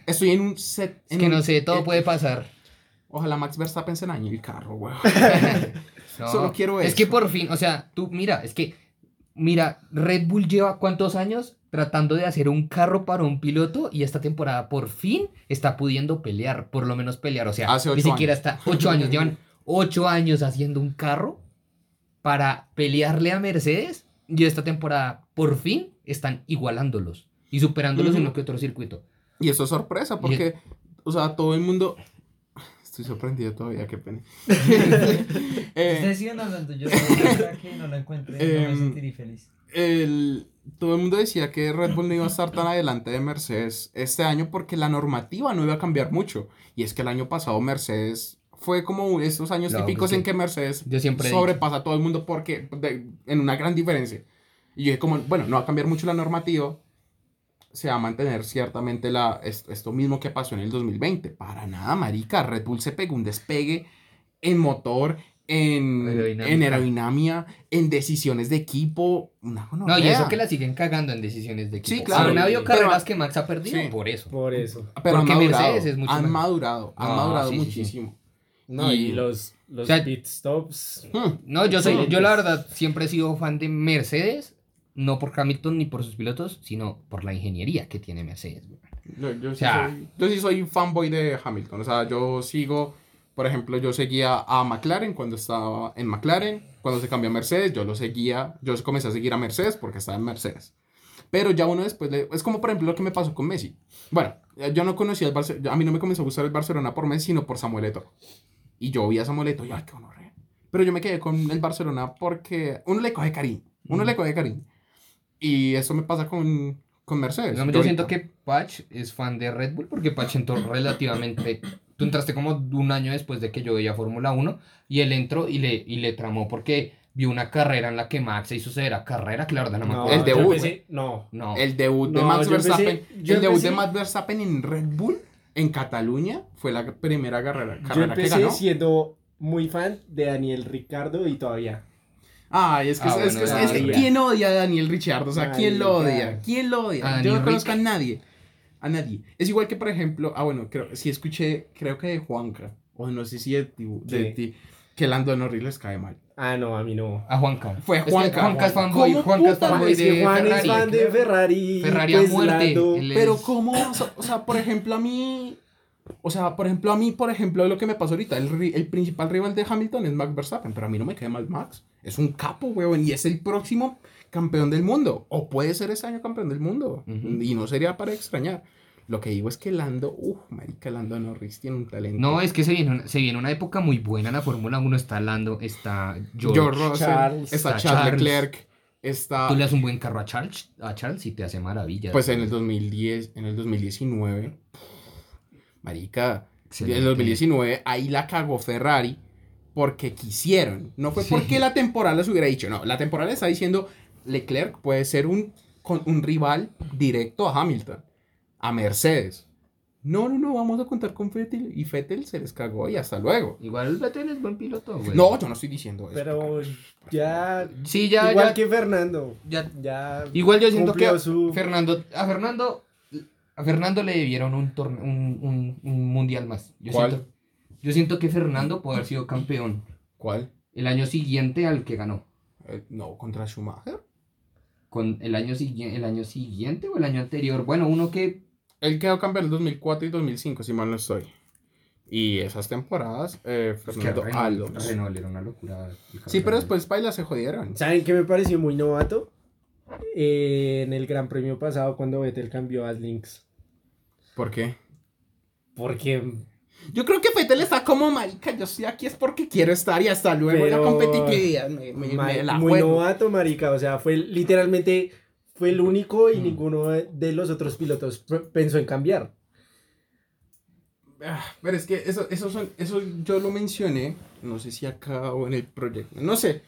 Estoy en un set. Es que un- no sé, todo eh, puede pasar. Ojalá Max Verstappen se dañe el carro, weón. <laughs> No, Solo quiero Es eso. que por fin, o sea, tú, mira, es que, mira, Red Bull lleva cuántos años tratando de hacer un carro para un piloto y esta temporada por fin está pudiendo pelear, por lo menos pelear, o sea, Hace ni siquiera años. está, ocho años, llevan <laughs> ocho años haciendo un carro para pelearle a Mercedes y esta temporada por fin están igualándolos y superándolos en uno que otro circuito. Y eso es sorpresa, porque, o sea, todo el mundo. Estoy sorprendido todavía, qué pena. <laughs> <laughs> Eh, Ustedes sigan hablando, yo que no la encuentre, no me Em, sentiré feliz. el- todo el mundo decía que Red Bull no iba a estar tan adelante de Mercedes este año porque la normativa no iba a cambiar mucho. Y es que el año pasado Mercedes fue como esos años No, típicos en que Mercedes Yo siempre sobrepasa a todo el mundo porque de- en una gran diferencia. Y yo dije como, bueno, no va a cambiar mucho la normativa, se va a mantener ciertamente la, es- esto mismo que pasó en el 2020. Para nada, marica, Red Bull se pegó un despegue en motor, en Aerodinámica. en aerodinámica, en decisiones de equipo. Una No, y eso que la siguen cagando en decisiones de equipo. Sí, claro. Han habido Pero- carreras que Max ha perdido Sí. por eso. Por eso. Pero han porque madurado, Mercedes es mucho han mejor. madurado, han No, madurado sí, sí, sí. muchísimo. No, y, Y- los, los O sea, pit stops. Hmm. No, yo soy, yo la verdad siempre he sido fan de Mercedes, no por Hamilton ni por sus pilotos, sino por la ingeniería que tiene Mercedes. Yo, yo sí sea- soy, yo sí soy fanboy de Hamilton. O sea, yo sigo, por ejemplo, yo seguía a McLaren cuando estaba en McLaren. Cuando se cambió a Mercedes, yo lo seguía. Yo comencé a seguir a Mercedes porque estaba en Mercedes. Pero ya uno después, le- es como por ejemplo lo que me pasó con Messi. Bueno, yo no conocía el Barcelona, a mí no me comenzó a gustar el Barcelona por Messi, sino por Samuel Eto'o. Y yo vi a Samuel Eto'o y ay, qué gonorrea. Pero yo me quedé con el Barcelona porque uno le coge cariño. Uno le coge cariño. Y eso me pasa con, con Mercedes. No, Yo siento que Patch es fan de Red Bull porque Patch entró relativamente... Tú entraste como un año después de que yo veía Fórmula 1 y él entró y le, y le tramó porque vio una carrera en la que Max se hizo severa carrera, claro, no me No, acuerdo. El debut. empecé- no. No, El debut de No, Max empecé- Verstappen. el debut de empecé- Max Verstappen en Red Bull en Cataluña fue la primera carrera, Yo carrera que empecé ganó. siendo muy fan de Daniel Ricardo y todavía. Ay, es que, Ah, es, que- bueno, es que María. ¿quién odia a Daniel Ricciardo? O sea, ¿quién lo odia? ¿Quién lo odia? Yo no conozco a nadie. A nadie. Es igual que, por ejemplo, ah, bueno, creo, sí escuché, creo que de Juanca, o no sé si de ti, de Sí. ti, que Lando Norris les cae mal. Ah, no, a mí no. a Juanca. Fue Es que Juanca. Juanca es fanboy, ¿Cómo Juanca es fanboy es que de Juan Ferrari. es fan de Ferrari. Ferrari a pues, muerte. Pero es- cómo, o sea, por ejemplo, a mí, o sea, por ejemplo, a mí, por ejemplo, lo que me pasó ahorita, el, el principal rival de Hamilton es Max Verstappen, pero a mí no me cae mal Max. Es un capo, weón, y es el próximo campeón del mundo, o puede ser ese año campeón del mundo, y no sería para extrañar. Lo que digo es que Lando, uff, marica, Lando Norris tiene un talento. No, es que se viene, una, se viene una época muy buena en la Fórmula 1. Está Lando, está George. George Russell, Charles, está está Charles. Leclerc, está... Tú le das un buen carro a Charles, a Charles y te hace maravillas. Pues en el 2010, en el 2019, marica, Excelente. en el 2019 ahí la cagó Ferrari porque quisieron. No fue Sí. porque la temporada les hubiera dicho, no, la temporada está diciendo Leclerc puede ser un, con- un rival directo a Hamilton, a Mercedes. No, no, no, vamos a contar con Fettel. Y Fettel se les cagó y hasta luego. Igual el Vettel es buen piloto, güey. No, yo no estoy diciendo eso. Pero ya. Sí, ya, igual ya, que Fernando. ya- Ya. Igual yo siento que su- Fernando, a Fernando, a Fernando le debieron un, torne- un, un, un mundial más. Yo ¿Cuál? Siento, yo siento que Fernando puede haber sido campeón ¿Cuál? el año siguiente al que ganó. Eh, no, contra Schumacher. Con el año, siguiente, el año siguiente o el año anterior. Bueno, uno que Él quedó campeón en 2004 y 2005, si mal no estoy. Y esas temporadas, eh, es que Fernando Renault, Alonso. Renault era una locura. Sí, pero después Paila se jodieron. ¿Saben qué me pareció muy novato? Eh, en el Gran Premio pasado, cuando Vettel cambió a Lynx. ¿Por qué? Porque. Yo creo que Fettel está como marica. Yo estoy aquí es porque quiero estar y hasta luego Pero- la competitividad me, me- ma- me la muy juego. novato, marica. O sea, fue literalmente. Fue el único y Mm. ninguno de los otros pilotos pensó en cambiar. Ah, Pero es que eso, eso, son, eso yo lo mencioné, no sé si acá o en el proyecto, no sé,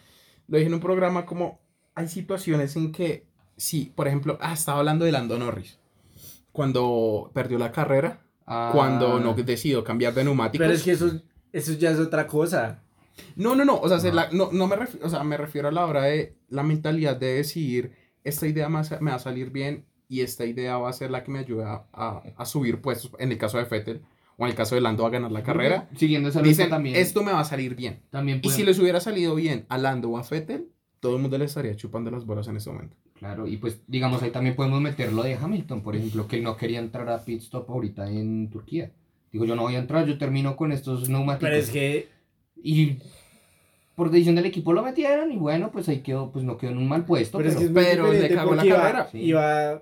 lo dije en un programa como hay situaciones en que, sí, por ejemplo, ah, estaba hablando de Lando Norris, cuando perdió la carrera, Ah, cuando no decidió cambiar de neumáticos. Pero es que eso, eso ya es otra cosa. No, no, no, o sea, se la- no, no me refiero, o sea, me refiero a la hora de la mentalidad de decidir, esta idea me, va- a salir bien y esta idea va a ser la que me ayuda a, a subir puestos, en el caso de Fettel, o en el caso de Lando a ganar la carrera. Siguiendo esa Dicen, también. esto me va a salir bien. también Y si les hubiera salido bien a Lando o a Fettel, todo el mundo le estaría chupando las bolas en este momento. Claro, y pues digamos ahí también podemos meter lo de Hamilton, por ejemplo, que él no quería entrar a pit stop ahorita en Turquía. Digo, yo no voy a entrar, yo termino con estos neumáticos. Pero es que. Y por decisión del equipo lo metieron y bueno, pues ahí quedó, pues no quedó en un mal puesto. Pero, Pero, es que es pero le cagó la iba- carrera. Sí. Iba,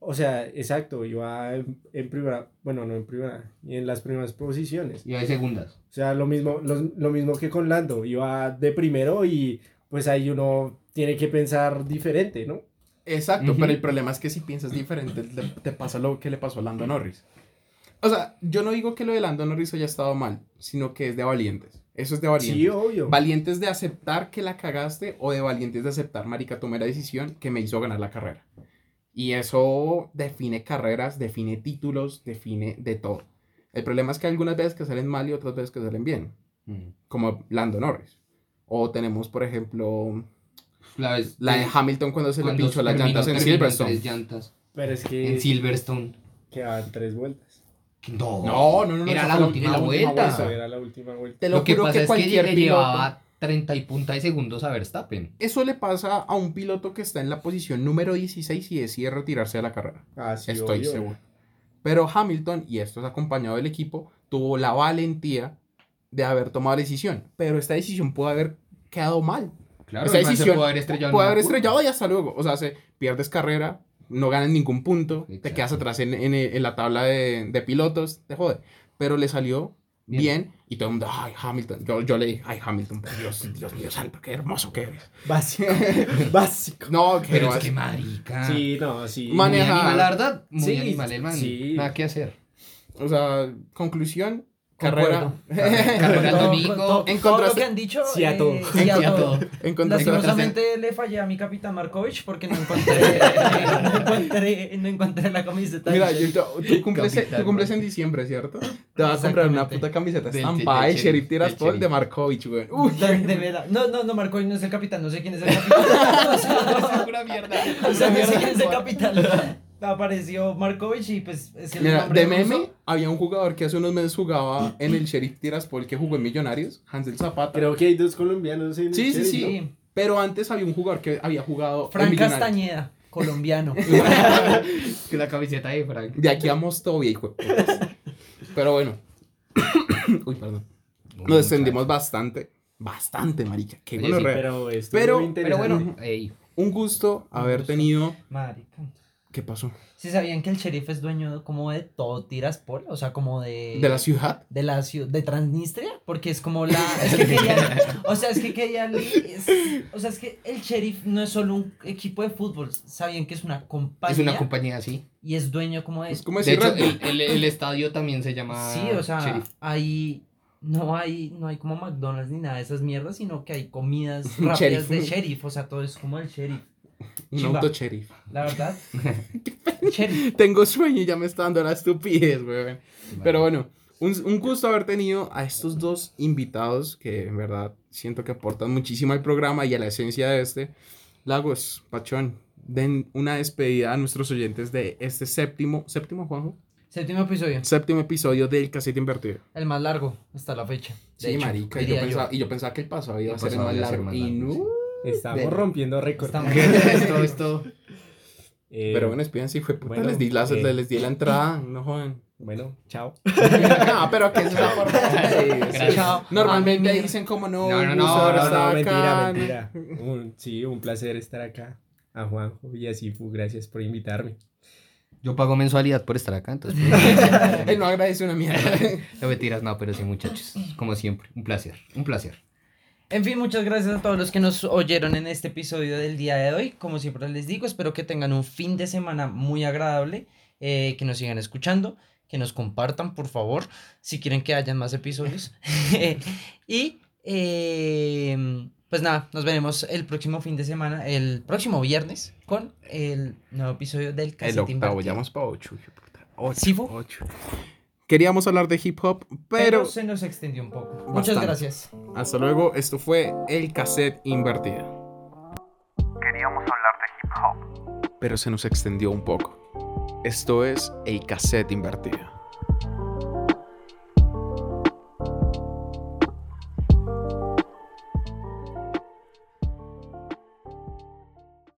o sea, exacto, iba en, en primera, bueno, no en primera, y en las primeras posiciones. iba de segundas. O sea, lo mismo, lo, lo mismo que con Lando, iba de primero y pues ahí uno tiene que pensar diferente, ¿no? Exacto, pero el problema es que si piensas diferente, te, te pasa lo que le pasó a Lando Norris. O sea, yo no digo que lo de Lando Norris haya estado mal, sino que es de valientes. Eso es de valientes. Sí, obvio. Valientes de aceptar que la cagaste o de valientes de aceptar, marica, tomé la decisión que me hizo ganar la carrera. Y eso define carreras, define títulos, define de todo. El problema es que algunas veces que salen mal y otras veces que salen bien, Mm. como Lando Norris. O tenemos, por ejemplo, La, vez- la de Hamilton cuando se le pinchó las llantas en Silverstone. tres llantas Pero es que en Silverstone. quedaban tres vueltas. No, No, no, no, no, Era la última la vuelta. Era la última vuelta. Te Lo, lo, que juro pasa que es que cualquier piloto- llevaba 30 y punta de segundos a Verstappen. Eso le pasa a un piloto que está en la posición número 16 y decide retirarse de la carrera. Ah, sí, Estoy obvio. seguro. Pero Hamilton, y esto es acompañado del equipo, tuvo la valentía de haber tomado la decisión. Pero esta decisión pudo haber quedado mal. Claro, Esa decisión pudo haber estrellado. Puede haber curva. estrellado y hasta luego. O sea, se pierdes carrera, no ganas ningún punto, te Exacto. quedas atrás en, en- en la tabla de, de pilotos, te jode. Pero le salió bien, Bien. y todo el mundo, ay, Hamilton. Yo, yo le dije, ay, Hamilton, por Dios, Dios mío, santo, qué hermoso que eres. Básico. <laughs> Básico. No, que Pero es que marica. Sí, no, sí. Man- Muy maneja- animal, la verdad. Muy Sí, animal el man. sí. Nada que hacer. O sea, conclusión, carrera. <laughs> Carrera domingo. todo- lo que han dicho. Sí a todo. eh, sí a Sí a todo. todo. Encontraste Lastimosamente le fallé a mi capitán Markovich porque no encontré, <laughs> no encontré, no encontré la camiseta. Mira, tú, cumples, Capitán, tú cumples en diciembre, ¿cierto? Te vas a comprar una puta camiseta estampada del de Sheriff Tiraspol de. Markovich, güey. Uy, De, de verdad. No, no, no, Markovich no es el capitán, no sé quién es el <laughs> capitán. Mierda. o sea, no sé quién es el capitán. Apareció Markovich y pues es el Mira, de meme ruso. había un jugador que hace unos meses jugaba en el Sheriff Tiraspol que jugó en Millonarios, Hansel Zapata. Creo que hay dos colombianos en el Sí, sí, Sheriff, sí. ¿no? Sí, Pero antes había un jugador que había jugado en Frank Millonarios. Castañeda, colombiano. <laughs> Que la camiseta de Frank. De aquí a Mostovia, hijo. Pero bueno. <coughs> Uy, perdón. Nos extendimos bastante. Bastante, marica. Qué Oye, gonorrea. Pero, Pero- Pero bueno, ey, Un gusto haber gusto. tenido. Marica. ¿Qué pasó? ¿Sí sabían que el sheriff es dueño como de todo Tiraspol? O sea, como de... ¿De la ciudad? de la ciudad de Transnistria porque es como la <laughs> es que querían o sea es que querían es- o sea es que el sheriff no es solo un equipo de fútbol sabían que es una compañía es una compañía así. y es dueño como de Es como De hecho, el, el, el estadio también se llama sí o sea Sheriff. hay no hay no hay como McDonald's ni nada de esas mierdas sino que hay comidas <laughs> rápidas sheriff. de sheriff o sea todo es como el sheriff Un auto sheriff. La verdad. <laughs> Tengo sueño y ya me está dando la estupidez, weón. Pero bueno, un, un gusto haber tenido a estos dos invitados que en verdad siento que aportan muchísimo al programa y a la esencia de este. Lagos, Pachón, den una despedida a nuestros oyentes de este séptimo, séptimo, Juanjo, Séptimo episodio. séptimo episodio del Casete Invertido. El más largo hasta la fecha. Sí, hecho, marica, y yo, pensaba, y yo pensaba que el pasado iba a ser el más largo. Y no. Estamos rompiendo récord. Estamos- <laughs> esto, esto. Eh, Pero bueno, espídense, fue puta, bueno, les, di la, eh. les di la entrada, no jodan. bueno, chao. no, <laughs> pero que es una forma de-. <laughs> Chao. Normalmente me- dicen como no, No, no, no, no, No, mentira, acá. mentira. Un- sí, un placer estar acá. A Juanjo y a Sifu, gracias por invitarme. Yo pago mensualidad por estar acá, entonces. Él no agradece una mierda. no mentiras, no, pero sí, muchachos. Como siempre, un placer, un placer. En fin, muchas gracias a todos los que nos oyeron en este episodio del día de hoy. Como siempre les digo, espero que tengan un fin de semana muy agradable, eh, que nos sigan escuchando, que nos compartan, por favor, si quieren que hayan más episodios. <laughs> y eh, pues nada, nos veremos el próximo fin de semana, el próximo viernes, con el nuevo episodio del El Casete octavo, para ocho. Queríamos hablar de hip hop, Pero pero se nos extendió un poco. Muchas gracias. hasta luego. Esto fue el cassette invertido. Queríamos hablar de hip hop. Pero se nos extendió un poco. Esto es el cassette invertido.